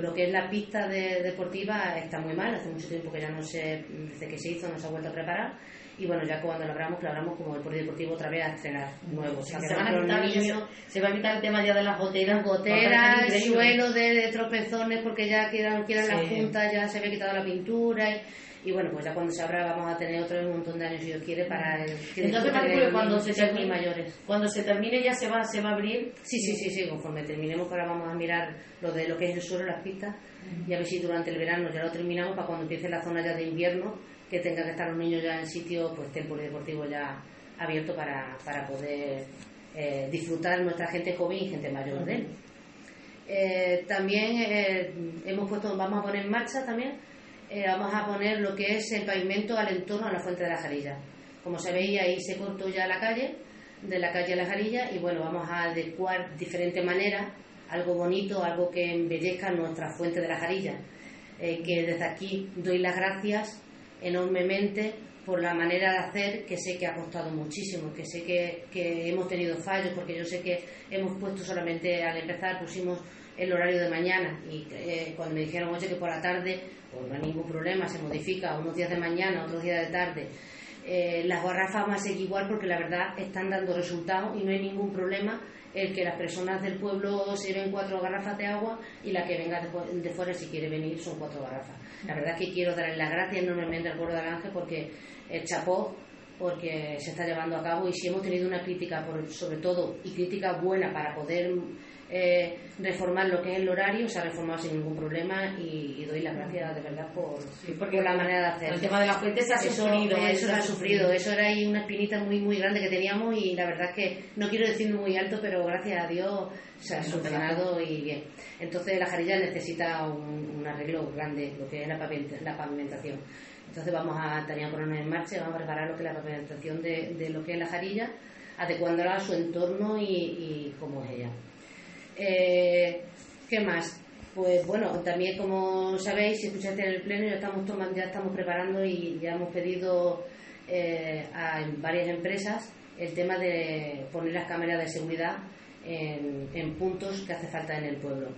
lo que es la pista de, deportiva está muy mal, hace mucho tiempo que ya no se, desde que se hizo no se ha vuelto a preparar y bueno, ya cuando lo abramos, lo abramos como polideportivo otra vez a estrenar nuevo. se, va a quitar el tema ya de las goteras. Goteras, suelo de, tropezones porque ya quieran, quieran la junta, ya se había quitado la pintura y y bueno, pues ya cuando se abra vamos a tener otro montón de años, si Dios quiere, para el, Entonces, cuando se termine, mayores. cuando se termine ya se va, se va a abrir. Sí, sí, sí, sí, conforme terminemos, ahora vamos a mirar lo de lo que es el suelo, las pistas, y a ver si durante el verano ya lo terminamos para cuando empiece la zona ya de invierno, que tenga que estar los niños ya en sitio, pues el polideportivo ya abierto para, para poder eh, disfrutar nuestra gente joven y gente mayor de él. Eh, también eh, hemos puesto, vamos a poner en marcha también eh, vamos a poner lo que es el pavimento al entorno a la fuente de la Jarilla. Como se veía ahí se cortó ya la calle, de la calle a la Jarilla, y bueno, vamos a adecuar diferente manera algo bonito, algo que embellezca nuestra fuente de la Jarilla. Eh, que desde aquí doy las gracias enormemente por la manera de hacer, que sé que ha costado muchísimo, que sé que, que hemos tenido fallos, porque yo sé que hemos puesto solamente al empezar, pusimos el horario de mañana y eh, cuando me dijeron, oye, que por la tarde pues no hay ningún problema, se modifica unos días de mañana, otros días de tarde. Eh, las garrafas van a seguir igual porque la verdad están dando resultados y no hay ningún problema el que las personas del pueblo se lleven cuatro garrafas de agua y la que venga de, fuera si quiere venir son cuatro garrafas. La verdad es que quiero darle las gracias enormemente al pueblo de Ángel porque el chapó porque se está llevando a cabo y si hemos tenido una crítica por, sobre todo y crítica buena para poder eh, reformar lo que es el horario, se ha reformado sin ningún problema y, doy las gracias de verdad por, porque la manera de hacer. El tema de las fuentes se ha sufrido. Eso, eso ha sufrido, eso era ahí una espinita muy muy grande que teníamos y la verdad es que no quiero decirlo muy alto, pero gracias a Dios se ha solucionado y bien. Entonces la jarilla necesita un, arreglo grande, lo que es la, pavimentación. Entonces vamos a, también ponernos en marcha, vamos a preparar lo que es la pavimentación de, lo que es la jarilla, adecuándola a su entorno y, y cómo es ella. Eh, ¿Qué más? Pues bueno, también como sabéis, si escuchaste en el pleno, ya estamos, tomando, ya estamos preparando y ya hemos pedido eh, a varias empresas el tema de poner las cámaras de seguridad en, puntos que hace falta en el pueblo.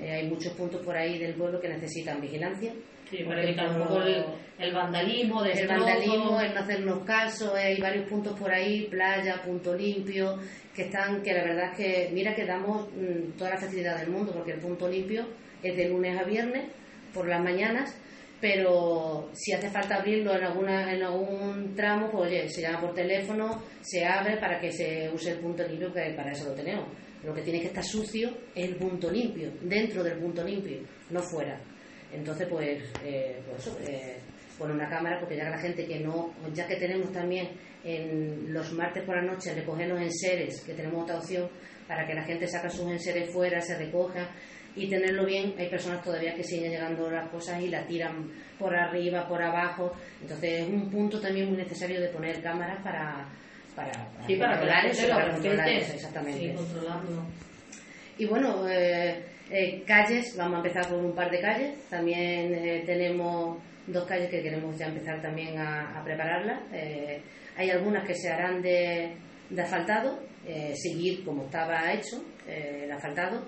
Eh, hay muchos puntos por ahí del pueblo que necesitan vigilancia Sí, para evitar un poco el, vandalismo, el vandalismo, el no hacernos caso, hay varios puntos por ahí, playa, punto limpio, que están, que la verdad es que, mira que damos mm, toda la facilidad del mundo, porque el punto limpio es de lunes a viernes, por las mañanas, pero si hace falta abrirlo en alguna en algún tramo, pues oye, se llama por teléfono, se abre para que se use el punto limpio, que para eso lo tenemos. Lo que tiene que estar sucio es el punto limpio, dentro del punto limpio, no fuera. Entonces, pues, eh, pues eh, poner una cámara, porque ya que la gente que no, ya que tenemos también en los martes por la noche recoger los enseres, que tenemos otra opción para que la gente saca sus enseres fuera, se recoja y tenerlo bien, hay personas todavía que siguen llegando las cosas y la tiran por arriba, por abajo. Entonces es un punto también muy necesario de poner cámaras para, para, sí, para controlar eso, para controlar eso, exactamente. Y bueno, eh, eh, calles, vamos a empezar con un par de calles. También eh, tenemos dos calles que queremos ya empezar también a, prepararlas. Eh, hay algunas que se harán de, asfaltado, seguir como estaba hecho el asfaltado,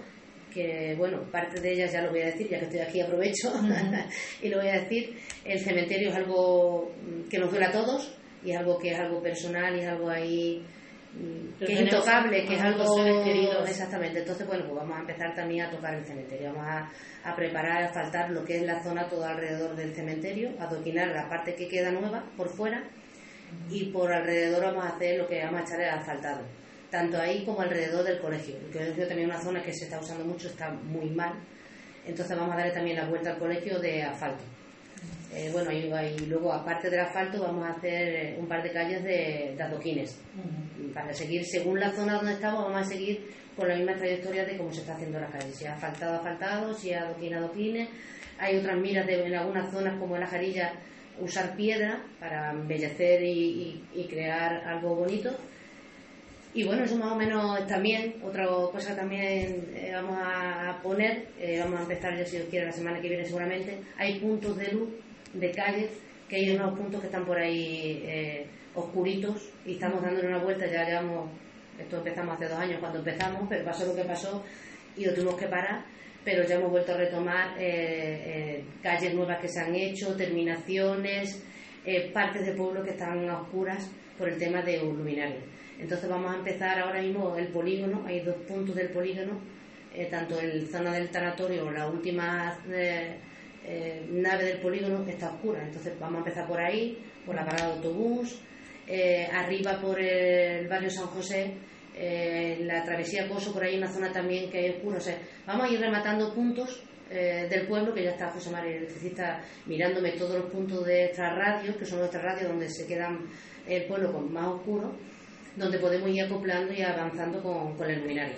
que bueno, parte de ellas ya lo voy a decir, ya que estoy aquí aprovecho y lo voy a decir, el cementerio es algo que nos duele a todos y es algo que es algo personal y es algo ahí mm, que es intocable, que es algo exactamente. Entonces, bueno, pues vamos a empezar también a tocar el cementerio, vamos a, a preparar, a asfaltar lo que es la zona todo alrededor del cementerio, adoquinar la parte que queda nueva por fuera y por alrededor vamos a hacer lo que vamos a echar el asfaltado tanto ahí como alrededor del colegio. El colegio también es una zona que se está usando mucho, está muy mal. Entonces vamos a darle también la vuelta al colegio de asfalto. Eh, bueno, y, luego aparte del asfalto vamos a hacer un par de calles de, adoquines. Para seguir, según la zona donde estamos, vamos a seguir con la misma trayectoria de cómo se está haciendo la calle. Si ha asfaltado, asfaltado, si ha adoquín, adoquines. Hay otras miras de, en algunas zonas como en la Jarilla usar piedra para embellecer y crear algo bonito y bueno, eso más o menos también, otra cosa también eh, vamos a poner, eh, vamos a empezar ya si Dios quiere la semana que viene seguramente, hay puntos de luz de calles, que hay unos puntos que están por ahí eh, oscuritos y estamos dándole una vuelta, ya llevamos, esto empezamos hace dos años cuando empezamos, pero pasó lo que pasó y lo tuvimos que parar, pero ya hemos vuelto a retomar calles nuevas que se han hecho, terminaciones, partes de pueblo que están oscuras por el tema de luminarios. Entonces vamos a empezar ahora mismo el polígono, hay dos puntos del polígono, eh, tanto en zona del tanatorio, la última eh, eh, nave del polígono está oscura, entonces vamos a empezar por ahí, por la parada de autobús, arriba por el barrio San José, la travesía Coso, por ahí una zona también que hay oscura, o sea, vamos a ir rematando puntos del pueblo, que ya está José María el electricista mirándome todos los puntos de nuestras radios, que son nuestras radios donde se quedan el pueblo con más oscuro, donde podemos ir acoplando y avanzando con el luminario.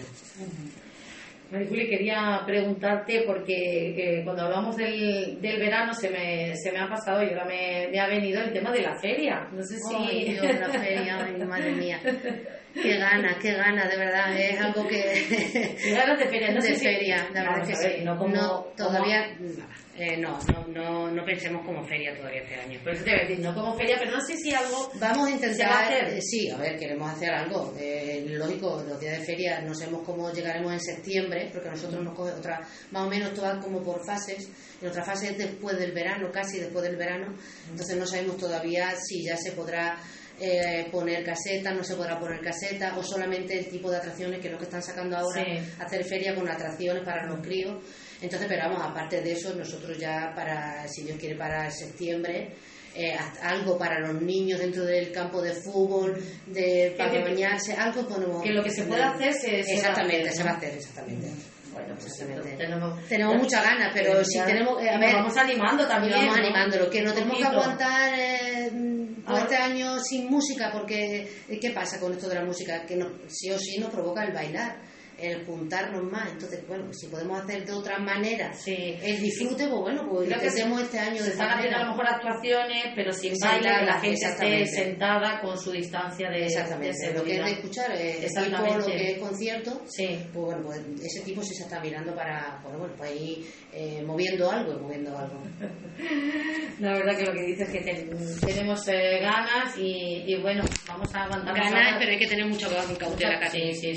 Juli, quería preguntarte porque cuando hablamos del, del, verano se me, se me ha pasado y ahora me, me, ha venido el tema de la feria. No sé si. la feria, madre mía. Qué ganas, qué ganas, de verdad. Es algo que. Qué ganas de feria, no de feria, la verdad que sí. No, como, todavía. Eh, no, no, no, pensemos como feria todavía este año. Por eso te voy a decir, no como feria, pero no sé si algo. Vamos a intentar. Eh, sí, a ver, queremos hacer algo. Eh, lógico, los días de feria no sabemos cómo llegaremos en septiembre, porque nosotros nos coge otra. Más o menos todo como por fases. Y otra fase es después del verano, casi después del verano. Entonces no sabemos todavía si ya se podrá poner caseta, no se podrá poner caseta, o solamente el tipo de atracciones que es lo que están sacando ahora, hacer feria con atracciones para los críos. Entonces, pero vamos, aparte de eso, nosotros ya para, si Dios quiere, para septiembre, eh, algo para los niños dentro del campo de fútbol, de para bañarse, algo ponemos. Que lo que se puede hacer se, Exactamente, se va a hacer, exactamente. Bueno, pues tenemos, tenemos muchas ganas, pero si tenemos. Eh, a ver, vamos animando también. Vamos ¿no? animándolo, que no tenemos que aguantar eh, este año sin música, porque ¿qué pasa con esto de la música? Que no, sí o sí nos provoca el bailar el juntarnos más. Entonces, bueno, si podemos hacer de otra manera el disfrute, pues bueno, pues lo que hacemos este año de Están haciendo a lo mejor actuaciones, pero sin bailar, que la gente esté sentada con su distancia de Exactamente, lo que es de escuchar, es tipo lo que es concierto, pues bueno, pues ese tipo sí se está mirando para, bueno, bueno pues ahí eh, moviendo algo y moviendo algo. La verdad que lo que dices es que tenemos eh, ganas y, bueno, vamos a aguantar. Ganas, pero hay que tener mucho cautela Sí, sí,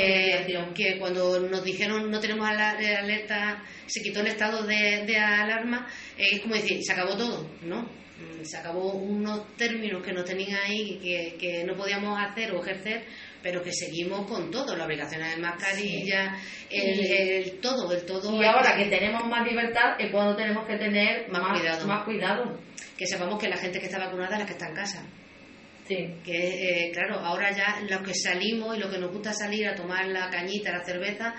sí. Entonces, que, cuando nos dijeron no tenemos alerta, se quitó el estado de, alarma, es como decir, se acabó todo, ¿no? Mm, se acabó unos términos que nos tenían ahí que, que no podíamos hacer o ejercer pero que seguimos con todo, la obligación de mascarilla, el, todo, el todo. Y ahora que tenemos más libertad es cuando tenemos que tener más, cuidado. más cuidado. Que sepamos que la gente que está vacunada es la que está en casa. Sí. Que, eh, claro, ahora ya los que salimos y lo que nos gusta salir a tomar la cañita, la cerveza,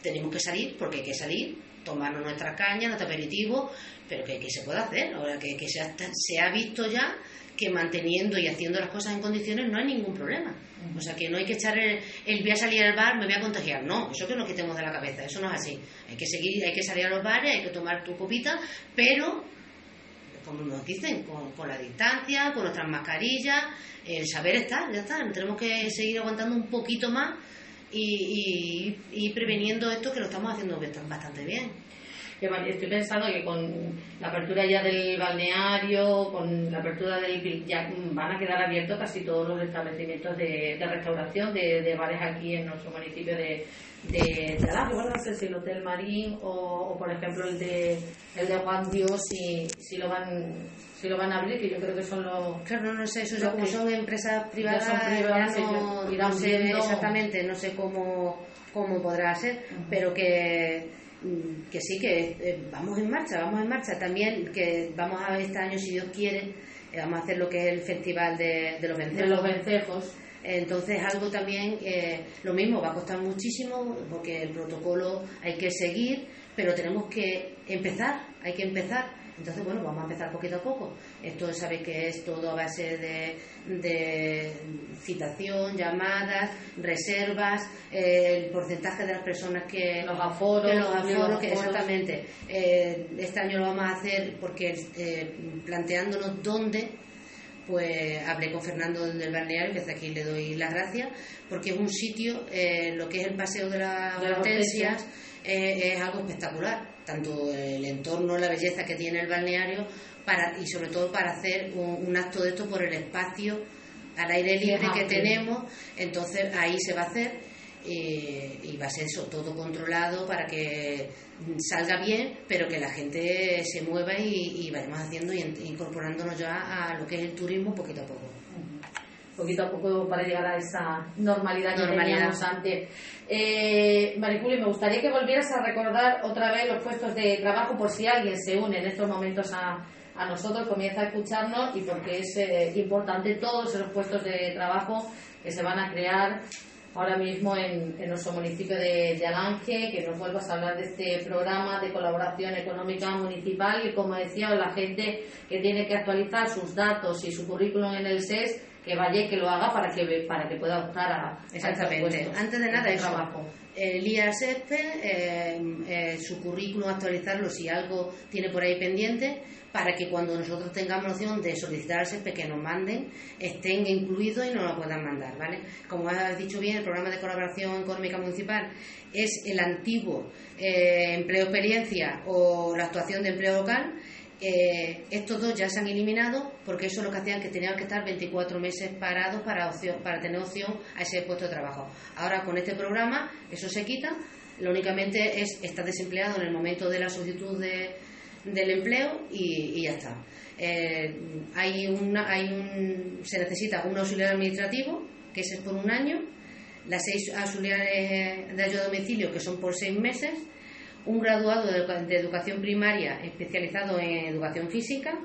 tenemos que salir porque hay que salir, tomarnos nuestra caña, nuestro aperitivo, pero que, se puede hacer. Ahora que, que se, ha, se ha visto ya que manteniendo y haciendo las cosas en condiciones no hay ningún problema. O sea, que no hay que echar el, voy a salir al bar, me voy a contagiar. No, eso que nos quitemos de la cabeza, eso no es así. Hay que seguir, hay que salir a los bares, hay que tomar tu copita, pero, como nos dicen, con, la distancia, con nuestras mascarillas, el saber estar, ya está. Tenemos que seguir aguantando un poquito más y, y, y preveniendo esto que lo estamos haciendo bastante bien. Estoy pensando que con la apertura ya del balneario, con la apertura del ya van a quedar abiertos casi todos los establecimientos de, restauración de, bares aquí en nuestro municipio de, de, no sé si el Hotel Marín o, por ejemplo el de el de Juan Dios si, si lo van si lo van a abrir, que yo creo que son los... Claro, no, sé, eso ya como son empresas privadas, no, sé exactamente, no sé cómo, cómo podrá ser, pero que que sí, que eh, vamos en marcha, vamos en marcha. También que vamos a ver este año, si Dios quiere, eh, vamos a hacer lo que es el Festival de, los Vencejos. De los Vencejos. Entonces, algo también, eh, lo mismo, va a costar muchísimo, porque el protocolo hay que seguir, pero tenemos que empezar, hay que empezar entonces, bueno, vamos a empezar poquito a poco. Esto sabéis que es todo a base de, citación, llamadas, reservas, eh, el porcentaje de las personas que... Los aforos. los aforos, que exactamente. Eh, este año lo vamos a hacer porque eh, planteándonos dónde pues hablé con Fernando del balneario, que desde aquí le doy las gracias, porque es un sitio, lo que es el paseo de las hortensias, es algo espectacular tanto el entorno, la belleza que tiene el balneario para, y sobre todo para hacer un, acto de esto por el espacio al aire libre que tenemos, entonces ahí se va a hacer y va a ser eso todo controlado para que salga bien, pero que la gente se mueva y, vayamos haciendo y incorporándonos ya a lo que es el turismo poquito a poco poquito a poco para llegar a esa normalidad que teníamos antes. Eh, Mariculi, me gustaría que volvieras a recordar otra vez los puestos de trabajo por si alguien se une en estos momentos a, a nosotros, comienza a escucharnos y porque es eh, importante todos esos puestos de trabajo que se van a crear ahora mismo en, en nuestro municipio de, de, Alange, que nos vuelvas a hablar de este programa de colaboración económica municipal y como decía, la gente que tiene que actualizar sus datos y su currículum en el SES que vaya y que lo haga para que para que pueda optar a exactamente. antes de nada eso. trabajo. el IASEP eh, eh, su currículum actualizarlo si algo tiene por ahí pendiente para que cuando nosotros tengamos opción de solicitar al SEPE que nos manden estén incluidos y nos lo puedan mandar vale como has dicho bien el programa de colaboración económica municipal es el antiguo eh, empleo experiencia o la actuación de empleo local eh, estos dos ya se han eliminado porque eso es lo que hacían que tenían que estar 24 meses parados para, tener opción a ese puesto de trabajo. Ahora con este programa eso se quita, lo únicamente es estar desempleado en el momento de la solicitud de, del empleo y, ya está. Eh, hay una, hay un, se necesita un auxiliar administrativo, que ese es por un año, las seis auxiliares de ayuda a domicilio, que son por seis meses, un graduado de, educación primaria especializado en educación física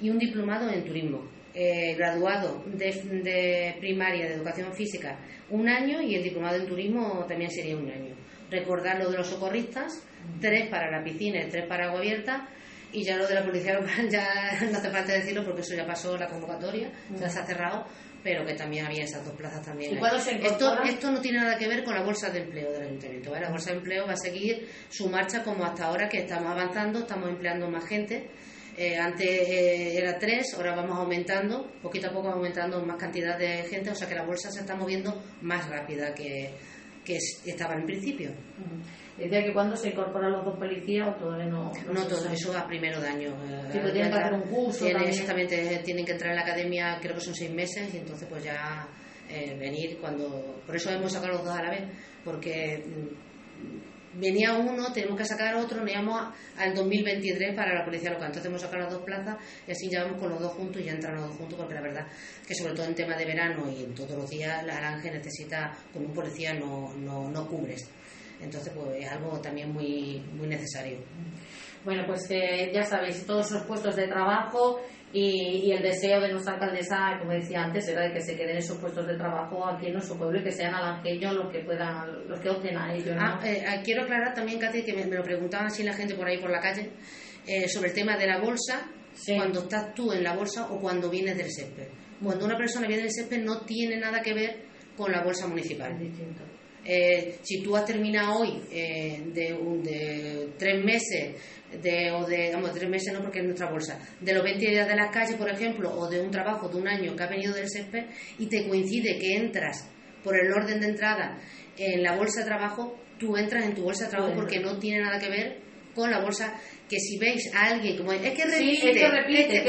y un diplomado en turismo. Eh, graduado de, primaria de educación física un año y el diplomado en turismo también sería un año. Recordar lo de los socorristas, tres para la piscina y tres para agua abierta. Y ya lo de la policía local ya no hace falta decirlo porque eso ya pasó la convocatoria, ya se ha cerrado, pero que también había esas dos plazas también. esto, esto no tiene nada que ver con la bolsa de empleo del ayuntamiento. La bolsa de empleo va a seguir su marcha como hasta ahora, que estamos avanzando, estamos empleando más gente. Eh, antes eh, era tres, ahora vamos aumentando, poquito a poco aumentando más cantidad de gente, o sea que la bolsa se está moviendo más rápida que, que estaba en principio. Decía que cuando se incorporan los dos policías o todavía no. No, todo, eso va primero de año. Sí, pero tienen que hacer un curso. exactamente, tienen que entrar en la academia, creo que son seis meses, y entonces pues ya eh, venir cuando. Por eso hemos sacado los dos a la vez, porque mm, venía uno, tenemos que sacar otro, nos íbamos al 2023 para la policía local. Entonces hemos sacado las dos plazas y así ya vamos con los dos juntos y ya entran los dos juntos, porque la verdad que sobre todo en tema de verano y en todos los días la Aranje necesita, con un policía no, no, no cubres. Entonces, pues es algo también muy, muy necesario. Bueno, pues eh, ya sabéis, todos esos puestos de trabajo y, el deseo de nuestra alcaldesa, como decía antes, era de que se queden esos puestos de trabajo aquí en nuestro pueblo y que sean alangeños los que puedan, los que opten a ello. Ah, eh, ah, quiero aclarar también, Katy, que me, lo preguntaban así la gente por ahí por la calle, eh, sobre el tema de la bolsa, cuando estás tú en la bolsa o cuando vienes del césped. Cuando una persona viene del césped no tiene nada que ver con la bolsa municipal. distinto. Eh, si tú has terminado hoy eh, de, de, tres meses, de, o de, vamos, tres meses no porque es nuestra bolsa, de los 20 días de las calles, por ejemplo, o de un trabajo de un año que ha venido del SESPE y te coincide que entras por el orden de entrada en la bolsa de trabajo, tú entras en tu bolsa de trabajo porque no tiene nada que ver con la bolsa que si veis a alguien como es que repite,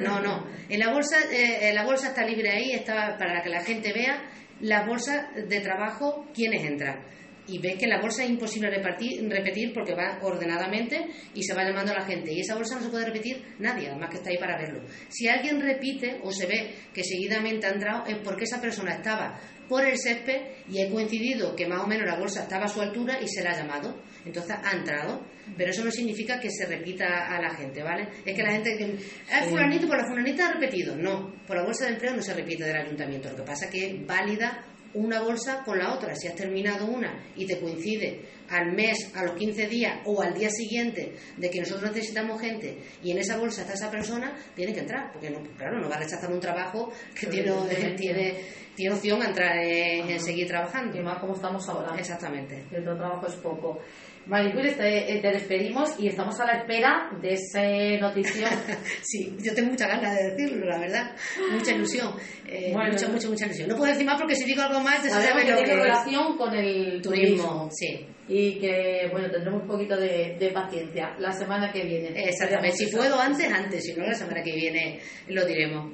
no, no, en la bolsa eh, la bolsa está libre ahí está para que la gente vea las bolsas de trabajo quienes entran y ves que la bolsa es imposible repartir, repetir porque va ordenadamente y se va llamando a la gente. Y esa bolsa no se puede repetir nadie, además que está ahí para verlo. Si alguien repite o se ve que seguidamente ha entrado, es porque esa persona estaba por el césped y he coincidido que más o menos la bolsa estaba a su altura y se la ha llamado. Entonces ha entrado. Pero eso no significa que se repita a la gente, ¿vale? Es que la gente que. Ah, fulanito, por la fulanita ha repetido. No, por la bolsa de empleo no se repite del ayuntamiento. Lo que pasa es que es válida una bolsa con la otra. Si has terminado una y te coincide al mes, a los 15 días o al día siguiente de que nosotros necesitamos gente y en esa bolsa está esa persona, tiene que entrar, porque no, claro, no va a rechazar un trabajo que tiene, tiene, tiene opción a entrar en, seguir trabajando. Y más como estamos ahora. Exactamente. El trabajo es poco. Maricruz, te, te, despedimos y estamos a la espera de esa noticia. sí, yo tengo mucha ganas de decirlo, la verdad. Mucha ilusión. Eh, mucha, mucha, mucha ilusión. No puedo decir más porque si digo algo más, se sabe que tiene relación con el turismo. Sí. Y que, bueno, tendremos un poquito de, de paciencia la semana que viene. Exactamente. Si puedo antes, antes. Si no, la semana que viene lo diremos.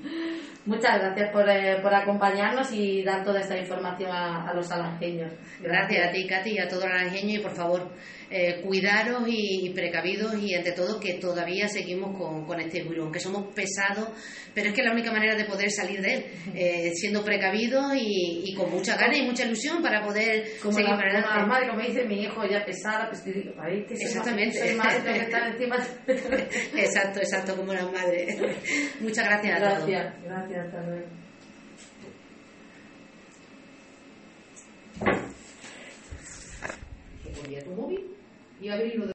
Muchas gracias por, eh, por acompañarnos y dar toda esta información a, a los alangeños. Gracias. a ti, Katy, y a todo el alangeño. Y por favor, eh, cuidaros y, precavidos y ante todo que todavía seguimos con, con este virus, aunque somos pesados, pero es que la única manera de poder salir de él, eh, siendo precavidos y, con mucha ganas y mucha ilusión para poder como seguir la, para Como madre, como dice mi hijo ya pesada, pues digo, ay, que Exactamente. Soy madre, tengo que estar encima. exacto, exacto, como las madres. Muchas gracias a todos. Gracias, gracias, hasta luego. tu móvil y abrirlo